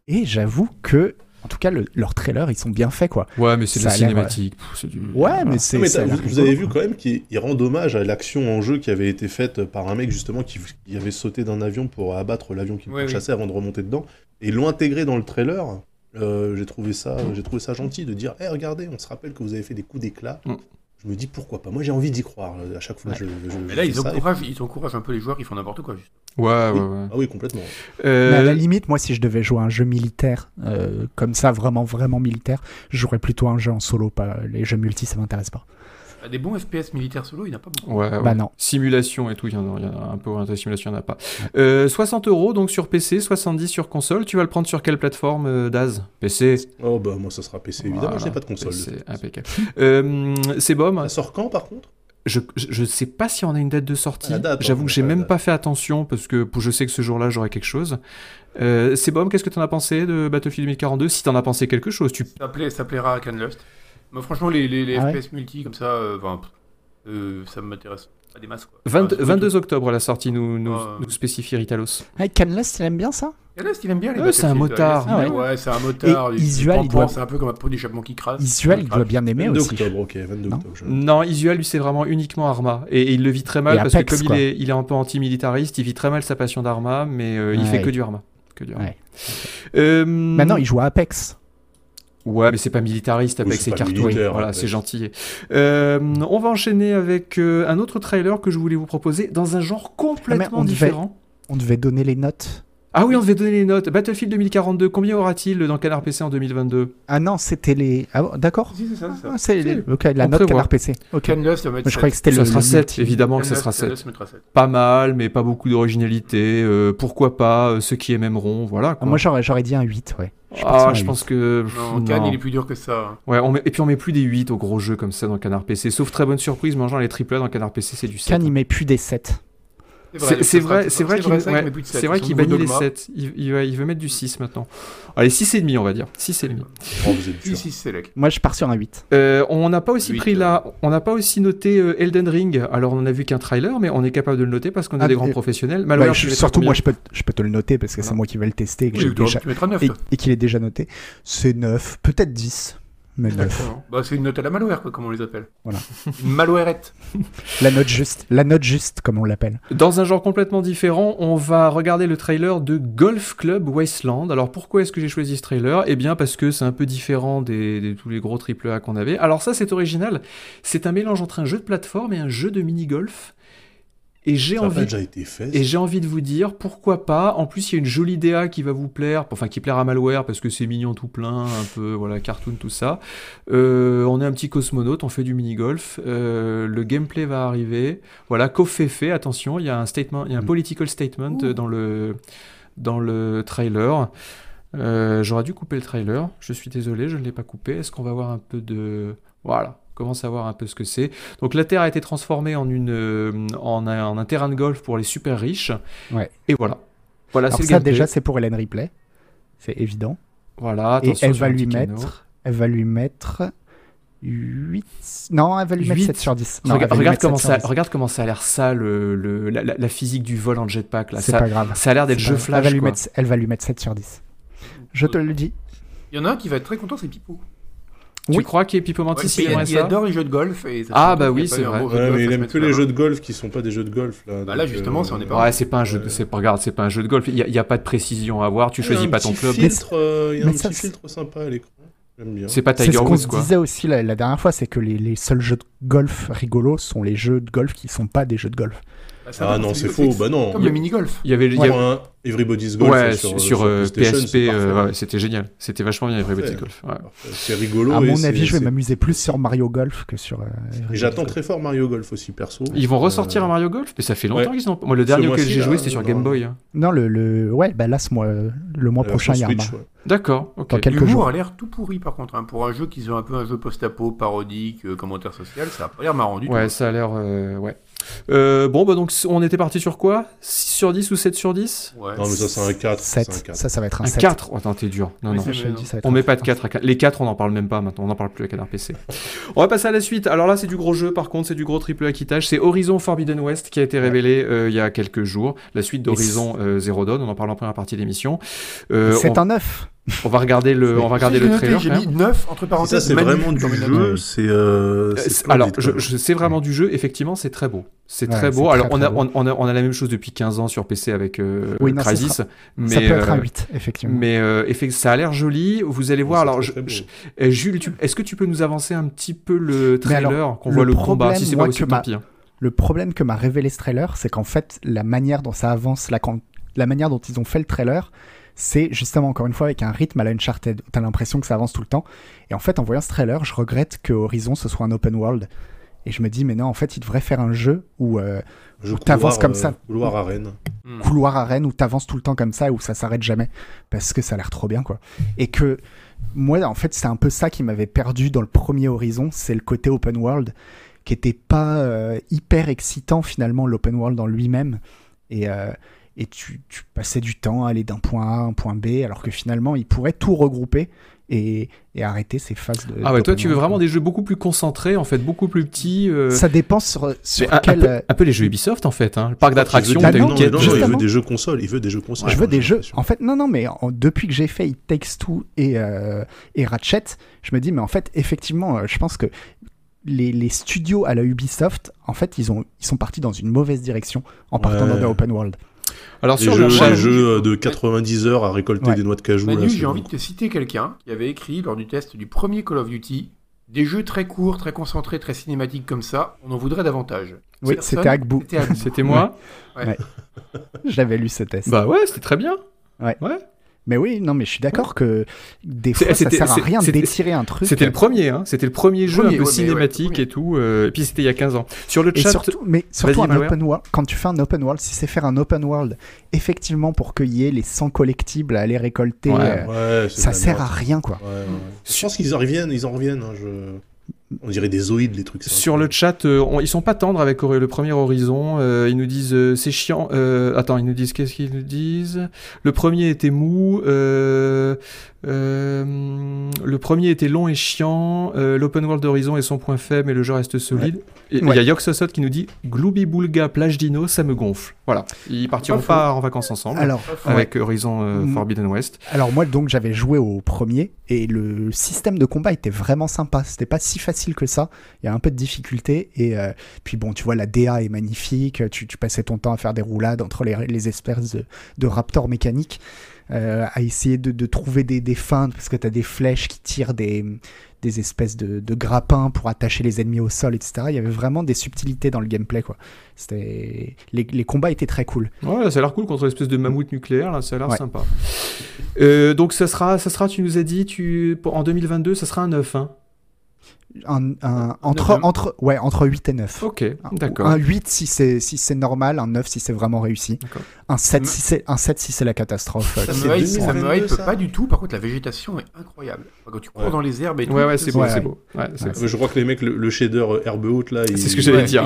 et j'avoue que, en tout cas, le- leurs trailers, ils sont bien faits, quoi. Ouais, mais c'est de la cinématique. Pff, du- Ouais, mais c'est. Vous, vous avez vu quand même qu'il il rend hommage à l'action en jeu qui avait été faite par un mec justement qui, qui avait sauté d'un avion pour abattre l'avion qui oui. chassait avant de remonter dedans et l'ont intégré dans le trailer. Euh, j'ai trouvé ça, j'ai trouvé ça gentil de dire, Eh, regardez, on se rappelle que vous avez fait des coups d'éclat. Mm. Je me dis pourquoi pas? Moi j'ai envie d'y croire euh, à chaque fois. Ouais. que Je, je- Mais je là, fais ils ça, et- encouragent, ils encouragent un peu les joueurs qui font n'importe quoi. Juste. Ouais, ouais, Oui. ouais. Ah oui, complètement. Euh, Mais à la limite, moi, si je devais jouer à un jeu militaire, euh, comme ça, vraiment, vraiment militaire, je jouerais plutôt un jeu en solo, pas les jeux multi, ça m'intéresse pas. Bah, Des bons FPS militaires solo, il n'y en a pas beaucoup. Ouais, ouais. Bah non. Simulation et tout, il y, en a, il y en a un peu orienté simulation, il n'y en a pas. Euh, 60 euros donc sur PC, 70 sur console. Tu vas le prendre sur quelle plateforme, euh, Daz PC. Oh bah moi ça sera PC évidemment, Voilà, je n'ai pas de console. toute façon. impeccable. Euh, c'est bon. Ça sort quand par contre? Je, je, je sais pas si on a une date de sortie. J'avoue on que j'ai même date. pas fait attention parce que pour- je sais que ce jour-là j'aurai quelque chose. Euh, c'est bon, qu'est-ce que t'en as pensé de Battlefield 2042 Si t'en as pensé quelque chose, tu. Ça, plaît, ça plaira à Canlust. Moi, franchement, les, les, les Ah ouais FPS multi comme ça, euh, euh, ça m'intéresse pas des masses. Quoi. 20 Enfin, c'est 22 octobre la sortie nous, nous, Ah. nous spécifie Ritalos. Ah, Canless, il aime bien ça? Canlust, il aime bien les Ouais, c'est un motard. Ah bien, ouais. ouais, c'est un motard. Isual, il doit- C'est un peu comme un pot d'échappement qui crasse. Isual, il doit bien aimer 22 aussi. octobre, ok, 22 Non. octobre. je- Non, Isual lui c'est vraiment uniquement Arma et, et il le vit très mal Et parce Apex, que comme il est, il est un peu anti-militariste, il vit très mal sa passion d'Arma, mais euh, il Ouais. fait que du Arma. Que du Arma. Ouais. Euh, Maintenant, il joue à Apex. Ouais, mais c'est pas militariste avec ses militaire, voilà, c'est gentil. Euh, on va enchaîner avec euh, un autre trailer que je voulais vous proposer dans un genre complètement on devait- différent. On devait donner les notes. Ah oui, on devait donner les notes. Battlefield 2042, combien aura-t-il dans Canard PC en 2022 Ah non, c'était les. Ah bon, d'accord. Si, c'est ça, c'est ça. Ah, c'est les- Si. Ok, la On note prévoit. Canard PC. Ok. Moi, je croyais que c'était Ça le. sera le 7, multi. évidemment que ça sera 7. Canlust mettra 7. Pas mal, mais pas beaucoup d'originalité. euh, pourquoi pas euh, ceux qui aimeront, voilà. Ah, quoi. moi, j'aurais dit un 8, ouais. Je Ah, je 8. pense que. Non, non. Cannes, il est plus dur que ça. Ouais, on met- et puis on met plus des 8 au gros jeu comme ça dans Canard PC. Sauf très bonne surprise, mangeant les triple A dans Canard PC, c'est du 7. Cannes, il met plus des 7. C'est c'est vrai, c'est vrai c'est sept. vrai qu'il bannit les dogma. 7. Il, il va- il veut mettre du 6 maintenant. Allez, 6,5 on va dire. 6,5. Oh, vous êtes Si, dur. si, c'est Select. Moi, je pars sur un 8. Euh, on n'a pas aussi Huit, pris euh. la, on n'a pas aussi noté euh, Elden Ring. Alors on n'a vu qu'un trailer, mais on est capable de le noter parce qu'on a Ah, des grands professionnels. Malheureusement, je- surtout, moi, je peux, je peux te le noter parce que c'est moi qui vais le tester et que Oui, j'ai tu déjà- tu mettras 9. et, et qu'il est déjà noté. C'est 9, peut-être 10, mais 9. Bah, c'est une note à la malware, quoi, comme on les appelle. Voilà. Une malwarette. La note juste, la note juste, comme on l'appelle. Dans un genre complètement différent, on va regarder le trailer de Golf Club Wasteland. Alors pourquoi est-ce que j'ai choisi ce trailer? Eh bien parce que c'est un peu différent des, des- tous les gros AAA qu'on avait. Alors ça c'est original, c'est un mélange entre un jeu de plateforme et un jeu de mini-golf. Et j'ai envie, déjà été fait. et j'ai envie de vous dire pourquoi pas. En plus, il y a une jolie DA qui va vous plaire, enfin qui plaira à Malware parce que c'est mignon tout plein, un peu voilà cartoon tout ça. Euh, on est un petit cosmonaute, on fait du mini golf. Euh, le gameplay va arriver. Voilà, fait attention, il y a un statement, il y a un Mm. political statement dans le dans le trailer. Euh, J'aurais dû couper le trailer. Je suis désolé, je ne l'ai pas coupé. Est-ce qu'on va voir un peu de voilà commence à voir un peu ce que c'est? Donc la Terre a été transformée en, une, euh, en, un, en un terrain de golf pour les super riches. Ouais. Et voilà. Voilà, Alors c'est le ça, gameplay. déjà, c'est pour Hélène Ripley. C'est évident. Voilà, Et elle va lui mettre, elle va lui mettre 8. Non, elle va lui mettre Huit. 7 sur 10. Non, Regarde, comment 7 ça, sur 10. regarde comment ça a l'air sale, le, le- la, physique du vol en jetpack. Là. C'est Ça, pas grave. ça a l'air d'être jeu flash. Elle va, lui quoi. mettre, elle va lui mettre 7 sur 10. Je te le dis. Il y en a un qui va être très content, c'est Pipo. Tu Oui. crois qu'il Pipo Ouais, Mantis, il, il aimerait il ça adore les jeux de golf. Et Ah, bah oui, c'est vrai. Ouais, mais il aime que les jeux de golf qui sont pas des jeux de golf là. Bah là, justement, ça, on est pas- Ouais, c'est pas un jeu. De, c'est pas regarde, c'est pas un jeu de golf. Il y y a pas de précision à avoir. Tu Il choisis pas ton club. Filtre, euh, il y a un mais ça, petit c'est- filtre sympa à l'écran. J'aime bien. C'est pas C'est Tiger ce qu'on se disait aussi la, la dernière fois, c'est que les, les seuls jeux de golf rigolos sont les jeux de golf qui sont pas des jeux de golf. Bah, ça Ah non, c'est faux, bah non. Comme le mini-golf. Il y avait, il y avait- Enfin, Everybody's Golf ouais, sur, sur, sur euh, PSP, euh, ouais, c'était génial. C'était vachement bien Everybody Parfait. Golf. ouais. C'est rigolo. À mon avis, je vais m'amuser plus sur Mario Golf que sur. euh, j'attends très fort Mario Golf aussi, perso. Ils vont ressortir Euh, un Mario Golf, mais ça fait longtemps ouais. qu'ils ont. Moi, le dernier auquel j'ai joué, c'était sur Game Boy. hein. Non, le, le... ouais, bah là, ce mois, le mois prochain, il y a un. Ouais. D'accord, ok. Dans quelques L'humour jours. a l'air tout pourri par contre. hein. Pour un jeu qui se veut un peu un jeu post-apo, parodique, commentaire social, ça a pas l'air marrant du Ouais, tout. ça a l'air. ouais. Euh, bon, bah donc on était parti sur quoi? 6 sur 10 ou 7 sur 10 Ouais. Non, mais ça, c'est un 4. c'est un 7. 4. Ça, ça va être un, Un 7. 4 oh, Attends, t'es dur. Non, Oui, non. être On met pas de 7. 4 à 4. Les 4, on n'en parle même pas maintenant. On n'en parle plus à Canard PC. On va passer à la suite. Alors là, c'est du gros jeu. Par contre, c'est du gros triple acquittage. C'est Horizon Forbidden West qui a été révélé euh, il y a quelques jours. La suite d'Horizon euh, Zero Dawn. On en parle en première partie d'émission. Euh, C'est on, un 9. On va regarder le, on va regarder le trailer. J'ai mis même. 9 entre parenthèses. ça, c'est vraiment du jeu. C'est. euh, Euh, c'est alors, je, quoi. je- c'est vraiment du jeu. Effectivement, c'est très beau. C'est Ouais, très beau. très, Alors, on, très a, beau. on, on a, on a la même chose depuis 15 ans sur PC avec euh, Oui, non, ça Crysis. sera- mais, ça peut être un euh, 8, effectivement. Mais euh, ça a l'air joli. Vous allez voir. C'est Alors, je- euh, Jules, tu- est-ce que tu peux nous avancer un petit peu le trailer qu'on le voit le combat? Problème, Si c'est moi, pas possible, tant ma- pis. hein. Le problème que m'a révélé ce trailer, c'est qu'en fait, la manière dont ça avance, la manière dont ils ont fait le trailer, c'est justement encore une fois avec un rythme à la Uncharted. T'as l'impression que ça avance tout le temps. Et en fait, en voyant ce trailer, je regrette que Horizon ce soit un open world. Et je me dis, mais non, en fait, il devrait faire un jeu où euh, où t'avances couloir, comme euh, ça. Couloir arène. Hmm. couloir arène où t'avances tout le temps comme ça, où ça s'arrête jamais, parce que ça a l'air trop bien, quoi. Et que moi, en fait, c'est un peu ça qui m'avait perdu dans le premier Horizon, c'est le côté open world, qui était pas euh, hyper excitant finalement, l'open world en lui-même. Et, euh, et tu, tu passais du temps à aller d'un point A à un point B, alors que finalement, il pourrait tout regrouper et, et arrêter ces phases de. Ah ouais, toi, tu veux world, vraiment des jeux beaucoup plus concentrés, en fait, beaucoup plus petits. euh, Ça dépend sur, mais sur un, un quel. peu, un peu les jeux Ubisoft, en fait. Hein. Le parc d'attractions, non, une non, il veut des jeux consoles. Il veut des jeux consoles. je veux des jeux. En fait, non, non, mais en- depuis que j'ai fait It Takes Two et, euh, et Ratchet, je me dis, mais en fait, effectivement, euh, je pense que les, les studios à la Ubisoft, en fait, ils, ont, ils sont partis dans une mauvaise direction en partant Ouais. dans des open world. Alors, Des sur jeux, le des chat, Manu, jeux euh, de 90 heures à récolter Ouais. des noix de cajou. Manu, j'ai envie de te citer quelqu'un qui avait écrit lors du test du premier Call of Duty des jeux très courts, très concentrés, très cinématiques comme ça. On en voudrait davantage. Oui, c'était Agbu. C'était Agbu. c'était moi. J'avais lu ce test. Bah ouais, c'était très bien. Mais oui, non, mais je suis d'accord que des C'est- fois, ça sert à rien d'étirer un truc. C'était le premier, hein. C'était le premier jeu Premier, un peu ouais, mais ouais, cinématique et tout. euh, et puis c'était il y a 15 ans. Sur le Et chat, surtout, mais surtout un open world, quand tu fais un open world, si c'est faire un open world, effectivement pour qu'il y ait les 100 collectibles à aller récolter, Ouais. euh, ça sert à rien quoi. Ouais, ouais. Je pense qu'ils en reviennent, ils en reviennent. hein, je- On dirait des zoïdes, les trucs. ça. Sur le chat, euh, on- ils sont pas tendres avec le premier Horizon. euh, ils nous disent euh, c'est chiant. euh, attends, ils nous disent qu'est-ce qu'ils nous disent? Le premier était mou. euh, euh, le premier était long et chiant. euh, L'open world d'Horizon est son point faible, mais le jeu reste solide. Et il Ouais. y a Yoxosot qui nous dit Glooby Boulga plage dino, ça me gonfle. Voilà, ils partiront Pas pas en vacances ensemble. Alors, avec Horizon euh, Mm. Forbidden West. alors moi donc j'avais joué au premier et le système de combat était vraiment sympa. C'était pas si facile que ça. Il y a un peu de difficulté et euh, puis bon tu vois la DA est magnifique. Tu, tu passais ton temps à faire des roulades entre les, les espèces de, de raptors mécaniques. euh, à essayer de, de trouver des, des feintes parce que tu as des flèches qui tirent des, des espèces de, de grappins pour attacher les ennemis au sol, etc. Il y avait vraiment des subtilités dans le gameplay. Quoi. C'était... Les, les combats étaient très cool. Ouais, ça a l'air cool contre l'espèce de mammouth nucléaire, là, ça a l'air Ouais. sympa. Euh, donc ça sera, ça sera, tu nous as dit, tu, en 2022, ça sera un 9. Hein. Un, un- entre, entre, ouais, entre 8 et 9. Ok, d'accord. Un 8 si c'est si c'est normal, un 9 si c'est vraiment réussi. Un 7 Me- si c'est un 7 si c'est la catastrophe. Ça C'est me hype, ça me 2022, hype ça pas du tout. Par contre, la végétation est incroyable. Quand tu cours Ouais. dans les herbes et tout. Ouais, ouais, c'est beau, Ouais, c'est beau. Ouais, c'est- Ouais. Je crois que les mecs, le, le shader euh, herbe haute, là. C'est ce que j'allais Ouais, dire.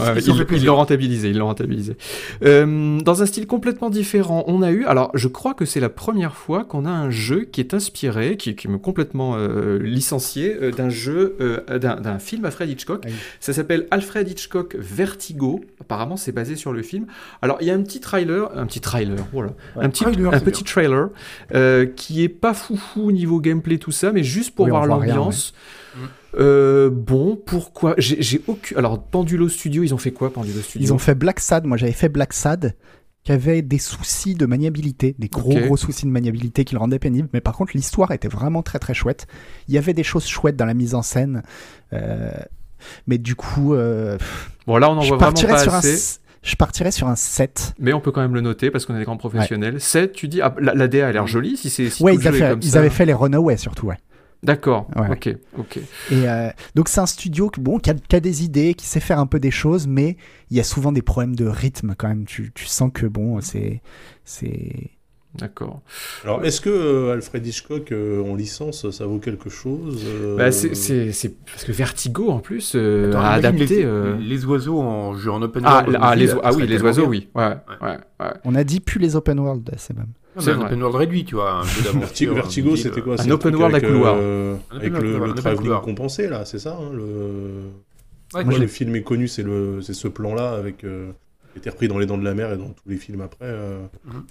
ils- l'ont rentabilisé. Ils l'ont rentabilisé. Euh, dans un style complètement différent, on a eu. Alors, je crois que c'est la première fois qu'on a un jeu qui est inspiré, qui, qui me complètement euh, licencié, euh, d'un jeu, euh, d'un d'un film Alfred Hitchcock. Ah oui. Ça s'appelle Alfred Hitchcock Vertigo. Apparemment, c'est basé sur le film. Alors, il y a un petit trailer, un petit trailer, voilà, Ouais, un petit, trailer, un euh, qui est pas foufou au niveau gameplay tout ça, mais juste pour Oui, voir l'ambiance. ouais. Mm. Euh, bon, pourquoi J'ai j'ai aucun. Alors, Pendulo Studio, ils ont fait quoi, Pendulo Studio? Ils ont fait Black Sad, moi j'avais fait Black Sad qui avait des soucis de maniabilité, des gros gros soucis de maniabilité qui le rendaient pénible, mais par contre l'histoire était vraiment très très chouette. Il y avait des choses chouettes dans la mise en scène, euh, mais du coup, euh, Bon, là, on en je voit vraiment pas sur un, assez. s- je partirais sur un 7. Mais on peut quand même le noter parce qu'on est des grands professionnels. 7, tu dis, ah, la, la DA a l'air jolie si c'est si ouais, tout ils, avaient comme ils ça. avaient fait les Runaway surtout, ouais. D'accord, Ouais. ok, ok. Et euh, donc c'est un studio qui, bon, qui, a, qui a des idées, qui sait faire un peu des choses, mais il y a souvent des problèmes de rythme quand même. Tu, tu sens que bon, c'est c'est D'accord. Alors, est-ce que euh, Alfred Hitchcock euh, en licence, ça vaut quelque chose euh, Bah, c'est- parce que Vertigo en plus euh, Attends, a adapté. les, euh, les oiseaux en jeu en open Ah, world. ah, aussi, les, ah oui, les oiseaux, bien. oui. Ouais, ouais, ouais. On a dit plus les open world, c'est même. C'est un vrai. open world réduit, tu vois. Un jeu Vertigo, c'était quoi C'est Un open world à avec, couloir. euh, Un avec le, le travelling couloir. compensé, là, c'est ça hein, le... Ouais, Moi, le film est connu, c'est le, c'est ce plan-là avec euh, était repris dans Les Dents de la Mer et dans tous les films après. euh.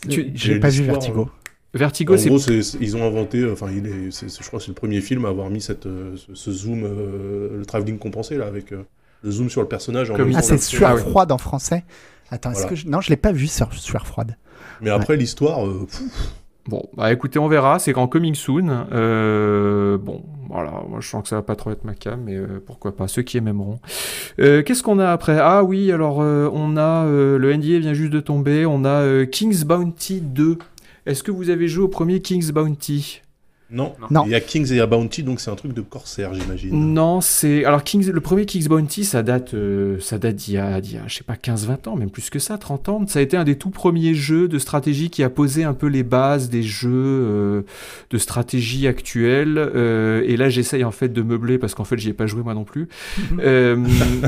Tu- J'ai pas vu Vertigo. Vertigo, En c'est gros, c'est- c'est- ils ont inventé, euh, enfin, il est, c'est- c'est- je crois que c'est le premier film à avoir mis cette, euh, ce, ce zoom, euh, le travelling compensé là, avec euh, le zoom sur le personnage. En Comme Ah, c'est sueur Ah froide en français. Attends, est-ce Voilà. que je... non, je l'ai pas vu sur sueur froide. Mais après l'histoire, euh, pff, Bon, bah écoutez, on verra. C'est qu'en coming soon. Euh, bon, voilà. Moi, je sens que ça va pas trop être ma cam, mais euh, pourquoi pas. Ceux qui aimeront. Euh, Qu'est-ce qu'on a après? Ah oui, alors euh, on a le NDA vient juste de tomber. On a King's Bounty 2. Est-ce que vous avez joué au premier King's Bounty? Non. Non. Il y a Kings et il y a Bounty, donc c'est un truc de corsaire, j'imagine. Non, c'est alors Kings, le premier King's Bounty, ça date, euh, ça date d'il y a, d'il y a, je sais pas, 15-20 ans, même plus que ça, 30 ans. Ça a été un des tout premiers jeux de stratégie qui a posé un peu les bases des jeux euh, de stratégie actuels. Euh, et là, j'essaye en fait de meubler parce qu'en fait, j'y ai pas joué moi non plus. Euh,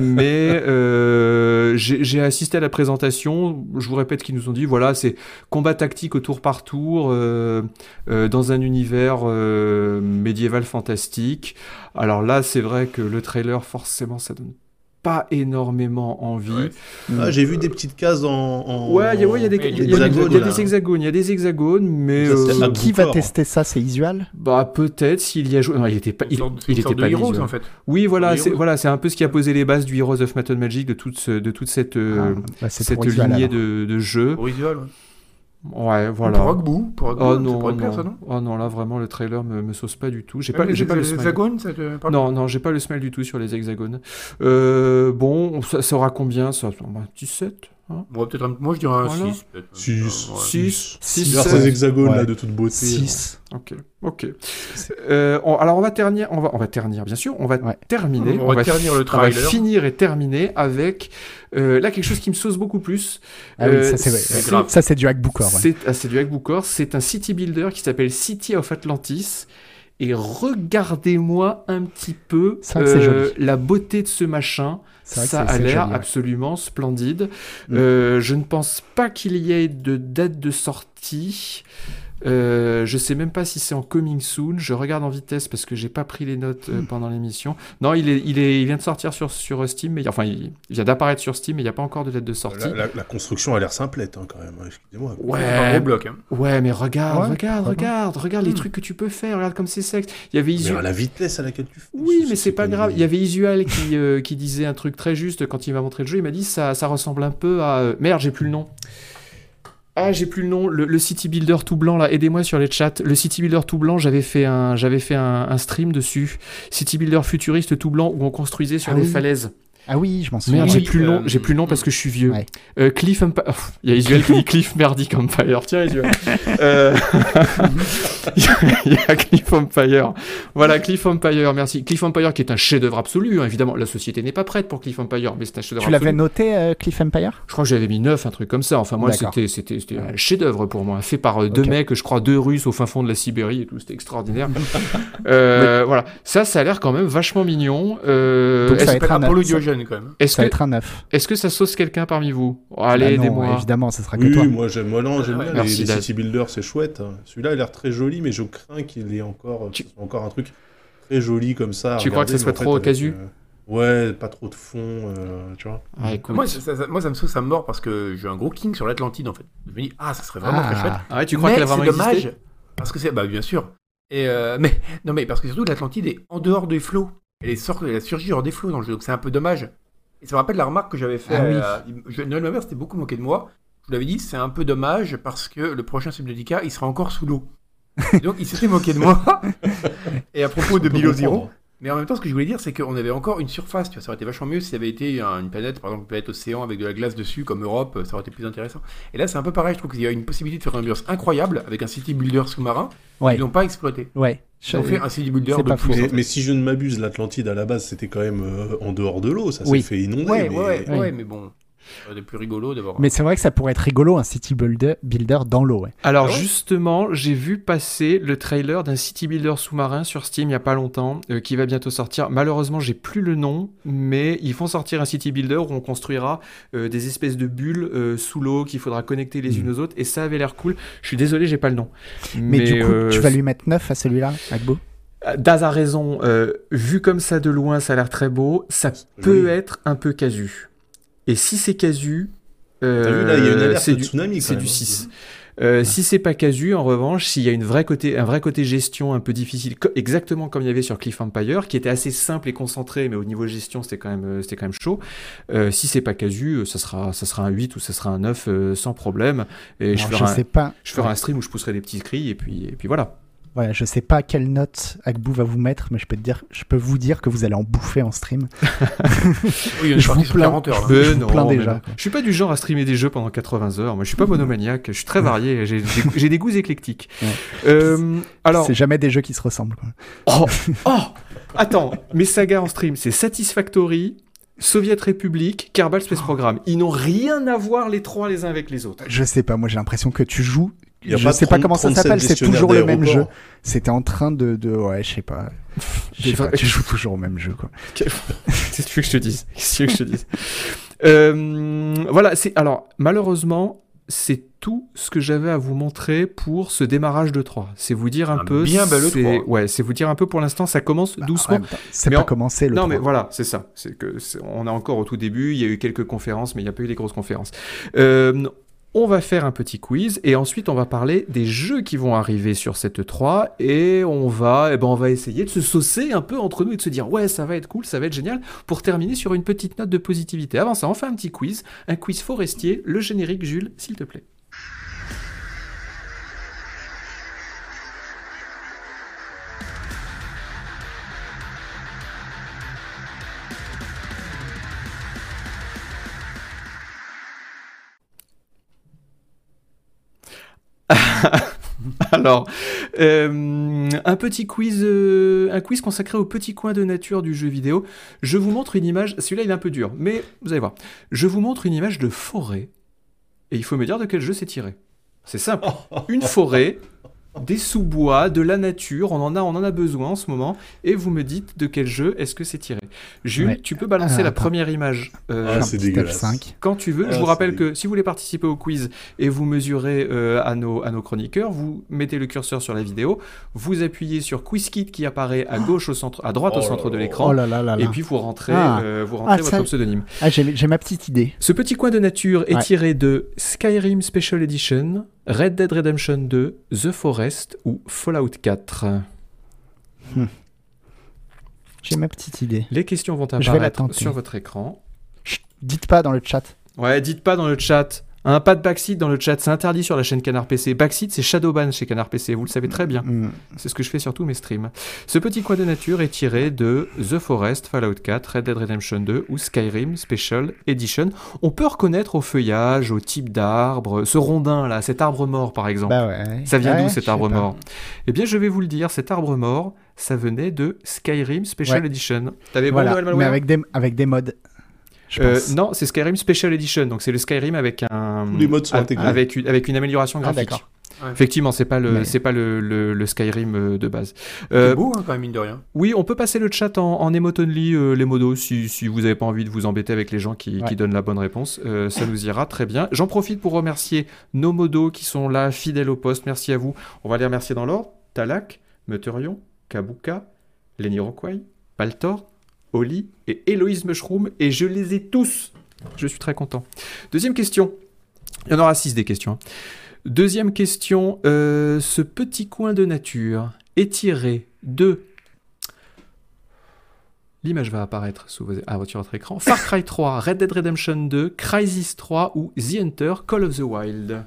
mais euh, j'ai assisté à la présentation. Je vous répète qu'ils nous ont dit. Voilà, c'est combat tactique au tour par tour euh, euh, dans un univers euh, médiéval fantastique. Alors là, c'est vrai que le trailer, forcément, ça donne pas énormément envie. Ouais. Ah, j'ai vu des petites cases en. en- Ouais, il y a, ouais, y des, y y hexagones, il y a des hexagones, il y a des hexagones, mais Ça, euh, Qui va tester ça? C'est Isual? Bah peut-être s'il y a joué. Non, il était pas, il, sorte- il était pas Heroes, en fait. Oui, voilà, c'est voilà, c'est un peu ce qui a posé les bases du Heroes of and Magic de toute ce- de toute cette euh, Ah, bah, cette Isual, lignée de, de jeux. Pour visual, ouais. Ouais, voilà. Pour Rockboo, pour Rockboo, Oh ça non, non. Oh non, là vraiment le trailer me, me sauce pas du tout. J'ai Même pas, les j'ai pas le hex- smell. hexagones, ça te parle? Non, non, j'ai pas le smell du tout sur les hexagones. Euh, bon, ça, ça aura combien? Ça Un petit 7 hein Bon, peut-être un- Moi, je dirais un Voilà. 6. peut-être. 6. Ouais. Six. Six, Six, Vers sept. ces hexagones Ouais. là de toute beauté. 6. Ok, ok. Euh, on- alors on va ternir, on va, on va ternir, bien sûr. On va Ouais. terminer. On va ternir le on va trailer. finir et terminer avec euh, là quelque chose qui me sauce beaucoup plus. Ah oui, Euh, ça c'est c'est grave. ça c'est du hack Bookor. Ouais. C'est ah, c'est du Hackbookor, c'est un city builder qui s'appelle City of Atlantis. Et regardez-moi un petit peu euh, la beauté de ce machin. Ça a l'air absolument splendide. Mm. Euh, je ne pense pas qu'il y ait de date de sortie. Euh, je sais même pas si c'est en coming soon. Je regarde en vitesse parce que j'ai pas pris les notes euh, pendant l'émission. Non, il est, il est, il vient de sortir sur sur Steam, mais enfin, il, il vient d'apparaître sur Steam, mais il n'y a pas encore de date de sortie. La, la- la construction a l'air simplette hein, quand même. hein, Excusez-moi. C'est un Ouais, gros bloc. hein. ouais, mais regarde, Ouais, regarde, ouais. regarde, regarde les Mm. trucs que tu peux faire. Regarde comme c'est sexe. Il y avait Mais Isu- à la vitesse à laquelle tu fais. Oui, mais c'est pas grave. Il y avait Isual qui, euh, qui disait un truc très juste quand il m'a montré le jeu. Il m'a dit ça, ça ressemble un peu à. euh, Merde, j'ai plus le nom. Ah, j'ai plus le nom. Le, le City Builder tout blanc là. Aidez-moi sur les chats. Le City Builder tout blanc, j'avais fait un, j'avais fait un, un stream dessus. City Builder futuriste tout blanc où on construisait sur Ah oui. falaises. Ah oui, je m'en souviens. Merde, j'ai plus le nom. euh, J'ai plus le nom parce que je suis vieux. Ouais. Euh, Cliff Empire. Oh, Il y a Isuel qui dit Cliff merdique Empire. Tiens, Isuel. Euh, Il y a Cliff Empire. Voilà, Cliff Empire, merci. Cliff Empire qui est un chef-d'œuvre absolu. hein. Évidemment, la société n'est pas prête pour Cliff Empire, mais c'est un chef-d'œuvre Tu l'avais noté euh, Cliff Empire Je crois que j'avais mis 9, un truc comme ça. Enfin, moi, c'était, c'était, c'était un chef-d'œuvre pour moi. Fait par euh, deux mecs, je crois, deux Russes au fin fond de la Sibérie et tout. C'était extraordinaire. Euh, Voilà. Ça, ça a l'air quand même vachement mignon. Euh, Donc, ça est-ce, va être un Apollo Quand même. est-ce Ça va que, être un 9. est-ce que ça sauce quelqu'un parmi vous Oh, Allez, Bah non, aidez-moi. Évidemment, ça sera que Oui, toi. moi j'aime moi, non, j'aime Ouais, bien merci, les, les. City Builders, c'est chouette. hein. Celui-là a l'air très joli, mais je crains qu'il ait encore, Tu- encore un truc très joli comme ça. Tu crois que ça soit trop casu euh, Ouais, pas trop de fond, euh, tu vois. Ah, écoute. Moi, ça, ça- moi, ça me sauce à mort parce que j'ai un gros king sur l'Atlantide, en fait. Je me dis, ah, ça serait vraiment très chouette. Ah, Ah ouais, tu crois qu'elle a vraiment c'est dommage existé parce que c'est bah bien sûr. Et euh, mais non mais parce que surtout l'Atlantide est en dehors des flots. Elle est sortie, elle a surgi hors des flots dans le jeu, donc c'est un peu dommage. Et ça me rappelle la remarque que j'avais fait. Ah oui. je- Noël Mamère s'était beaucoup moqué de moi. Je vous l'avais dit, c'est un peu dommage parce que le prochain Subnautica, il sera encore sous l'eau. Donc il s'était moqué de moi. Et à propos de Below. Zero, Mais en même temps, ce que je voulais dire, c'est qu'on avait encore une surface. Tu vois, ça aurait été vachement mieux si ça avait été un- une planète, par exemple, une planète océan avec de la glace dessus, comme Europe, ça aurait été plus intéressant. Et là, c'est un peu pareil. Je trouve qu'il y a une possibilité de faire une ambiance incroyable avec un city builder sous-marin. Ouais, Ils l'ont pas exploité. ouais. Ils ont fait un city builder c'est de faux. Mais, mais si je ne m'abuse, l'Atlantide à la base, c'était quand même euh, en dehors de l'eau, ça Oui. s'est fait inonder. Ouais, mais- ouais, ouais, mais bon, plus rigolo d'avoir. Mais c'est vrai que ça pourrait être rigolo un city builder, builder dans l'eau. Ouais. Alors Ah ouais justement, j'ai vu passer le trailer d'un city builder sous-marin sur Steam il y a pas longtemps, euh, qui va bientôt sortir. Malheureusement, j'ai plus le nom, mais ils font sortir un city builder où on construira euh, des espèces de bulles euh, sous l'eau qu'il faudra connecter les Mm. unes aux autres, et ça avait l'air cool. Je suis désolé, j'ai pas le nom. Mais, du coup, euh, tu vas lui mettre 9 à celui-là, Agbo Daz a raison. euh, vu comme ça de loin, ça a l'air très beau. Ça peut Oui. être un peu casu. Et si c'est casu, euh, T'as vu, là, il y a une alerte c'est du, tsunami. c'est du hein. 6. Euh, Si c'est pas casu, en revanche, s'il y a une vraie côté, un vrai côté gestion un peu difficile, co- exactement comme il y avait sur Cliff Empire, qui était assez simple et concentré, mais au niveau gestion, c'était quand même, euh, c'était quand même chaud. Euh, si c'est pas casu, ça sera, ça sera un 8 ou ça sera un 9 euh, sans problème. Et je ferai, je un, sais pas. je ferai un stream où je pousserai des petits cris et puis, et puis voilà. Ouais, je sais pas quelle note Agbo va vous mettre, mais je peux te dire, je peux vous dire que vous allez en bouffer en stream. Oui, je vous plains. 40 heures. là. Je Euh, vous non, plains mais déjà, non. Je suis pas du genre à streamer des jeux pendant 80 heures. Moi, je suis pas monomaniaque. Je suis très varié. J'ai des, goûts éclectiques. Ouais. Euh, alors, C'est jamais des jeux qui se ressemblent. Quoi. oh, oh, attends, mes sagas en stream, c'est Satisfactory, Soviet République, Kerbal Space Program. Ils n'ont rien à voir les trois les uns avec les autres. Je sais pas, moi j'ai l'impression que tu joues. Il y a je pas sais pas 30, comment ça 37 s'appelle, c'est toujours le même jeu. C'était en train de, de ouais, je sais pas. Je sais pas, tu joues toujours au même jeu quoi. Qu'est-ce que tu veux que je te dise? Qu'est-ce que tu veux que je te dise? Euh, Voilà, c'est alors malheureusement. C'est tout ce que j'avais à vous montrer pour ce démarrage de 3. C'est vous dire un, Un peu. bien bel c'est- E3. Ouais, c'est vous dire un peu pour l'instant, ça commence Bah, en doucement. C'est Mais pas en- commencé le non, mais 3. voilà, c'est ça. C'est que c'est- on est encore au tout début. Il y a eu quelques conférences, mais il n'y a pas eu des grosses conférences. Euh, on va faire un petit quiz et ensuite on va parler des jeux qui vont arriver sur cette 3 et on va, eh ben, on va essayer de se saucer un peu entre nous et de se dire ouais ça va être cool, ça va être génial pour terminer sur une petite note de positivité. Avant ça, on fait un petit quiz, un quiz forestier. Le générique, Jules, s'il te plaît. Alors, euh, un petit quiz, euh, un quiz consacré au petit coin de nature du jeu vidéo. Je vous montre une image. Celui-là, il est un peu dur, mais vous allez voir. Je vous montre une image de forêt, et il faut me dire de quel jeu c'est tiré. C'est simple. Une forêt, des sous-bois, de la nature. On en a, on en a besoin en ce moment. Et vous me dites de quel jeu est-ce que c'est tiré. Jules, Ouais. tu peux balancer Ah, la attends. première image. euh, Ah, c'est petit dégueulasse. F5. quand tu veux. Ah, je vous c'est rappelle que si vous voulez participer au quiz et vous mesurez euh, à, nos, à nos chroniqueurs, vous mettez le curseur sur la vidéo, vous appuyez sur QuizKit qui apparaît à gauche au centre, à droite Oh au là centre de l'écran. Oh là là là là. Et puis vous rentrez, Ah. euh, vous rentrez Ah, votre ça- pseudonyme. Ah, j'ai j'ai ma petite idée. Ce petit coin de nature est Ouais. tiré de Skyrim Special Edition, Red Dead Redemption 2, The Forest ou Fallout 4. J'ai ma petite idée. Les questions vont apparaître sur votre écran. Chut, dites pas dans le chat. Ouais, dites pas dans le chat. Un pas de backseat dans le chat, c'est interdit sur la chaîne Canard PC. Backseat, c'est Shadowban chez Canard PC, vous le savez très bien. Hmm. C'est ce que je fais sur tous mes streams. Ce petit coin de nature est tiré de The Forest, Fallout 4, Red Dead Redemption 2 ou Skyrim Special Edition. On peut reconnaître au feuillage, au type d'arbre, ce rondin là, cet arbre mort par exemple. Bah ouais. Ça vient Ouais, d'où cet arbre mort? Eh bien, je vais vous le dire, cet arbre mort, ça venait de Skyrim Special Ouais. Edition. T'avais bon, Voilà, Noël mais avec des, avec des modes. Je Euh, pense. non, c'est Skyrim Special Edition, donc c'est le Skyrim avec un Tous les modes sont a- intégrés. avec une, avec une amélioration Ah, graphique. Ouais. Effectivement, c'est pas le Mais- c'est pas le, le- le Skyrim euh, de base. C'est Euh, beau, hein, quand même, mine de rien. oui, on peut passer le chat en, en emote only, euh, les modos, si, si vous n'avez pas envie de vous embêter avec les gens qui, Ouais. qui donnent la bonne réponse. Euh, ça nous ira très bien. J'en profite pour remercier nos modos qui sont là, fidèles au poste. Merci à vous. On va les remercier dans l'ordre. Talak, Meteorion, Kabuka, Lenny Rockway, Paltor, Oli et Héloïse Mushroom. Et je les ai tous. Je suis très content. Deuxième question. Il y en aura six des questions. hein. Deuxième question. euh, ce petit coin de nature est tiré de L'image va apparaître sous ah, votre écran. Far Cry 3, Red Dead Redemption 2, Crysis 3 ou The Hunter, Call of the Wild.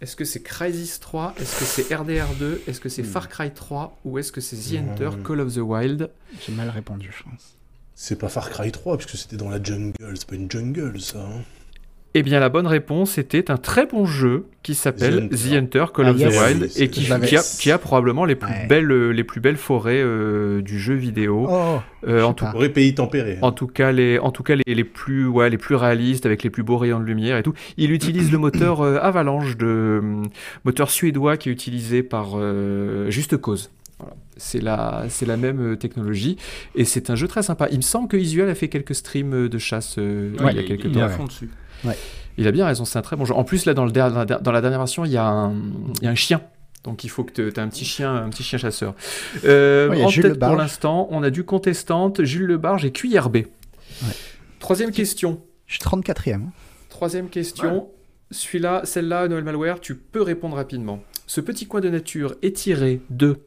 Est-ce que c'est Crysis 3 Est-ce que c'est RDR2 Est-ce que c'est Far Cry 3 Ou est-ce que c'est The Hunter Hmm. Call of the Wild? J'ai mal répondu, je pense. C'est pas Far Cry 3, puisque c'était dans la jungle. C'est pas une jungle, ça. hein. Eh bien, la bonne réponse était un très bon jeu qui s'appelle The Hunter. The Hunter Call Ah, of yes. the Wild et qui, a, qui a probablement les plus, Ouais. belles, euh, les plus belles forêts euh, du jeu vidéo. Oh, Euh, en, tout, pays tempéré. en tout cas, les, en tout cas les, les plus, ouais, les plus réalistes avec les plus beaux rayons de lumière et tout. Il utilise le moteur euh, Avalanche, de, euh, moteur suédois qui est utilisé par euh, Juste Cause. Voilà. C'est la, c'est la même technologie et c'est un jeu très sympa. Il me semble que Isuel a fait quelques streams de chasse euh, Ouais, il y a quelques il temps. est à fond dessus. Il a bien raison, c'est un très bon jeu. En plus, là, dans, le der- dans la dernière version, il y, a un, il y a un chien. Donc il faut que tu aies un petit chien, un petit chien chasseur. Euh, Ouais, en tête pour l'instant, on a du contestante, Jules Lebarge et Cuillère B. Troisième question. Je suis 34ème. Troisième question. Celui-là, celle-là, Noël Malware, tu peux répondre rapidement. Ce petit coin de nature est tiré de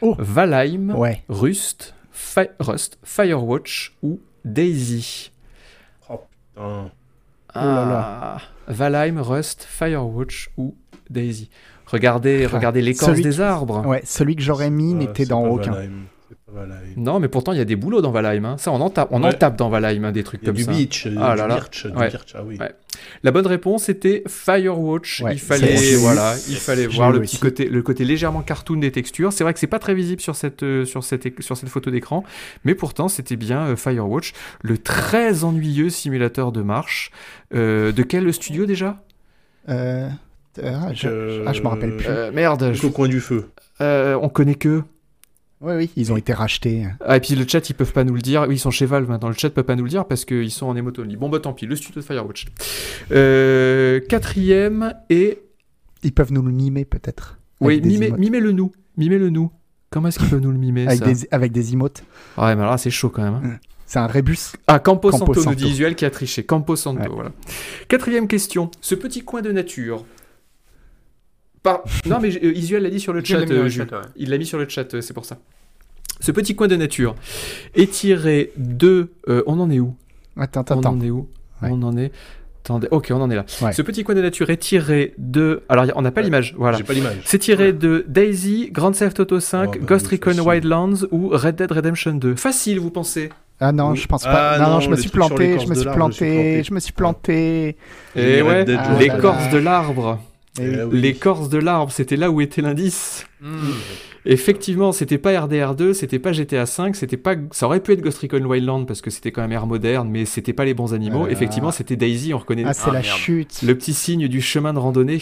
Oh. Valheim, Ouais. Rust, Fi- Rust, Firewatch ou Daisy. Putain. Oh là là. Ah, Valheim, Rust, Firewatch ou Daisy. Regardez, Ah, regardez l'écorce des arbres. Ouais, celui que j'aurais mis Ah, n'était dans aucun. Valheim. Valheim. Non, mais pourtant il y a des boulots dans Valheim. hein. Ça, on en tape, on en Ouais. tape dans Valheim, hein, des trucs comme du ça. beach, Ah du là là. birch, du Ouais. birch, ah oui. Ouais. La bonne réponse était Firewatch. Ouais, il fallait, voilà, il fallait voir le petit côté, le côté légèrement cartoon des textures. C'est vrai que c'est pas très visible sur cette, euh, sur cette, sur cette photo d'écran, mais pourtant c'était bien euh, Firewatch, le très ennuyeux simulateur de marche. Euh, de quel studio déjà? Euh, ah, je... Euh, ah, je me rappelle plus. Euh, Merde, je- Au coin du feu. euh, on connaît que. Oui, oui, ils ont été rachetés. Ah, et puis le chat, ils peuvent pas nous le dire. Oui, ils sont chez Valve maintenant. Le chat peut pas nous le dire parce qu'ils sont en emote only. Bon, bah tant pis, le studio de Firewatch. Euh, quatrième et. Ils peuvent nous le mimer peut-être. Oui, mimez, emotes. mimez-le nous. Mimez-le nous. Comment est-ce qu'ils peuvent nous le mimer Avec ça des, avec des emotes. Ah Ouais, mais alors là, c'est chaud quand même. hein. C'est un rébus. Ah, Campo, Campo Santo, nous dit Isuel qui a triché. Campo Santo, Ouais. voilà. Quatrième question. Ce petit coin de nature. Par... Non, mais euh, Isuel l'a dit sur le chat. mis euh, le Jules. chat, ouais. Il l'a mis sur le chat, euh, c'est pour ça. Ce petit coin de nature est tiré de. euh, on en est où? Attends, On attends. en est où? Ouais. On en est. Attendez, ok, on en est là. Ouais. Ce petit coin de nature est tiré de. Alors, on n'a pas Ouais. l'image, voilà. J'ai pas l'image. C'est tiré de Daisy, Grand Theft Auto 5, Oh, bah Ghost Recon facile. Wildlands ou Red Dead Redemption 2. Facile, vous pensez? Ah non, Oui. je pense pas. Ah non, je me suis planté, je me suis planté, je me suis planté. Et Les ouais, Red Dead, Ah, l'écorce là, de l'arbre. Eh Eh oui. L'écorce de l'arbre, c'était là où était l'indice. Hmm. Effectivement, c'était pas RDR2, c'était pas GTA 5, c'était pas. Ça aurait pu être Ghost Recon Wildlands parce que c'était quand même ère moderne, mais c'était pas les bons animaux. Ah. Effectivement, c'était Daisy, on reconnaît Ah, c'est Ah, la merde. chute. le petit signe du chemin de randonnée.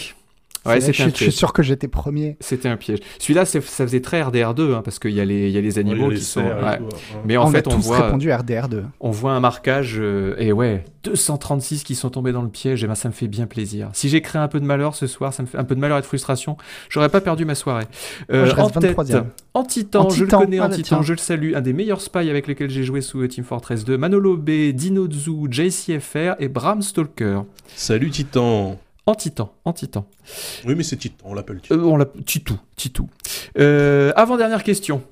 Ouais. Je suis sûr que j'étais premier. C'était un piège. Celui-là, ça faisait très RDR2 hein, parce qu'il y, a les- il y a les animaux Ouais, les qui sont. ouais. tout, hein. Mais en on fait, a on tous voit, répondu RDR2. on voit un marquage euh, et ouais, 236 qui sont tombés dans le piège. Et ben, ça me fait bien plaisir. Si j'ai créé un peu de malheur ce soir, ça me fait un peu de malheur et de frustration. J'aurais pas perdu ma soirée. Euh, Moi, je reste en tête, 23e. Antitan, je le connais, ah, bah, Antitan, je le salue, un des meilleurs spies avec lesquels j'ai joué sous euh, Team Fortress 2, Manolo B, Dinozu, JCFR et Bram Stalker. Salut Titan. Antitan, Antitan. Oui, mais c'est Titan, on l'appelle Titan. Euh, on Titou, Titou. Euh, avant-dernière question.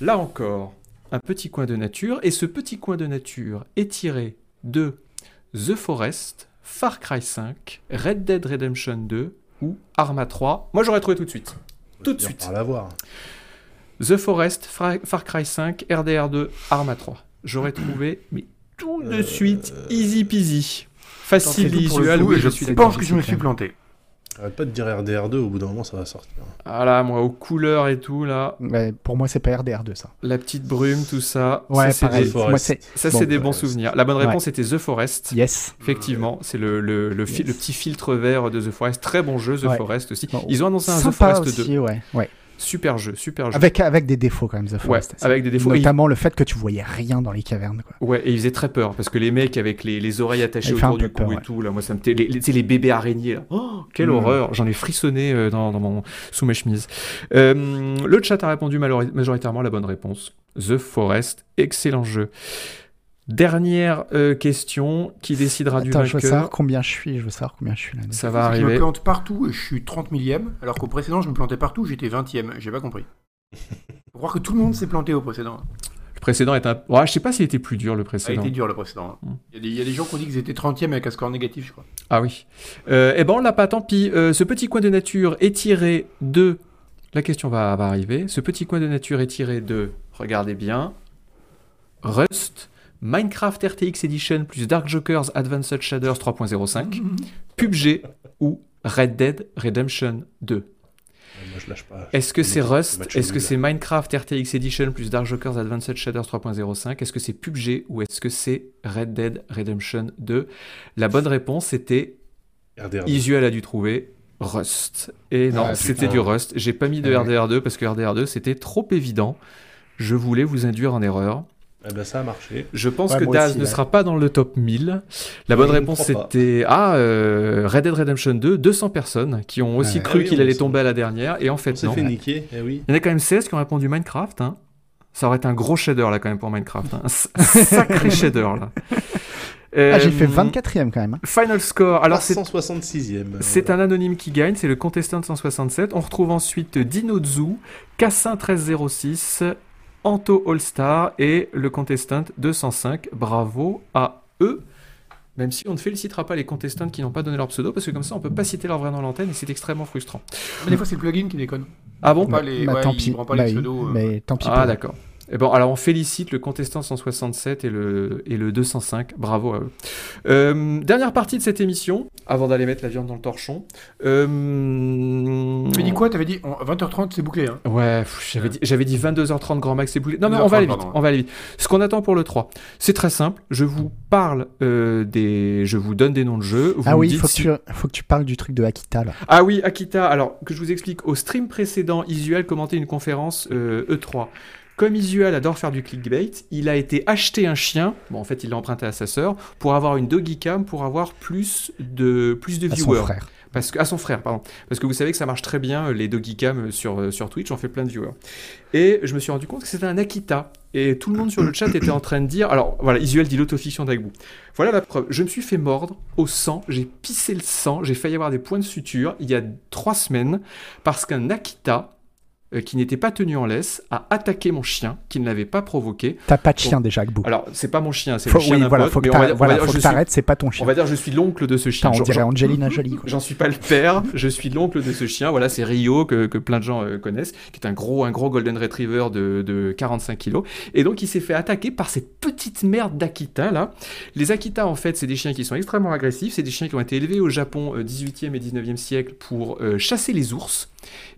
Là encore, un petit coin de nature, et ce petit coin de nature est tiré de The Forest, Far Cry 5, Red Dead Redemption 2 ou Arma 3. Moi j'aurais trouvé tout de suite. Tout de suite. L'avoir. The Forest, Far Cry 5, RDR2, Arma 3. J'aurais trouvé, mais tout de Euh, suite, easy peasy. Facile, visuel, oui, et je je suis pense que je me suis planté. Arrête pas de dire RDR2, au bout d'un moment ça va sortir. Ah là, moi, aux couleurs et tout, là, Mais pour moi, c'est pas RDR2 ça. la petite brume, tout ça. Ouais, ça, c'est des, Forest. Moi, c'est ça, Bon, c'est des bons souvenirs. La bonne Ouais. réponse était The Forest. yes. Effectivement, c'est le, le, le, fi- Yes. le petit filtre vert de The Forest. Très bon jeu, The Ouais. Forest aussi. Bon, Ils ont annoncé un The Forest 2. aussi, ouais. ouais. Super jeu, super jeu. Avec, avec des défauts quand même, The ouais, Forest. avec des défauts. Notamment le fait que tu voyais rien dans les cavernes. Quoi. ouais, et il faisait très peur parce que les mecs avec les, les oreilles attachées autour du cou et ouais. tout, là, moi ça me. Les, les, tu sais, les bébés araignées, là. Oh, quelle Mm. horreur J'en ai frissonné euh, dans, dans mon, sous mes chemises. Euh, le chat a répondu majoritairement à la bonne réponse. The Forest, excellent jeu. Dernière euh, question qui décidera du Attends, je veux savoir vainqueur. combien je suis. Je veux savoir combien je suis là. Ça va Je me arriver. plante partout et je suis 30 millième, alors qu'au précédent, je me plantais partout, j'étais 20 e J'ai pas compris. Faut croire que tout le monde s'est planté au précédent. précédent est un. Ouais, je sais pas s'il était plus dur le précédent. été dur le précédent. hein. Mm. Il y, a des- il y a des gens qui ont dit qu'ils étaient 30e avec un score négatif, je crois. Ah oui. Euh, eh ben on l'a pas, tant pis. Euh, ce petit coin de nature est tiré de. La question va, va arriver. Ce petit coin de nature est tiré de. Regardez bien. Rust, Minecraft RTX Edition plus Dark Jokers Advanced Shaders 3.05, PUBG ou Red Dead Redemption 2. Moi, je lâche pas. Est-ce que c'est Rust Est-ce que c'est Minecraft RTX Edition plus Dark Jokers Advanced Shaders 3.05 Est-ce que c'est PUBG ou est-ce que c'est Red Dead Redemption 2 La bonne réponse c'était RDR. Isuel a dû trouver Rust. Et non, Ah, c'était putain. du Rust. J'ai pas mis de Ouais. RDR2 parce que RDR2 c'était trop évident. Je voulais vous induire en erreur. Eh ben, ça a marché. Je pense Ouais, que Daz aussi, ne ouais. sera pas dans le top 1000. La bonne Je réponse c'était ah euh, Red Dead Redemption 2, 200 personnes qui ont aussi Ouais. cru Ah oui, qu'il on allait tomber à la dernière et en On fait s'est non. fait niquer. Eh oui. Il y en a quand même 16 qui ont répondu Minecraft. hein. Ça aurait été un gros shader là quand même pour Minecraft. hein. Un s- sacré shader là. Ah, j'ai fait Euh, 24ème quand même. hein. Final score. Alors c'est 166e. c'est un anonyme qui gagne, c'est le contestant 167. On retrouve ensuite Dinozu, Cassin 1306, Anto All-Star et le contestant 205. Bravo à eux. Même si on ne félicitera pas les contestants qui n'ont pas donné leur pseudo, parce que comme ça on peut pas citer leur vrai nom à l'antenne et c'est extrêmement frustrant. Mais des fois, c'est le plugin qui déconne. Ah bon Pas les, Bah, ouais, tant il pis. prend pas Bah, les il- pseudos. euh. mais tant pis. Ah d'accord. Et bon, alors on félicite le contestant 167 et le, et le 205. Bravo à eux. Euh, dernière partie de cette émission, avant d'aller mettre la viande dans le torchon. Euh, Tu m'as dit quoi? T'avais dit on- 20h30, c'est bouclé. Hein. Ouais, j'avais dit, j'avais dit 22h30 grand max et boulet. Non, mais 22h30, on va aller vite. pardon. On va aller vite. Ce qu'on attend pour le 3, c'est très simple. Je vous parle euh, des, je vous donne des noms de jeux. Vous Ah oui, il faut, que si- tu- faut que tu parles du truc de Akita là. Ah oui, Akita. Alors que je vous explique, au stream précédent, Isuel commentait une conférence euh, E3. Comme Isuel adore faire du clickbait, il a été acheter un chien. Bon, en fait, il l'a emprunté à sa sœur pour avoir une doggy cam pour avoir plus de plus de À son viewers. frère. Parce que, à son frère, pardon. Parce que vous savez que ça marche très bien, euh, les doggy cam euh, sur, euh, sur Twitch, on fait plein de viewers. Et je me suis rendu compte que c'était un Akita. Et tout le monde sur le chat était en train de dire. Alors voilà, Isuel dit l'autofiction d'Agbu. Voilà la preuve. Je me suis fait mordre au sang, j'ai pissé le sang, j'ai failli avoir des points de suture il y a trois semaines parce qu'un Akita. Euh, qui n'était pas tenu en laisse, a attaqué mon chien, qui ne l'avait pas provoqué. T'as pas de chien déjà, Gbou. Alors, c'est pas mon chien, c'est le chien oui, d'un voilà, pote, faut que on t'arrêtes, on voilà, c'est pas ton on chien. va dire je suis l'oncle de ce chien. Putain, on dirait Angelina Jolie. J'en suis pas le père, je suis l'oncle de ce chien. Voilà, c'est Rio que, que plein de gens euh, connaissent, qui est un gros, un gros golden retriever de, de 45 kilos. Et donc, il s'est fait attaquer par cette petite merde d'Akita là. Les Akita, en fait, c'est des chiens qui sont extrêmement agressifs. C'est des chiens qui ont été élevés au Japon euh, 18e et 19e siècle pour euh, chasser les ours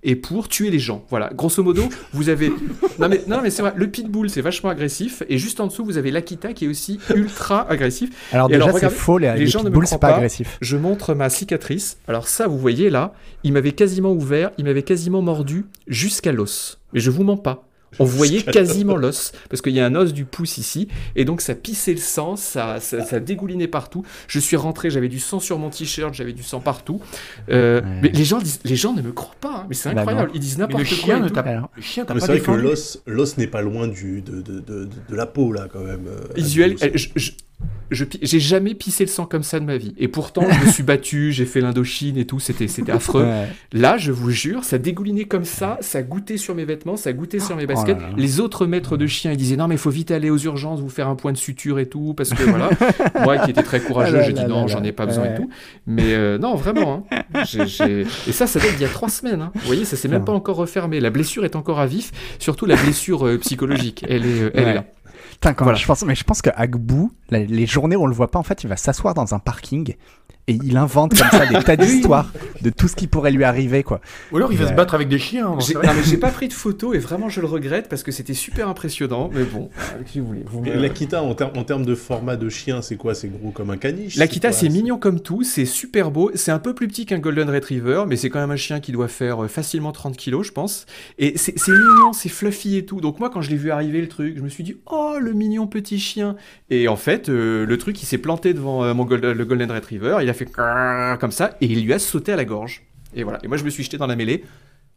et pour tuer les gens. Voilà, grosso modo, vous avez. Non mais, non, mais c'est vrai, le pitbull c'est vachement agressif et juste en dessous vous avez l'Akita qui est aussi ultra agressif. Alors Et déjà, c'est faux, les, les les gens ne me c'est pas, pas. agressif. Je montre ma cicatrice. Alors ça, vous voyez là, il m'avait quasiment ouvert, il m'avait quasiment mordu jusqu'à l'os. Mais je vous mens pas. On voyait quasiment l'os, parce qu'il y a un os du pouce ici, et donc ça pissait le sang, ça, ça, ça dégoulinait partout. Je suis rentré, j'avais du sang sur mon t-shirt, j'avais du sang partout. Euh, Ouais. Mais les gens, disent, les gens ne me croient pas, hein, mais c'est Bah incroyable. Ils disent Mais n'importe le quoi. t'a Le chien, Mais pas c'est vrai que défendu. l'os, l'os n'est pas loin du, de, de, de, de la peau, là, quand même. euh, Isuel, Abdou, elle- je- je- je j'ai jamais pissé le sang comme ça de ma vie. Et pourtant, je me suis battu, j'ai fait l'Indochine et tout, c'était c'était affreux. ouais. Là, je vous jure, ça dégoulinait comme ça, ça goûtait sur mes vêtements, ça goûtait sur mes baskets. Oh là là. Les autres maîtres de chiens, ils disaient non, mais il faut vite aller aux urgences, vous faire un point de suture et tout, parce que voilà. Moi qui étais très courageux, Ah j'ai dit non, j'en ai pas besoin et tout. Mais euh, non, vraiment. hein. Et ça, ça date d'il y a trois semaines. hein. Vous voyez, ça s'est même pas encore refermé. La blessure est encore à vif, surtout la blessure euh, psychologique. Elle est, euh, elle est là. Putain, quand Voilà. je pense, mais je pense que Agbu, les journées où on le voit pas, en fait, il va s'asseoir dans un parking et il invente comme ça des tas d'histoires de tout ce qui pourrait lui arriver, quoi. Ou alors il va se battre avec des chiens. J'ai- non, mais j'ai pas pris de photos et vraiment je le regrette parce que c'était super impressionnant. Mais bon, avec qui vous voulez. Vous L'Akita, en, ter- en termes de format de chien, c'est quoi? C'est gros comme un caniche? L'Akita, quoi? c'est mignon comme tout, c'est super beau, c'est un peu plus petit qu'un Golden Retriever, mais c'est quand même un chien qui doit faire euh, facilement 30 kilos, je pense. Et c'est c'est mignon, c'est fluffy et tout. Donc moi, quand je l'ai vu arriver le truc, je me suis dit, oh, le mignon petit chien. Et en fait, euh, le truc, il s'est planté devant euh, mon Golden, le Golden Retriever, il a fait comme ça, et il lui a sauté à la gorge. Et voilà. Et moi, je me suis jeté dans la mêlée,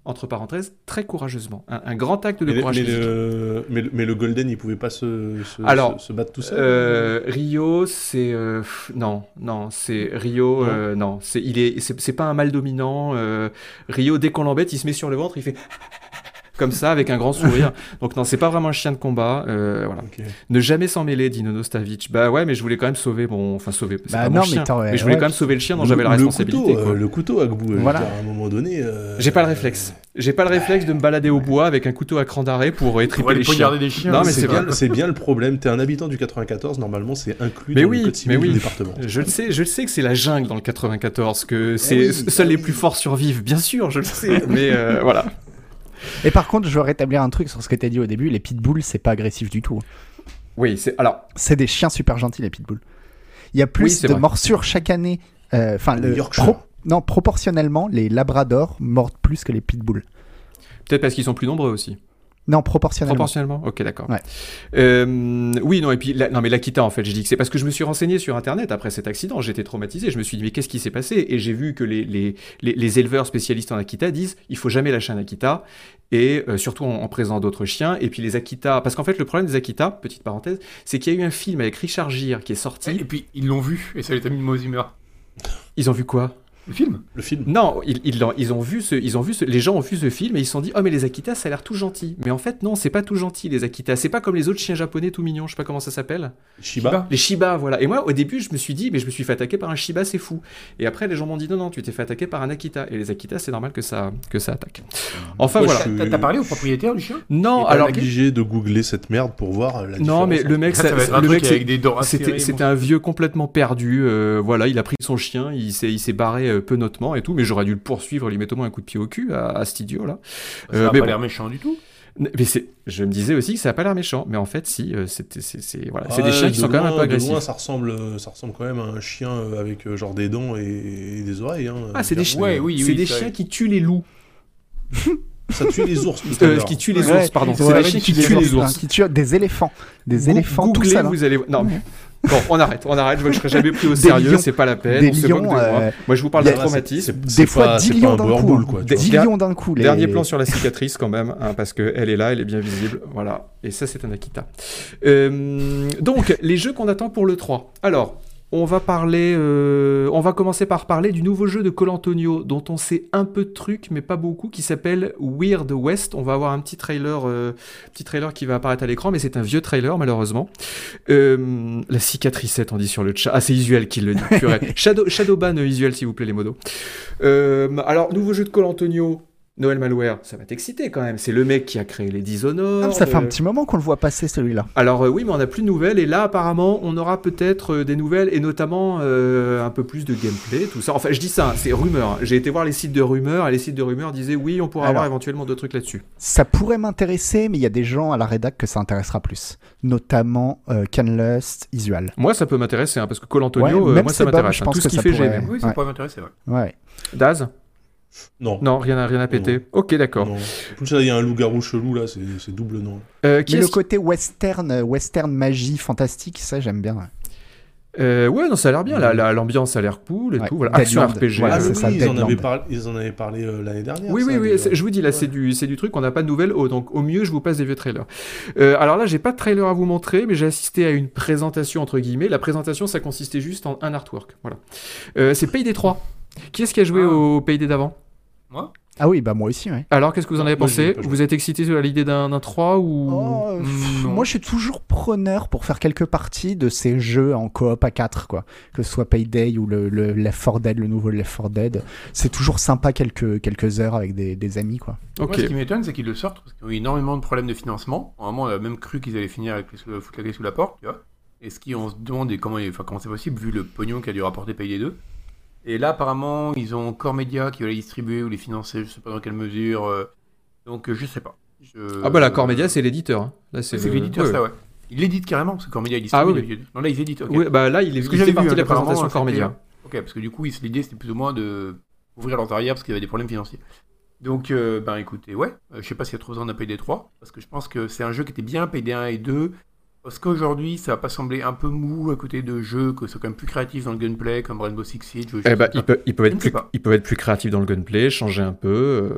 entre parenthèses, très courageusement. Un, un grand acte de mais, courage mais le, mais, le- mais le Golden, il pouvait pas se, se, Alors, se, se battre tout seul Euh, Rio, c'est euh, non, non, c'est Rio, Non. euh, non, c'est il est, c'est pas un mal dominant. Rio, dès qu'on l'embête, il se met sur le ventre, il fait. Comme ça, avec un grand sourire. Donc non, c'est pas vraiment un chien de combat. euh, voilà. Ne jamais s'en mêler, dit Nono Stavic. Bah ouais, mais je voulais quand même sauver mon, enfin sauver. C'est Bah pas non, mon mais chien. t'en- mais je voulais ouais. quand même sauver le chien dont Le- j'avais la le responsabilité. couteau, quoi. euh, le couteau, Agbou, veux Voilà. à un moment donné. euh, J'ai pas le réflexe. J'ai pas le réflexe de me balader au bois avec un couteau à cran d'arrêt pour étriper les chiens. des chiens. Non, mais c'est c'est bien, c'est bien le problème. T'es un habitant du 94, normalement c'est inclus Mais dans oui, le code civil mais oui. du département. Je le sais, je le sais que c'est la jungle dans le 94, que c'est oui, seuls les plus forts survivent, bien sûr, je le sais, mais euh, voilà. Et par contre, je veux rétablir un truc sur ce que t'as dit au début. Les pitbulls, c'est pas agressif du tout. Oui, c'est alors C'est des chiens super gentils, les pitbulls. Il y a plus Oui, de vrai. morsures chaque année. euh, Enfin, le pro- non, proportionnellement, les labradors mordent plus que les pitbulls. peut-être parce qu'ils sont plus nombreux aussi. Non, proportionnellement. Proportionnellement Ok, d'accord. Ouais. Euh, oui, non, et puis, la- non, mais l'Akita, en fait, j'ai dit que c'est parce que je me suis renseigné sur Internet après cet accident, j'étais traumatisé, je me suis dit, mais qu'est-ce qui s'est passé? Et j'ai vu que les, les, les, les éleveurs spécialistes en Akita disent, il faut jamais lâcher un Akita, et euh, surtout en, en présence d'autres chiens, et puis les Akita, parce qu'en fait, le problème des Akita, petite parenthèse, c'est qu'il y a eu un film avec Richard Gere qui est sorti. Et puis ils l'ont vu et ça les a mis de mauvaise humeur. Ils ont vu quoi? Le film Le film. Non, ils, ils, ils ont vu ce, ils ont vu ce, les gens ont vu ce film et ils se sont dit, oh mais les Akita, ça a l'air tout gentil. Mais en fait, non, c'est pas tout gentil les Akita. C'est pas comme les autres chiens japonais tout mignons. Je sais pas comment ça s'appelle. Shiba. Les Shiba, voilà. Et moi, au début, je me suis dit, mais je me suis fait attaquer par un Shiba, c'est fou. Et après, les gens m'ont dit, non, non, tu t'es fait attaquer par un Akita. Et les Akita, c'est normal que ça, que ça attaque. Enfin, Moi, voilà. T'as t'as parlé au propriétaire du chien? Non, t'as alors, obligé de googler cette merde pour voir la non, mais différence le mec, Ça, ça- le mec, c'est- avec des dents C'était, un vieux complètement perdu. euh, voilà, il a pris son chien, il s'est, il euh, penotement et tout. Mais j'aurais dû le poursuivre, lui mettre au moins un coup de pied au cul à, à cet idiot là. Ça Euh, a mais pas bon. l'air méchant du tout. Mais c'est, je me disais aussi que ça a pas l'air méchant, mais en fait, si, euh, c'est, c'est- voilà, c'est Ouais, des chiens qui de sont quand même un peu de agressifs. loin, ça ressemble, euh, ça ressemble quand même à un chien euh, avec euh, genre des dents et, et des oreilles. hein, Ah, c'est des chiens, Ouais, oui, c'est oui, des chiens qui tuent les loups, Ça tue les ours. tout Euh, qui tuent les Ouais, ours, pardon. ouais, c'est des ouais, chiens qui tuent tuent les ours. Qui tuent des éléphants. Des Gou- éléphants tout googlez, hein. vous allez, non mais. Bon, on arrête, on arrête. Je vois que je serai jamais pris au Des sérieux, c'est pas la peine. Des on se lions, moque de moi. euh, Moi, je vous parle d'un traumatisme. C'est- Des fois, pas- 10 c'est pas lions un d'un coup. hein. quoi, Des- vois. 10 Der- lions d'un coup. les- Dernier plan sur la cicatrice quand même, hein, parce qu'elle est là, elle est bien visible. Voilà. Et ça, c'est un Akita. Euh, donc, les jeux qu'on attend pour le 3. Alors, on va parler. euh, on va commencer par parler du nouveau jeu de Colantonio, dont on sait un peu de trucs, mais pas beaucoup, qui s'appelle Weird West. On va avoir un petit trailer, euh, petit trailer qui va apparaître à l'écran, mais c'est un vieux trailer, malheureusement. Euh, la cicatrisette, on dit sur le chat. Ah, c'est Isuel qui le dit. purée. Shadow, Shadowban Isuel, s'il vous plaît, les modos. Alors, nouveau jeu de Colantonio. Noël Malware, ça va t'exciter quand même. C'est le mec qui a créé les Dishonored. Ah, ça fait un euh, petit moment qu'on le voit passer celui-là. alors euh, oui, mais on n'a plus de nouvelles et là apparemment on aura peut-être euh, des nouvelles et notamment euh, un peu plus de gameplay, tout ça. Enfin je dis ça, hein, c'est rumeur. hein. J'ai été voir les sites de rumeurs et les sites de rumeurs disaient oui, on pourra Alors. avoir éventuellement d'autres trucs là-dessus. Ça pourrait m'intéresser, mais il y a des gens à la rédac que ça intéressera plus. Notamment euh, Canlust, Isual. Moi ça peut m'intéresser hein, parce que Colantonio, Ouais, euh, même moi ça m'intéresse. je hein. pense Tout ce que qu'il ça fait, j'aime. Oui, ça Ouais. pourrait m'intéresser, ouais. Ouais. Daz? Non. Non, rien à, rien à péter. Ok, d'accord. En plus, là, il y a un loup-garou chelou, là, c'est c'est double non. Euh, qui Mais est-ce le côté western, euh, western magie fantastique, ça j'aime bien. ouais. Euh, ouais, non, ça a l'air bien. la- la- L'ambiance a l'air cool et Ouais. tout. Voilà. Deadland. Action RPG. Ah, euh, oui, ça, ils, en avaient parlé, ils en avaient parlé euh, l'année dernière. Oui, ça, oui, oui, je vous dis là, c'est du, c'est du truc, on n'a pas de nouvelles, oh, donc au mieux, je vous passe des vieux trailers. Euh, alors là, j'ai pas de trailer à vous montrer, mais j'ai assisté à une présentation, entre guillemets. La présentation, ça consistait juste en un artwork. Voilà. Euh, c'est Payday 3. Qui est-ce qui a joué Ah. au Payday d'avant? Moi Ah oui, bah moi aussi, ouais. Alors, qu'est-ce que vous en avez Moi, pensé. Vous êtes excité sur l'idée d'un d'un 3 ou... Oh, pff, non. moi je suis toujours preneur pour faire quelques parties de ces jeux en coop à 4, quoi. Que ce soit Payday ou le, le Left 4 Dead, le nouveau Left 4 Dead. C'est toujours sympa quelques, quelques heures avec des, des amis, quoi. Moi, ce qui m'étonne, c'est qu'ils le sortent parce qu'il y a eu énormément de problèmes de financement. Normalement, on a même cru qu'ils allaient finir avec les foutre la clé sous la porte, tu vois. Et ce qui, on se demande comment, enfin, comment c'est possible vu le pognon qu'a dû rapporter Payday 2. Et là, apparemment, ils ont Core Media qui va les distribuer ou les financer, je sais pas dans quelle mesure. euh, donc, euh, je sais pas. Je- Ah bah la Core Media, c'est l'éditeur. hein. Là, C'est le- l'éditeur, ouais, ça, ouais. Ils l'éditent carrément, parce que Core Media, ils distribuent. Ah oui. Non, là, ils éditent. Oui, bah là, il est Ce que il j'avais fait vu, hein, de la apparemment, présentation Core. Ok, parce que du coup, il- l'idée c'était plus ou moins de ouvrir leurs arrières parce qu'il y avait des problèmes financiers. Donc, euh, ben écoutez, ouais, euh, je sais pas s'il y a trop besoin d'un Payday 3, parce que je pense que c'est un jeu qui était bien Payday 1 et 2, parce qu'aujourd'hui, ça va pas sembler un peu mou à côté de jeux que sont quand même plus créatifs dans le gunplay, comme Rainbow Six Siege. Eh bah, ils peuvent, ils, peuvent Je être plus, pas. ils peuvent être plus créatifs dans le gunplay, changer un peu.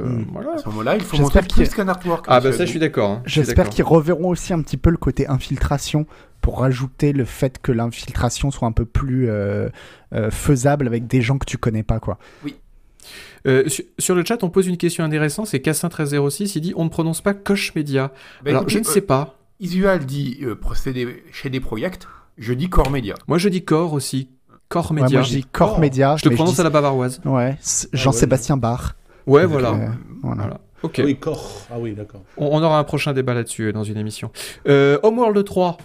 euh, Mm. voilà. À ce moment-là, il faut J'espère montrer plus a- qu'un artwork. Ah bah ça, je suis d'accord. hein. J'espère qu'ils reverront aussi un petit peu le côté infiltration pour rajouter le fait que l'infiltration soit un peu plus euh, euh, faisable avec des gens que tu connais pas, quoi. Euh, sur, sur le chat, on pose une question intéressante, c'est Cassin1306, il dit on ne prononce pas Koch Media. Bah, Alors, je ne sais pas. Isual dit euh, procéder chez des projects, je dis Core Media. Moi, je dis Core aussi. Core Ouais, Media. moi, je dis Core Oh. Media. je te prononce dis- à la bavaroise. Ouais, c'est Jean-Sébastien Barr. Ouais, Donc, voilà. Euh, voilà. Voilà. Ok. Oui, corps. Ah oui, d'accord. On, on aura un prochain débat là-dessus euh, dans une émission. Euh, Homeworld 3.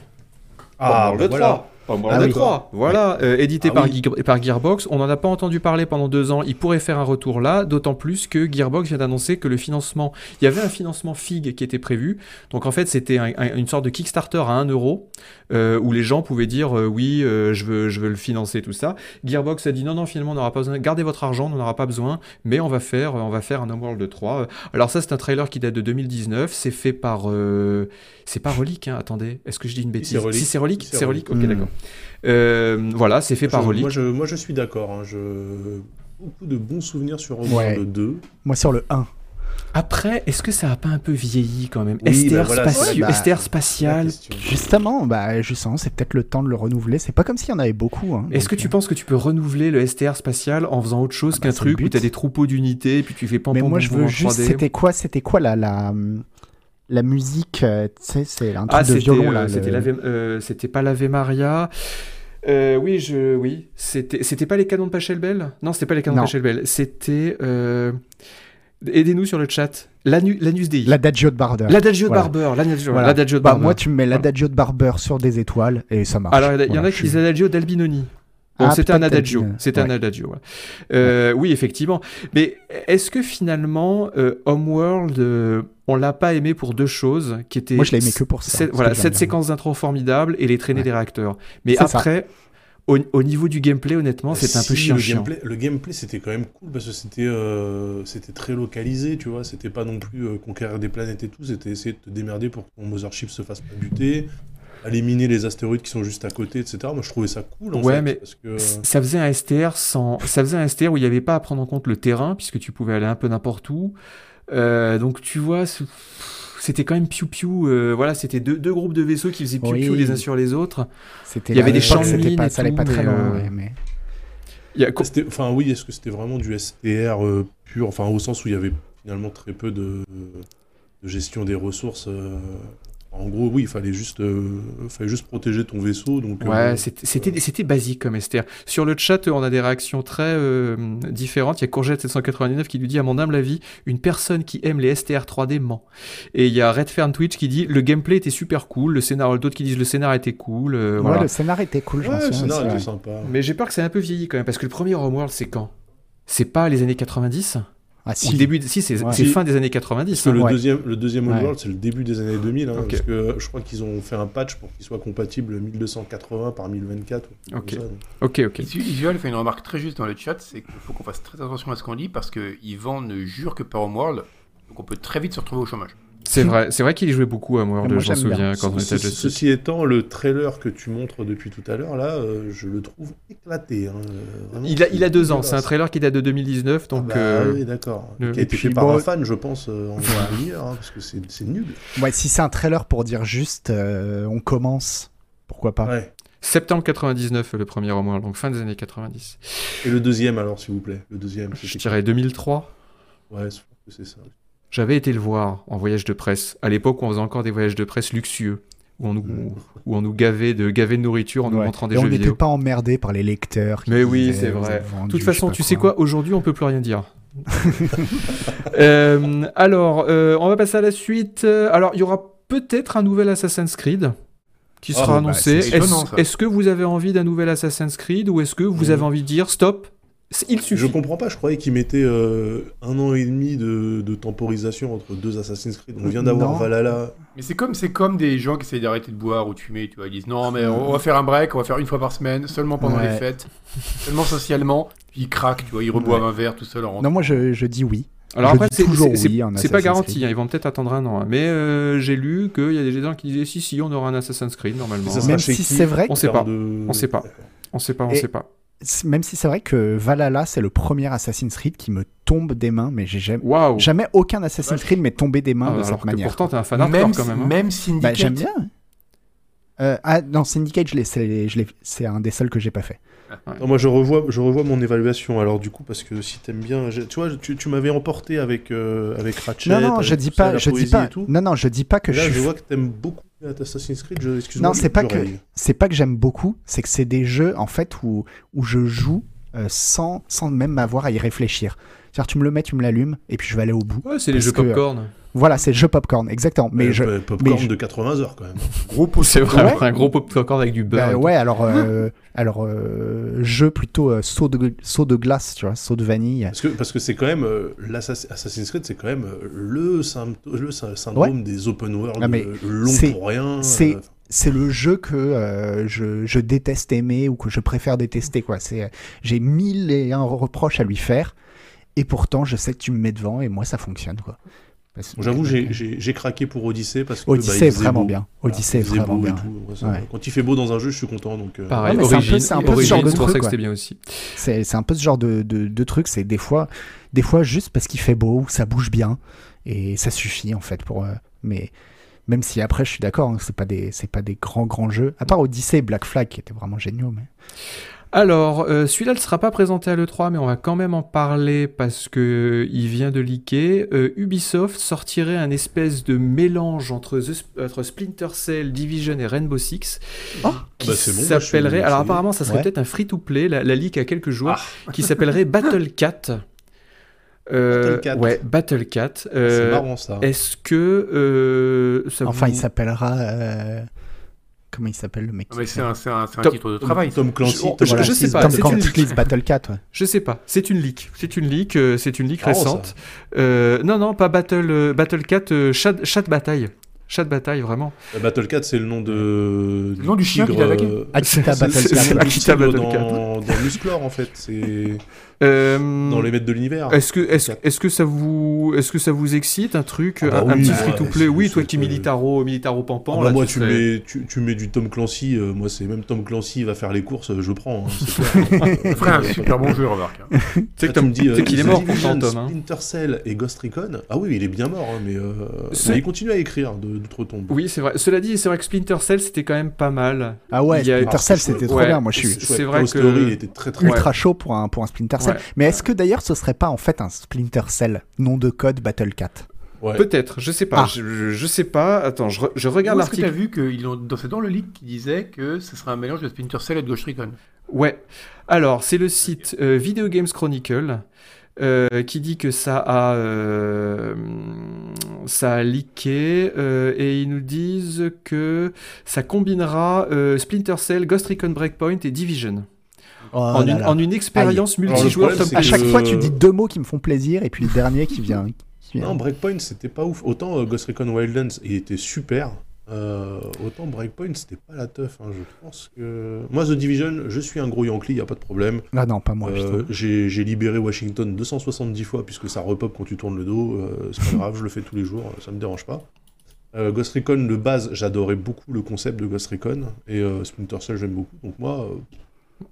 Ah, Homeworld bah 3. voilà. Homeworld Ah oui. 3. Voilà, euh, édité Ah par, oui. Gear- par Gearbox. On n'en a pas entendu parler pendant deux ans. Il pourrait faire un retour là, d'autant plus que Gearbox vient d'annoncer que le financement. Il y avait un financement FIG qui était prévu. Donc en fait, c'était un- un- une sorte de Kickstarter à 1 euro euh, où les gens pouvaient dire euh, oui, euh, je, veux, je veux le financer, tout ça. Gearbox a dit non, non, finalement, on n'aura pas besoin. Gardez votre argent, on n'en aura pas besoin, mais on va faire, on va faire un Homeworld 3. Alors ça, c'est un trailer qui date de 2019. C'est fait par. C'est pas Relic, hein, attendez. Est-ce que je dis une bêtise c'est Relic. Si c'est Relic, C'est Relic. Ok, Relic. d'accord. Euh, voilà, c'est fait par Relic. moi, je, moi, je suis d'accord. hein, je... Beaucoup de bons souvenirs sur Ouais. Homeworld 2. Moi, sur le 1. Après, est-ce que ça a pas un peu vieilli quand même? Oui, STR, bah voilà, spatio- c'est- bah, STR spatial. Justement, bah, justement, c'est peut-être le temps de le renouveler. C'est pas comme s'il y en avait beaucoup. hein, Est-ce que tu euh, penses que tu peux renouveler le STR spatial en faisant autre chose Ah bah, qu'un le truc où but. tu as des troupeaux d'unités et puis tu fais pam Mais moi, je veux juste. 3D? C'était quoi, c'était quoi la, la, la musique euh, Tu sais, c'est un truc Ah, de violon euh, là. c'était le- l'Ave- euh, c'était pas l'Ave Maria. Euh, oui, je, oui, c'était, c'était pas les canons de Pachelbel? Non, c'était pas les canons Non. de Pachelbel. C'était, euh, aidez-nous sur le chat. L'anu- L'anus Dei. L'adagio de Barber. L'adagio de Voilà. Barber. L'adagio, Voilà. de Bah, Barber. moi, tu me mets l'adagio de Barber sur des étoiles et ça marche. Alors, il y, en a- y en qui disent l'adagio d'Albinoni. Bon, Ah, c'était un adagio. Albino. C'était un adagio. voilà. Euh, Oui, effectivement. Mais est-ce que finalement, euh, Homeworld, euh, on l'a pas aimé pour deux choses qui étaient. Moi, je l'ai aimé que pour ça. voilà, cette séquence d'intro formidable et les traînées Ouais. des réacteurs. Mais après, au, au niveau du gameplay, honnêtement, c'est un peu chiant. Le gameplay, c'était quand même cool parce que c'était euh, c'était très localisé, tu vois. C'était pas non plus euh, conquérir des planètes et tout. C'était essayer de te démerder pour que ton Mothership se fasse pas buter, éliminer les astéroïdes qui sont juste à côté, etc. Moi, je trouvais ça cool en Ouais, fait. mais parce que... Ça faisait un STR sans, ça faisait un STR où il n'y avait pas à prendre en compte le terrain puisque tu pouvais aller un peu n'importe où. Euh, donc tu vois, c'était quand même piou piou. euh, voilà, c'était deux, deux groupes de vaisseaux qui faisaient piou Oui. piou les uns sur les autres. C'était il y avait des champs de mines pas, et ça allait tout, pas très mais, loin. euh, ouais, mais... Il y a- C'était- Enfin, oui, est-ce que c'était vraiment du STR euh, pur Enfin, au sens où il y avait finalement très peu de, de gestion des ressources. Euh, En gros, oui, il fallait juste, euh, fallait juste protéger ton vaisseau. Donc, euh, Ouais, bon, c'était- basique comme STR. Sur le chat, on a des réactions très euh, différentes. Il y a Courgette799 qui lui dit, à mon humble avis, une personne qui aime les STR 3D ment. Et il y a Redfern Twitch qui dit, le gameplay était super cool. Le scénario, d'autres qui disent, le scénario était cool. euh, Ouais, voilà. le scénar était cool, je ouais, pense. le scénario était sympa. Mais j'ai peur que c'est un peu vieilli quand même, parce que le premier Homeworld, c'est quand? C'est pas les années 90 Ah, début de- Si, c'est Ouais. c'est Si. fin des années 90. Parce que hein. le Ouais. deuxième, le deuxième Ouais. C'est le début des années 2000. hein. Parce que je crois qu'ils ont fait un patch pour qu'il soit compatible 1280 par 1024. ou Ok. ça. Ok, ok. Isu- Isual fait une remarque très juste dans le chat, c'est qu'il faut qu'on fasse très attention à ce qu'on dit parce que Yvan ne jure que par Homeworld, donc on peut très vite se retrouver au chômage. C'est vrai, c'est vrai qu'il y jouait beaucoup à Moi, je m'en bien. souviens, quand on était Justice. Ceci étant, le trailer que tu montres depuis tout à l'heure, là, euh, je le trouve éclaté. hein, vraiment, Il a, il a deux ans, c'est un trailer qui date de 2019, Ah donc... bah euh, oui, d'accord. le- Qui a été Et puis fait par bon- un fan, je pense, euh, en meilleur, hein, parce que c'est nul. Ouais, si c'est un trailer pour dire juste euh, on commence, pourquoi pas? Ouais. Septembre 99, le premier Homeworld, donc fin des années 90. Et le deuxième, alors, s'il vous plaît. Le deuxième. Je dirais 2003. quoi Ouais, je pense que c'est ça. J'avais été le voir en voyage de presse, à l'époque où on faisait encore des voyages de presse luxueux, où on nous, Mm. où on nous gavait de, gavait de nourriture en nous montrant des Et on jeux n'était vidéo. pas emmerdé par les lecteurs. qui Mais oui, c'est vrai. De toute façon, tu sais quoi, aujourd'hui on peut plus rien dire. Euh, alors, euh, on va passer à la suite. Alors, il y aura peut-être un nouvel Assassin's Creed qui Ah, sera bah, annoncé. Est-ce que vous avez envie d'un nouvel Assassin's Creed ou est-ce que vous avez envie de dire stop Il Je suffit. comprends pas, je croyais qu'ils mettaient euh, un an et demi de, de temporisation entre deux Assassin's Creed. On vient d'avoir. Valhalla. Mais c'est comme, c'est comme des gens qui essayent d'arrêter de boire ou de fumer, tu vois. Ils disent non, mais on va faire un break, on va faire une fois par semaine, seulement pendant Ouais. les fêtes, seulement socialement. Puis ils craquent, tu vois, ils reboivent un verre tout seul en rentrant. Non, moi je, je dis oui. Alors Je après, c'est toujours c'est- c'est- oui pas garanti. Hein, ils vont peut-être attendre un an. hein. Mais euh, j'ai lu qu'il y a des gens qui disaient si, si, on aura un Assassin's Creed normalement. Même si c'est vrai, On sait pas. de- On sait pas. On sait pas, on Et- sait pas. Même si c'est vrai que Valhalla c'est le premier Assassin's Creed qui me tombe des mains, mais j'ai jamais, aucun Assassin's Creed m'est tombé des mains Ah, de alors cette que manière. pourtant, t'es un fan hardcore même, quand même. hein. même Syndicate. Bah, j'aime bien. Euh, ah non, Syndicate, je l'ai- c'est un des seuls que j'ai pas fait. Non, moi je revois, je revois mon évaluation. Alors du coup, parce que si t'aimes bien, tu vois, tu, tu m'avais emporté avec euh, avec Ratchet. Non, non, je dis pas, je dis pas. Non, non, je dis pas que là, je je vois que t'aimes beaucoup Assassin's Creed. Je, excuse-moi. Non, c'est pas que c'est pas que j'aime beaucoup, c'est que c'est des jeux en fait où où je joue euh, sans sans même avoir à y réfléchir. C'est-à-dire tu me le mets, tu me l'allumes et puis je vais aller au bout. Ouais, c'est les jeux que- popcorn. Voilà, c'est le jeu popcorn, exactement. Mais Euh, je po- popcorn mais je- de 80 heures quand même. Gros pot. C'est vrai, Ouais. un gros popcorn avec du beurre. Bah ouais, alors, euh, alors euh, jeu plutôt euh, saut, de, saut de glace, tu vois, saut de vanille. Parce que parce que c'est quand même euh, Assassin's Creed, c'est quand même le, le sy- syndrome des open world Ah, mais c'est- pour rien. c'est- euh, C'est le jeu que euh, je, je déteste aimer ou que je préfère détester, quoi. C'est, j'ai mille et un reproches à lui faire, et pourtant je sais que tu me mets devant et moi ça fonctionne, quoi. J'avoue, j'ai- craqué pour Odyssey parce que Odyssey bah, est vraiment beau. bien. Odyssey est vraiment bien. tout. Ouais. Quand il fait beau dans un jeu, je suis content. Donc, euh, Pareil, Ouais, c'est un peu- un ce genre de c'est pour truc, ça bien aussi. C'est, c'est un peu ce genre de, de, de truc, c'est des fois, des fois juste parce qu'il fait beau, ça bouge bien, et ça suffit en fait pour. euh, mais même si après je suis d'accord, hein, c'est pas des, c'est pas des grands grands jeux. À part Odyssey et Black Flag qui étaient vraiment géniaux, mais. Alors, euh, celui-là ne sera pas présenté à l'E3, mais on va quand même en parler parce que il vient de leaker. Euh, Ubisoft sortirait un espèce de mélange entre, The Sp- entre Splinter Cell, Division et Rainbow Six, Oh qui Bah, c'est bon, s'appellerait. Alors apparemment, ça serait Ouais. peut-être un free-to-play. La, la leak a quelques jours, qui s'appellerait Battle Cat. Euh, Battle Cat. Ouais, Battle Cat. c'est Euh, marrant ça. Est-ce que euh, ça Enfin, vous- il s'appellera. Comment il s'appelle le mec Ah, mais c'est un, titre de travail. Tom Clancy. Je- Clancy's sais pas, Tom c'est Battle une Cat. Clancy's Battle Cat, ouais. Je sais pas, c'est une leak. C'est une leak, euh, c'est une leak Marrant, récente. Euh, non, non, pas Battle, euh, Battle Cat, euh, chat, chat de bataille. Chat de bataille, vraiment. Battle Cat, c'est le nom de. Le nom du chien qui t'a attaqué. Akita C'est- Battle c'est- Cat. c'est- le Akita tigre Battle Cat. dans, dans Musclor en fait. C'est Euh, dans les maîtres de l'univers. Est-ce que, est-ce, est-ce que ça vous, est-ce que ça vous excite un truc, Ah bah un, petit free-to-play Oui, toi qui militaro, militaro pampant. Ah bah là, moi, tu serais- mets, tu, tu mets du Tom Clancy, euh, moi, c'est même Tom Clancy va faire les courses, je prends. hein, un super bon jeu, remarque. hein. Tu sais que Tom- tu me dis, tu sais euh, qu'il est The mort pourtant, Tom. hein. Splinter Cell et Ghost Recon. Ah oui, il est bien mort, hein, mais, euh, mais il continue à écrire de- d'outre-tombe. Oui, c'est vrai. Cela dit, c'est vrai que Splinter Cell, c'était quand même pas mal. Ah ouais, Il y a- Splinter Ah, Cell, c'était trop bien. Moi, je suis c'est- vrai que- Story, était très très ultra chaud pour un, pour un Splinter Cell. Ouais. Mais est-ce que d'ailleurs ce serait pas en fait un Splinter Cell, nom de code Battle Cat? Ouais. Peut-être, je sais pas. Ah. Je, je- je sais pas. Attends, je, re- je regarde Où est-ce que t'as l'article. vu que ils ont, dans, c'est dans le leak qui disait que ce serait un mélange de Splinter Cell et de Ghost Recon? Ouais. Alors, c'est le site euh, Video Games Chronicle euh, qui dit que ça a, euh, ça a leaké euh, et ils nous disent que ça combinera euh, Splinter Cell, Ghost Recon Breakpoint et Division Oh en, là une, là. en une expérience multijoueur. Tom À que- chaque fois, tu dis deux mots qui me font plaisir et puis le dernier qui vient. qui vient. Non, Breakpoint, c'était pas ouf. Autant euh, Ghost Recon Wildlands, il était super. euh, autant Breakpoint, c'était pas la teuf. hein. Je pense que. Moi, The Division, je suis un gros Yankee, y a pas de problème. Ah non, pas moi. Euh, j'ai j'ai libéré Washington 270 fois puisque ça repop quand tu tournes le dos. euh, c'est pas grave, je le fais tous les jours, ça me dérange pas. Euh, Ghost Recon de base, j'adorais beaucoup le concept de Ghost Recon et euh, Splinter Cell, j'aime beaucoup. Donc moi, euh,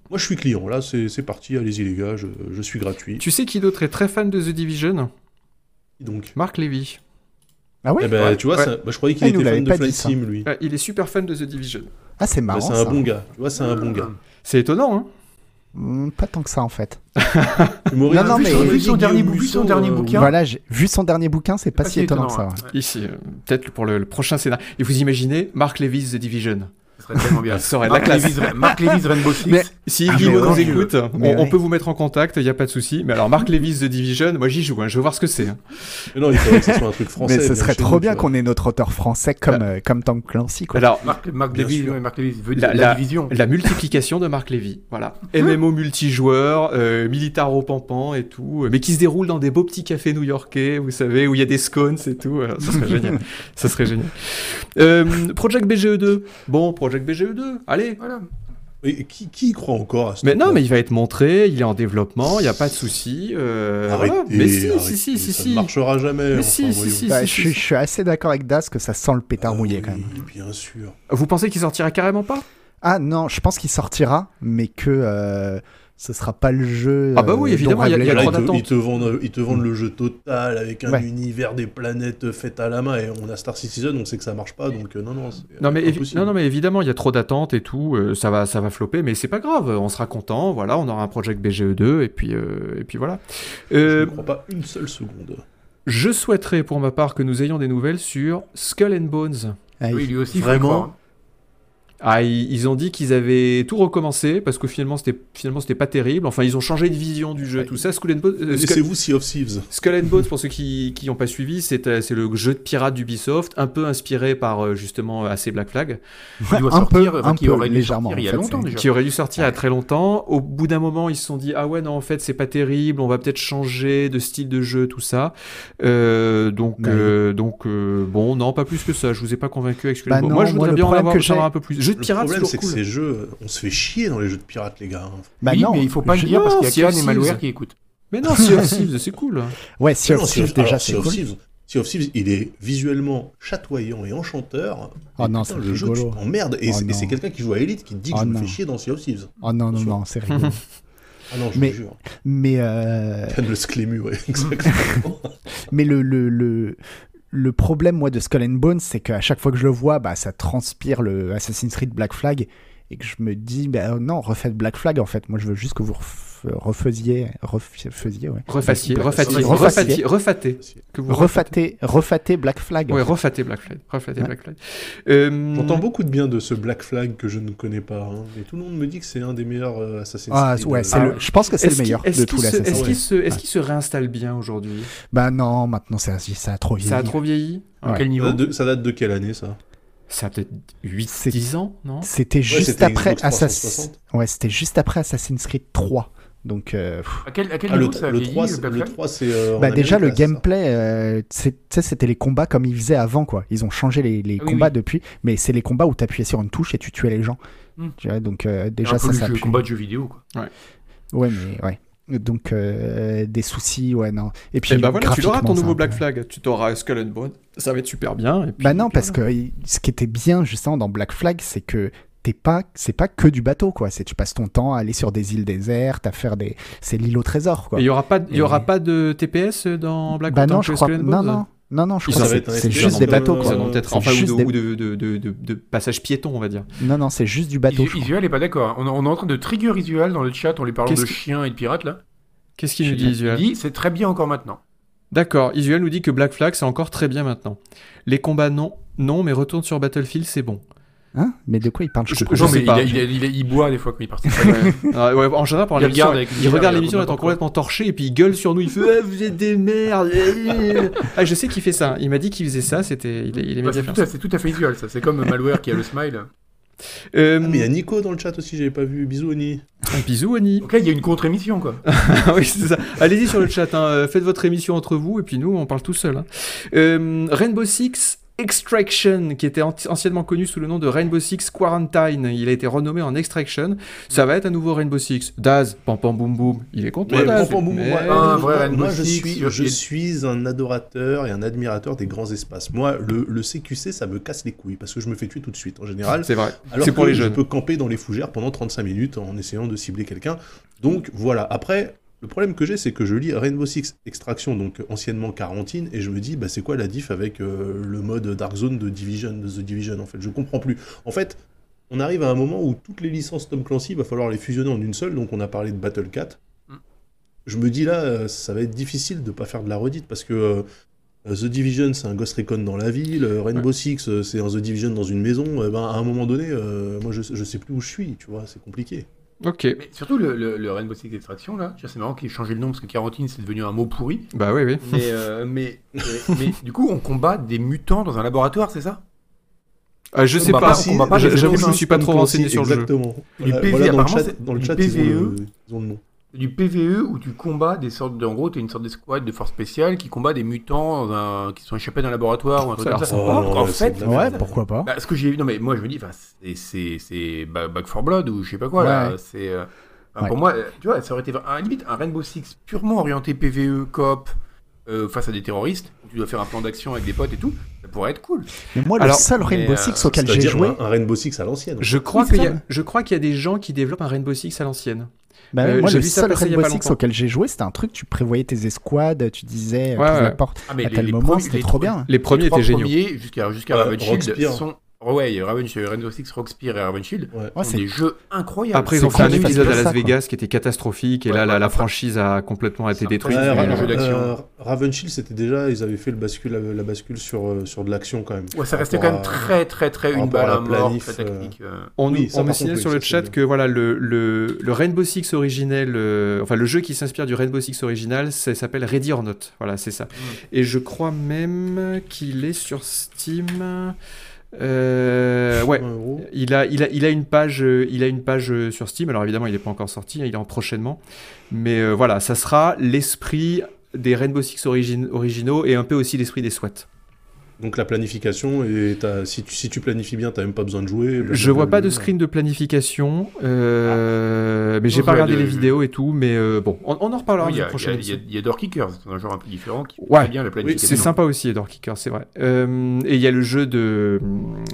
moi je suis client. Là, c'est parti, allez-y les gars, je, je suis gratuit. Tu sais qui d'autre est très fan de The Division? Donc, Marc Levy. Ah ouais eh ben, ouais, tu vois, ouais. ça- bah, je croyais qu'il Ah, était fan de Flight. Sim, lui. Ah, il est super fan de The Division. Ah, c'est Bah, marrant. c'est un bon gars. Tu vois, c'est un bon gars. Ah. C'est étonnant, hein Hmm, pas tant que ça en fait. Non, non, mais- Vu son dernier euh, bouquin. Voilà, vu son dernier bouquin, c'est pas Pas si étonnant que ça. ouais. ouais. Ici, euh, peut-être pour le, le prochain scénario. Et vous imaginez Marc Levy's The Division? Ce serait tellement bien. Ça aurait de la Marc classe. Marc Lévy's Rainbow Six. Mais- Si Ah, Guillaume nous écoute, on, peut vous mettre en contact, il n'y a pas de souci. Mais alors, Marc Levy's The Division, moi j'y joue, hein, je veux voir ce que c'est. hein. Mais non, il faudrait que ce soit un truc français. Mais ce serait trop nous, bien qu'on ait notre auteur français comme, euh, comme Tom Clancy. Quoi. Alors, Marc, Marc ouais, Marc Lévy veut La- dire la, la- division. la multiplication de Marc Lévy. Voilà. MMO multijoueur, euh, militaro pampant et tout, euh, mais qui se déroule dans des beaux petits cafés new-yorkais, vous savez, où il y a des scones et tout. ça serait génial. Ça serait génial. Euh, Project BGE2. Bon, Project BGE2, allez. Voilà. Et qui, qui y croit encore à ce Mais non, mais il va être montré, il est en développement, il n'y a pas de souci. euh, Arrêtez, voilà. Mais si, arrêtez, si, si, si, ça si. ne marchera jamais. Mais enfin, si, si, Bah, si, je, si. suis, je suis assez d'accord avec Das que ça sent le pétard Ah mouillé oui, quand même. bien sûr. Vous pensez qu'il sortira carrément pas? Ah non, je pense qu'il sortira, mais que euh, Ce sera pas le jeu. Ah bah oui, euh, évidemment, il y a- il y a rêvait Là, trop ils, te, d'attentes. ils te vendent, ils te vendent le jeu total avec un Ouais. univers des planètes faites à la main et on a Star Citizen, on sait que ça marche pas donc euh, non non. Non mais, évi- impossible. non, non, mais évidemment, il y a trop d'attentes et tout, euh, ça, va, ça va flopper, mais c'est pas grave, on sera content, voilà, on aura un Project BGE2, et puis, euh, et puis voilà. Je ne crois pas une seule seconde. je souhaiterais pour ma part que nous ayons des nouvelles sur Skull and Bones. Ah, Oui, lui aussi, Vraiment hein. Ah, ils, ont dit qu'ils avaient tout recommencé, parce que finalement, c'était finalement c'était pas terrible, enfin, ils ont changé de vision du jeu, Ouais. tout ça. Skull and Bones, euh, Skull- Laissez-vous Sea of Thieves. Skull and Bones, pour ceux qui n'ont pas suivi, c'est euh, c'est le jeu de pirate d'Ubisoft, un peu inspiré par euh, justement AC Black Flag. Qui doit un sortir, peu, enfin, un qui peu, aurait dû légèrement, sortir il y a en fait, longtemps déjà. qui aurait dû sortir il y a très longtemps. Au bout d'un moment, ils se sont dit ah ouais non en fait c'est pas terrible, on va peut-être changer de style de jeu tout ça. Euh, donc Bah euh, donc euh, bon non pas plus que ça. Je vous ai pas convaincu avec Skull Bah and Bones. non, Moi je voudrais bien en avoir que savoir j'ai- un peu plus. De Le problème c'est que ces jeux, on se fait chier dans les jeux de pirates les gars. Bah oui, non, mais il faut pas le dire parce non, qu'il y Sea a of Cannes et Malware qui écoutent. Mais non Sea of Thieves c'est cool. Ouais, Sea of Thieves, déjà, alors, c'est Sea of cool. Sea of Thieves, il est visuellement chatoyant et enchanteur. Oh Et non, c'est le jeu, tu t'emmerdes. Et Oh c'est- et non. c'est quelqu'un qui joue à Elite qui te dit que Oh je me fais chier dans Sea of Thieves. Oh non, non, non, c'est rigolo. Ah non, je Mais- jure. mais euh, le Sclému, ouais, exactement. mais le, le, le, le problème, moi, de Skull and Bones, c'est qu'à chaque fois que je le vois, bah, ça transpire le Assassin's Creed Black Flag. Et que je me dis, bah, non, refaites Black Flag, en fait. Moi, je veux juste que vous refaisiez, refaisiez, ouais. Refassiez, Refassiez. refatiez, refatez. Que vous Refatez, refatez Black Flag. Ouais, refatez Black Flag. Refatez Ouais. Black Flag. Euh, J'entends beaucoup de bien de ce Black Flag que je ne connais pas. hein. Et tout le monde me dit que c'est un des meilleurs euh, Assassin's Ah, Creed. ouais, euh, c'est Ah, le, je pense que c'est le Est-ce meilleur est-ce de tous les se, est-ce Assassin's qu'il Creed. se, est-ce qu'il se réinstalle bien aujourd'hui? Bah non, maintenant, ça, ça a trop vieilli. Ça a trop vieilli? À Ouais. quel Ça niveau? Date de- ça date de quelle année ça? Ça a peut-être C'est- 8-10 ans, non? C'était juste après Assassin's 360. Ouais, c'était juste après Assassin's Creed 3. Donc, euh. À quel, à quel Ah, le, niveau ça le vieilli, 3, le c'est- Black le Flag 3, c'est. euh, bah déjà le c'est gameplay, euh, c'est- tu c'était les combats comme ils faisaient avant, quoi. Ils ont changé les, les Ah oui, combats oui. depuis, mais c'est les combats où t'appuyais sur une touche et tu tuais les gens. Hmm. Tu vois, donc euh, C'est déjà ça, le ça jeu, pue. combat de jeux vidéo quoi. Ouais, mais ouais. Donc euh, des soucis, ouais non. Et puis Et bah voilà, tu l'auras ton c'est nouveau Black Flag. Tu t'auras Skull and Bones. Ça va être super bien. Et puis, Bah non, parce voilà. que ce qui était bien justement dans Black Flag, c'est que t'es pas, c'est pas que du bateau quoi. C'est tu passes ton temps à aller sur des îles désertes, à faire des, c'est l'île au trésor quoi. Il y aura pas, il y aura pas de TPS dans Black bah non, je crois. Non non, non non, je crois que c'est juste des bateaux Ils quoi. en ont peut-être enfin ou juste de, des- ou de, de, de, de, de passage piéton, on va dire. Non non, c'est juste du bateau. Isuel est pas d'accord. On, est- on est en train de trigger Isuel dans le chat en lui parlant de chiens et de pirates là. Qu'est-ce qu'il nous dit, Il Isuel dit c'est très bien encore maintenant. D'accord, Isuel nous dit que Black Flag c'est encore très bien maintenant. Les combats non, non, mais retourne sur Battlefield c'est bon. Hein Mais de quoi il parle? Je- je sais pas. il, il il il boit des fois quand il. Ah, ouais, en général, pendant Il l'émission, regarde il il l'émission, n'importe quoi. complètement torché, et puis il gueule sur nous, il fait Ah, Vous êtes des merdes Ah, je sais qu'il fait ça. Il m'a dit qu'il faisait ça, c'était, il, il aimait Bah, c'est tout, à- ça. c'est tout à fait Isuel ça. C'est comme Malware qui a le smile. Euh, Ah, mais il y a Nico dans le chat aussi, j'avais pas vu. Bisous, Oni. un bisou, Annie. Donc là il y a une contre-émission quoi. Ah oui, c'est ça. Allez-y sur le chat, hein, faites votre émission entre vous, et puis nous, on parle tout seul. hein. Euh, Rainbow Six Extraction, qui était an- anciennement connu sous le nom de Rainbow Six Quarantine, il a été renommé en Extraction. Ça va être un nouveau Rainbow Six. Daz, pam pam boum boum, il est content. Mais Daz. bon, bon, bon, Mais- moi, Un vrai Rainbow moi, je Six, suis, je suis un adorateur et un admirateur des grands espaces. Moi, le, le CQC, ça me casse les couilles parce que je me fais tuer tout de suite en général. C'est vrai. Alors C'est pour que les je jeunes. peux camper dans les fougères pendant 35 minutes en essayant de cibler quelqu'un. Donc voilà. Après, le problème que j'ai, c'est que je lis Rainbow Six Extraction, donc anciennement Quarantine, et je me dis, bah, c'est quoi la diff avec euh, le mode Dark Zone de Division, de The Division en fait? Je comprends plus. En fait, on arrive à un moment où toutes les licences Tom Clancy, il va falloir les fusionner en une seule. Donc on a parlé de Battle Cat. Mm. Je me dis là, ça va être difficile de pas faire de la redite parce que. euh, The Division, c'est un Ghost Recon dans la ville. euh, Rainbow Six, c'est un The Division dans une maison. Ben, à un moment donné, euh, moi, je, je sais plus où je suis, tu vois, c'est compliqué. Ok. Mais surtout le, le- le Rainbow Six Extraction là. Tu vois, C'est marrant qu'il ait changé le nom parce que Quarantine c'est devenu un mot pourri. Bah oui, oui. Mais, euh, mais, mais, mais du coup on combat des mutants dans un laboratoire c'est ça? Ah, je On sais pas. pas- pas Je- les J'avoue que je me éléments suis pas trop renseigné sur le jeu. Exactement. Du Voilà, PV, voilà, dans le apparemment, chat, c'est dans le du chat ils, ont PVE. le, ils ont le nom. Du PVE où tu combats des sortes de, en gros, tu une sorte de squad de force spéciale qui combat des mutants dans un- qui sont échappés d'un laboratoire ou un truc comme ça. Oh, en fait, Ouais, pourquoi pas. bah, ce que j'ai vu, non mais moi je me dis, c'est- c'est c'est Ba- Back 4 Blood ou je sais pas quoi là. C'est euh, Ouais. pour moi, euh, tu vois, ça aurait été un limite un Rainbow Six purement orienté PVE, coop, euh, face à des terroristes. Où tu dois faire un plan d'action avec des potes et tout. Ça pourrait être cool. Mais moi, Alors, le seul Rainbow euh, Six auquel j'ai joué, un, un Rainbow Six à l'ancienne. Je crois qu'il y, a- ça. je crois qu'il y a des gens qui développent un Rainbow Six à l'ancienne. Bah, Euh, moi, j'ai le vu ça seul Rainbow Six auquel j'ai joué, c'était un truc, tu prévoyais tes escouades, tu disais, euh, Ouais, t'ouvres la ouais. porte Ah, mais à les- tel les moment, c'était trop bien. Les premiers étaient géniaux. jusqu'à jusqu'à Rockspire. sont. Ouais, il y a Raven, Rainbow Six, Rockspire et Ouais. Ouais, sont c'est des jeux incroyables. Après, ils ont fait un épisode à Las ça. Vegas qui était catastrophique, et Ouais, là, la, ouais, la enfin, franchise a complètement été détruite. euh, d'action. euh, Ravenshield, c'était déjà, ils avaient fait le bascule, la bascule sur, euh, sur de l'action quand même. Ouais, ça restait quand même à- très très très une à balle à la mort, très tactique. euh. On, Oui, on me signale sur le chat que voilà le, le, le Rainbow Six originel, euh, enfin le jeu qui s'inspire du Rainbow Six original, ça s'appelle Ready or Not. Voilà, c'est ça. Et je crois même qu'il est sur Steam. Euh, ouais. Il a, il, a, il a une page, euh, il a une page euh, sur Steam. Alors évidemment, il n'est pas encore sorti, hein, il est en prochainement. Mais euh, voilà, ça sera l'esprit des Rainbow Six origin- originaux et un peu aussi l'esprit des SWAT. Donc la planification, et si, tu, si tu planifies bien, t'as même pas besoin de jouer. Je vois pas de screen de planification, euh, mais j'ai pas regardé de- les vidéos et tout. Mais euh, bon, on, on en reparlera Oui, Il y, dans a- une prochaine il y a- il y a- Door Kickers, c'est un genre un peu différent qui Ouais. fait bien la Oui, planification. c'est sympa aussi, Edor Kicker, c'est vrai. Euh, et il y a le jeu de,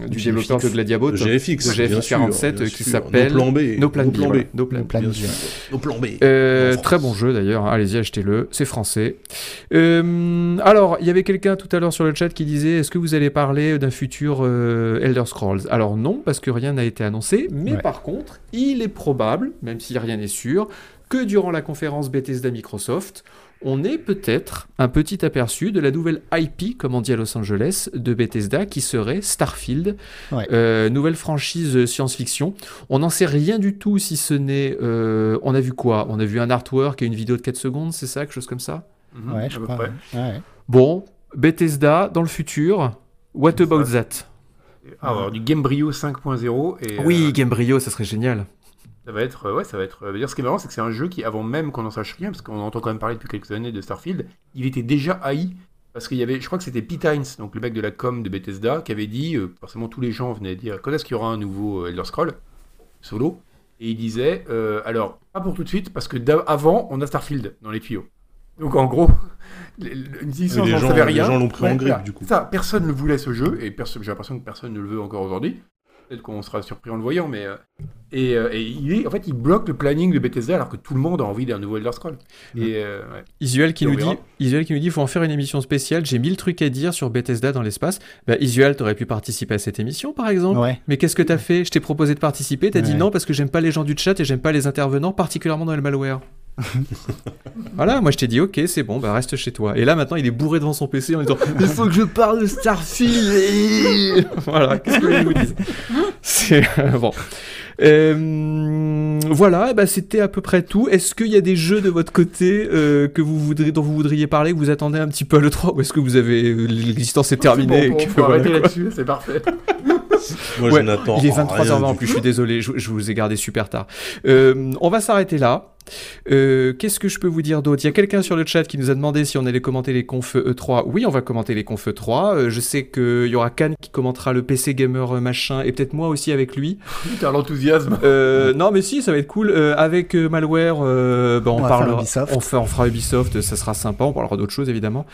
du GFX. développeur de Gladiabot, De GFX, de GFX sûr, 47 bien qui s'appelle Nos plans B. No Plan B. No Plan No B. Plan. Euh, très bon jeu d'ailleurs, allez-y achetez-le, c'est français. Euh, alors, il y avait quelqu'un tout à l'heure sur le chat qui disait est-ce que vous allez parler d'un futur euh, Elder Scrolls? Alors non, parce que rien n'a été annoncé, mais Ouais. par contre, il est probable, même si rien n'est sûr, que durant la conférence Bethesda Microsoft, on ait peut-être un petit aperçu de la nouvelle IP, comme on dit à Los Angeles, de Bethesda, qui serait Starfield, Ouais. euh, nouvelle franchise euh, science-fiction. On n'en sait rien du tout si ce n'est... euh, on a vu quoi? On a vu un artwork et une vidéo de 4 secondes, c'est ça Quelque chose comme ça? Mhm, Ouais, à je peu crois. près. ouais. Ouais. Bon, Bethesda, dans le futur, what about that? Ah, alors, du Gamebryo 5.0 et Oui, euh, Gamebryo, ça serait génial. Ça va être euh, ouais, ça va être. euh, dire, ce qui est marrant, c'est que c'est un jeu qui, avant même qu'on en sache rien, parce qu'on entend quand même parler depuis quelques années de Starfield, il était déjà haï parce qu'il y avait, je crois que c'était Pete Hines, donc le mec de la com de Bethesda, qui avait dit, euh, forcément tous les gens venaient dire, quand est-ce qu'il y aura un nouveau Elder Scroll solo? Et il disait, euh, alors pas pour tout de suite, parce que avant on a Starfield dans les tuyaux. Donc en gros, les, les- les gens- savait les rien. gens l'ont pris en grippe, du coup. Ça, personne ne voulait ce jeu, et j'ai l'impression que personne ne le veut encore aujourd'hui. Peut-être qu'on sera surpris en le voyant, mais. euh, et, euh, et il est, en fait, il bloque le planning de Bethesda alors que tout le monde a envie d'un nouveau Elder Scroll. Et euh, ouais. Isuel qui, Et nous dit, verra. Isuel qui nous dit il faut en faire une émission spéciale, j'ai mille trucs à dire sur Bethesda dans l'espace. Bah, Isuel, t'aurais pu participer à cette émission par exemple. Ouais. Mais qu'est-ce que t'as fait? Je t'ai proposé de participer, t'as dit non parce que j'aime pas les gens du chat et j'aime pas les intervenants, particulièrement dans le malware. voilà, moi je t'ai dit ok, c'est bon, bah reste chez toi. Et là maintenant il est bourré devant son PC en disant il faut que je parle de Starfield. voilà, qu'est-ce que je vous dise C'est euh, bon. Euh, voilà, bah, c'était à peu près tout. Est-ce qu'il y a des jeux de votre côté euh, que vous voudriez, dont vous voudriez parler, que vous attendez un petit peu à l'E3 ou est-ce que vous avez l'existence est terminée Bon, et on que peut voilà, arrêter quoi. là-dessus, c'est parfait. Moi, Ouais, je n'attends Il est rien 23h20 en plus, je suis désolé, je, je vous ai gardé super tard. Euh, on va s'arrêter là. Euh, Qu'est-ce que je peux vous dire d'autre? Il y a quelqu'un sur le chat qui nous a demandé si on allait commenter les confs E3. Oui, on va commenter les confs E3. Euh, je sais qu'il y aura Khan qui commentera le PC Gamer euh, machin et peut-être moi aussi avec lui. Putain, l'enthousiasme. Euh, non, mais si, ça va être cool. Euh, avec euh, Malware, euh, bah, on, On parlera. On, fait- on fera Ubisoft, ça sera sympa. On parlera d'autres choses évidemment.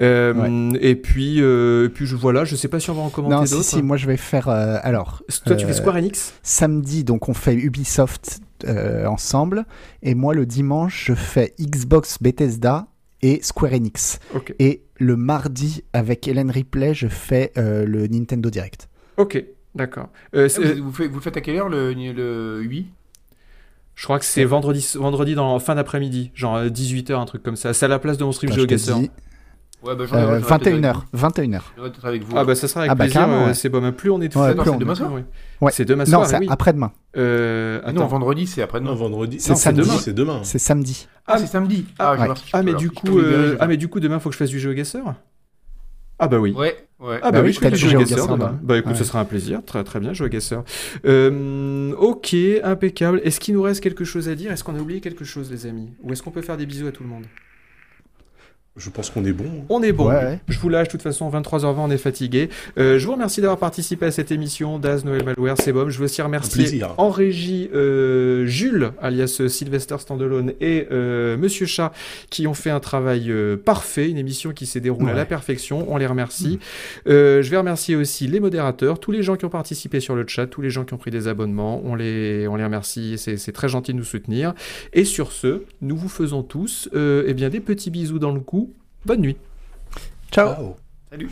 Euh, Et puis, euh, et puis je, voilà, je sais pas si on va en commenter Non, si, d'autres. si, moi je vais faire. euh, alors, Toi, tu fais Square Enix? samedi, donc on fait Ubisoft euh, ensemble, et moi le dimanche, je fais Xbox Bethesda et Square Enix. Et le mardi, avec Hélène Ripley, je fais euh, le Nintendo Direct. Ok, d'accord. Euh, c'est- Ah, Vous, vous, faites, vous le faites à quelle heure le, le 8 Je crois que c'est vendredi, vendredi dans fin d'après-midi, genre 18h, un truc comme ça. C'est à la place de mon stream GeoGuessr. Ouais, bah, euh, j'en ai peut-être avec 21h. vous. 21h. J'en ai peut-être avec vous. Ah bah ça sera avec Ah bah, plaisir, euh, ouais. c'est bon, même plus on est tout Ouais, c'est demain soir Oui. Ouais. C'est demain Non, soir, c'est oui. après-demain. Euh, Ah non, attends. vendredi, c'est après-demain. Non, vendredi. C'est Non, samedi. demain, C'est demain. C'est samedi. Ah, c'est samedi. Ah, Ah mais du coup, euh, ah mais du coup demain faut que je fasse du GeoGuessr Ah bah oui. Ouais, ouais. Ah bah, Bah oui, oui, je fais du GeoGuessr, demain. demain. Bah écoute, Ouais. ce sera un plaisir, très très bien, GeoGuessr. Euh, ok, impeccable. Est-ce qu'il nous reste quelque chose à dire? Est-ce qu'on a oublié quelque chose, les amis? Ou est-ce qu'on peut faire des bisous à tout le monde? Je pense qu'on est bon. On est bon. Ouais, ouais. Je vous lâche, de toute façon, 23h20, on est fatigué. Euh, je vous remercie d'avoir participé à cette émission. Daz, Noël Malware, c'est bon. Je veux aussi remercier plaisir. en régie euh, Jules, alias euh, Sylvester Standalone, et euh, Monsieur Chat, qui ont fait un travail euh, parfait, une émission qui s'est déroulée à la perfection. On les remercie. Euh, je vais remercier aussi les modérateurs, tous les gens qui ont participé sur le chat, tous les gens qui ont pris des abonnements. On les, on les remercie. C'est c'est très gentil de nous soutenir. Et sur ce, nous vous faisons tous euh, eh bien, des petits bisous dans le cou. Bonne nuit. Ciao. Ciao. Salut.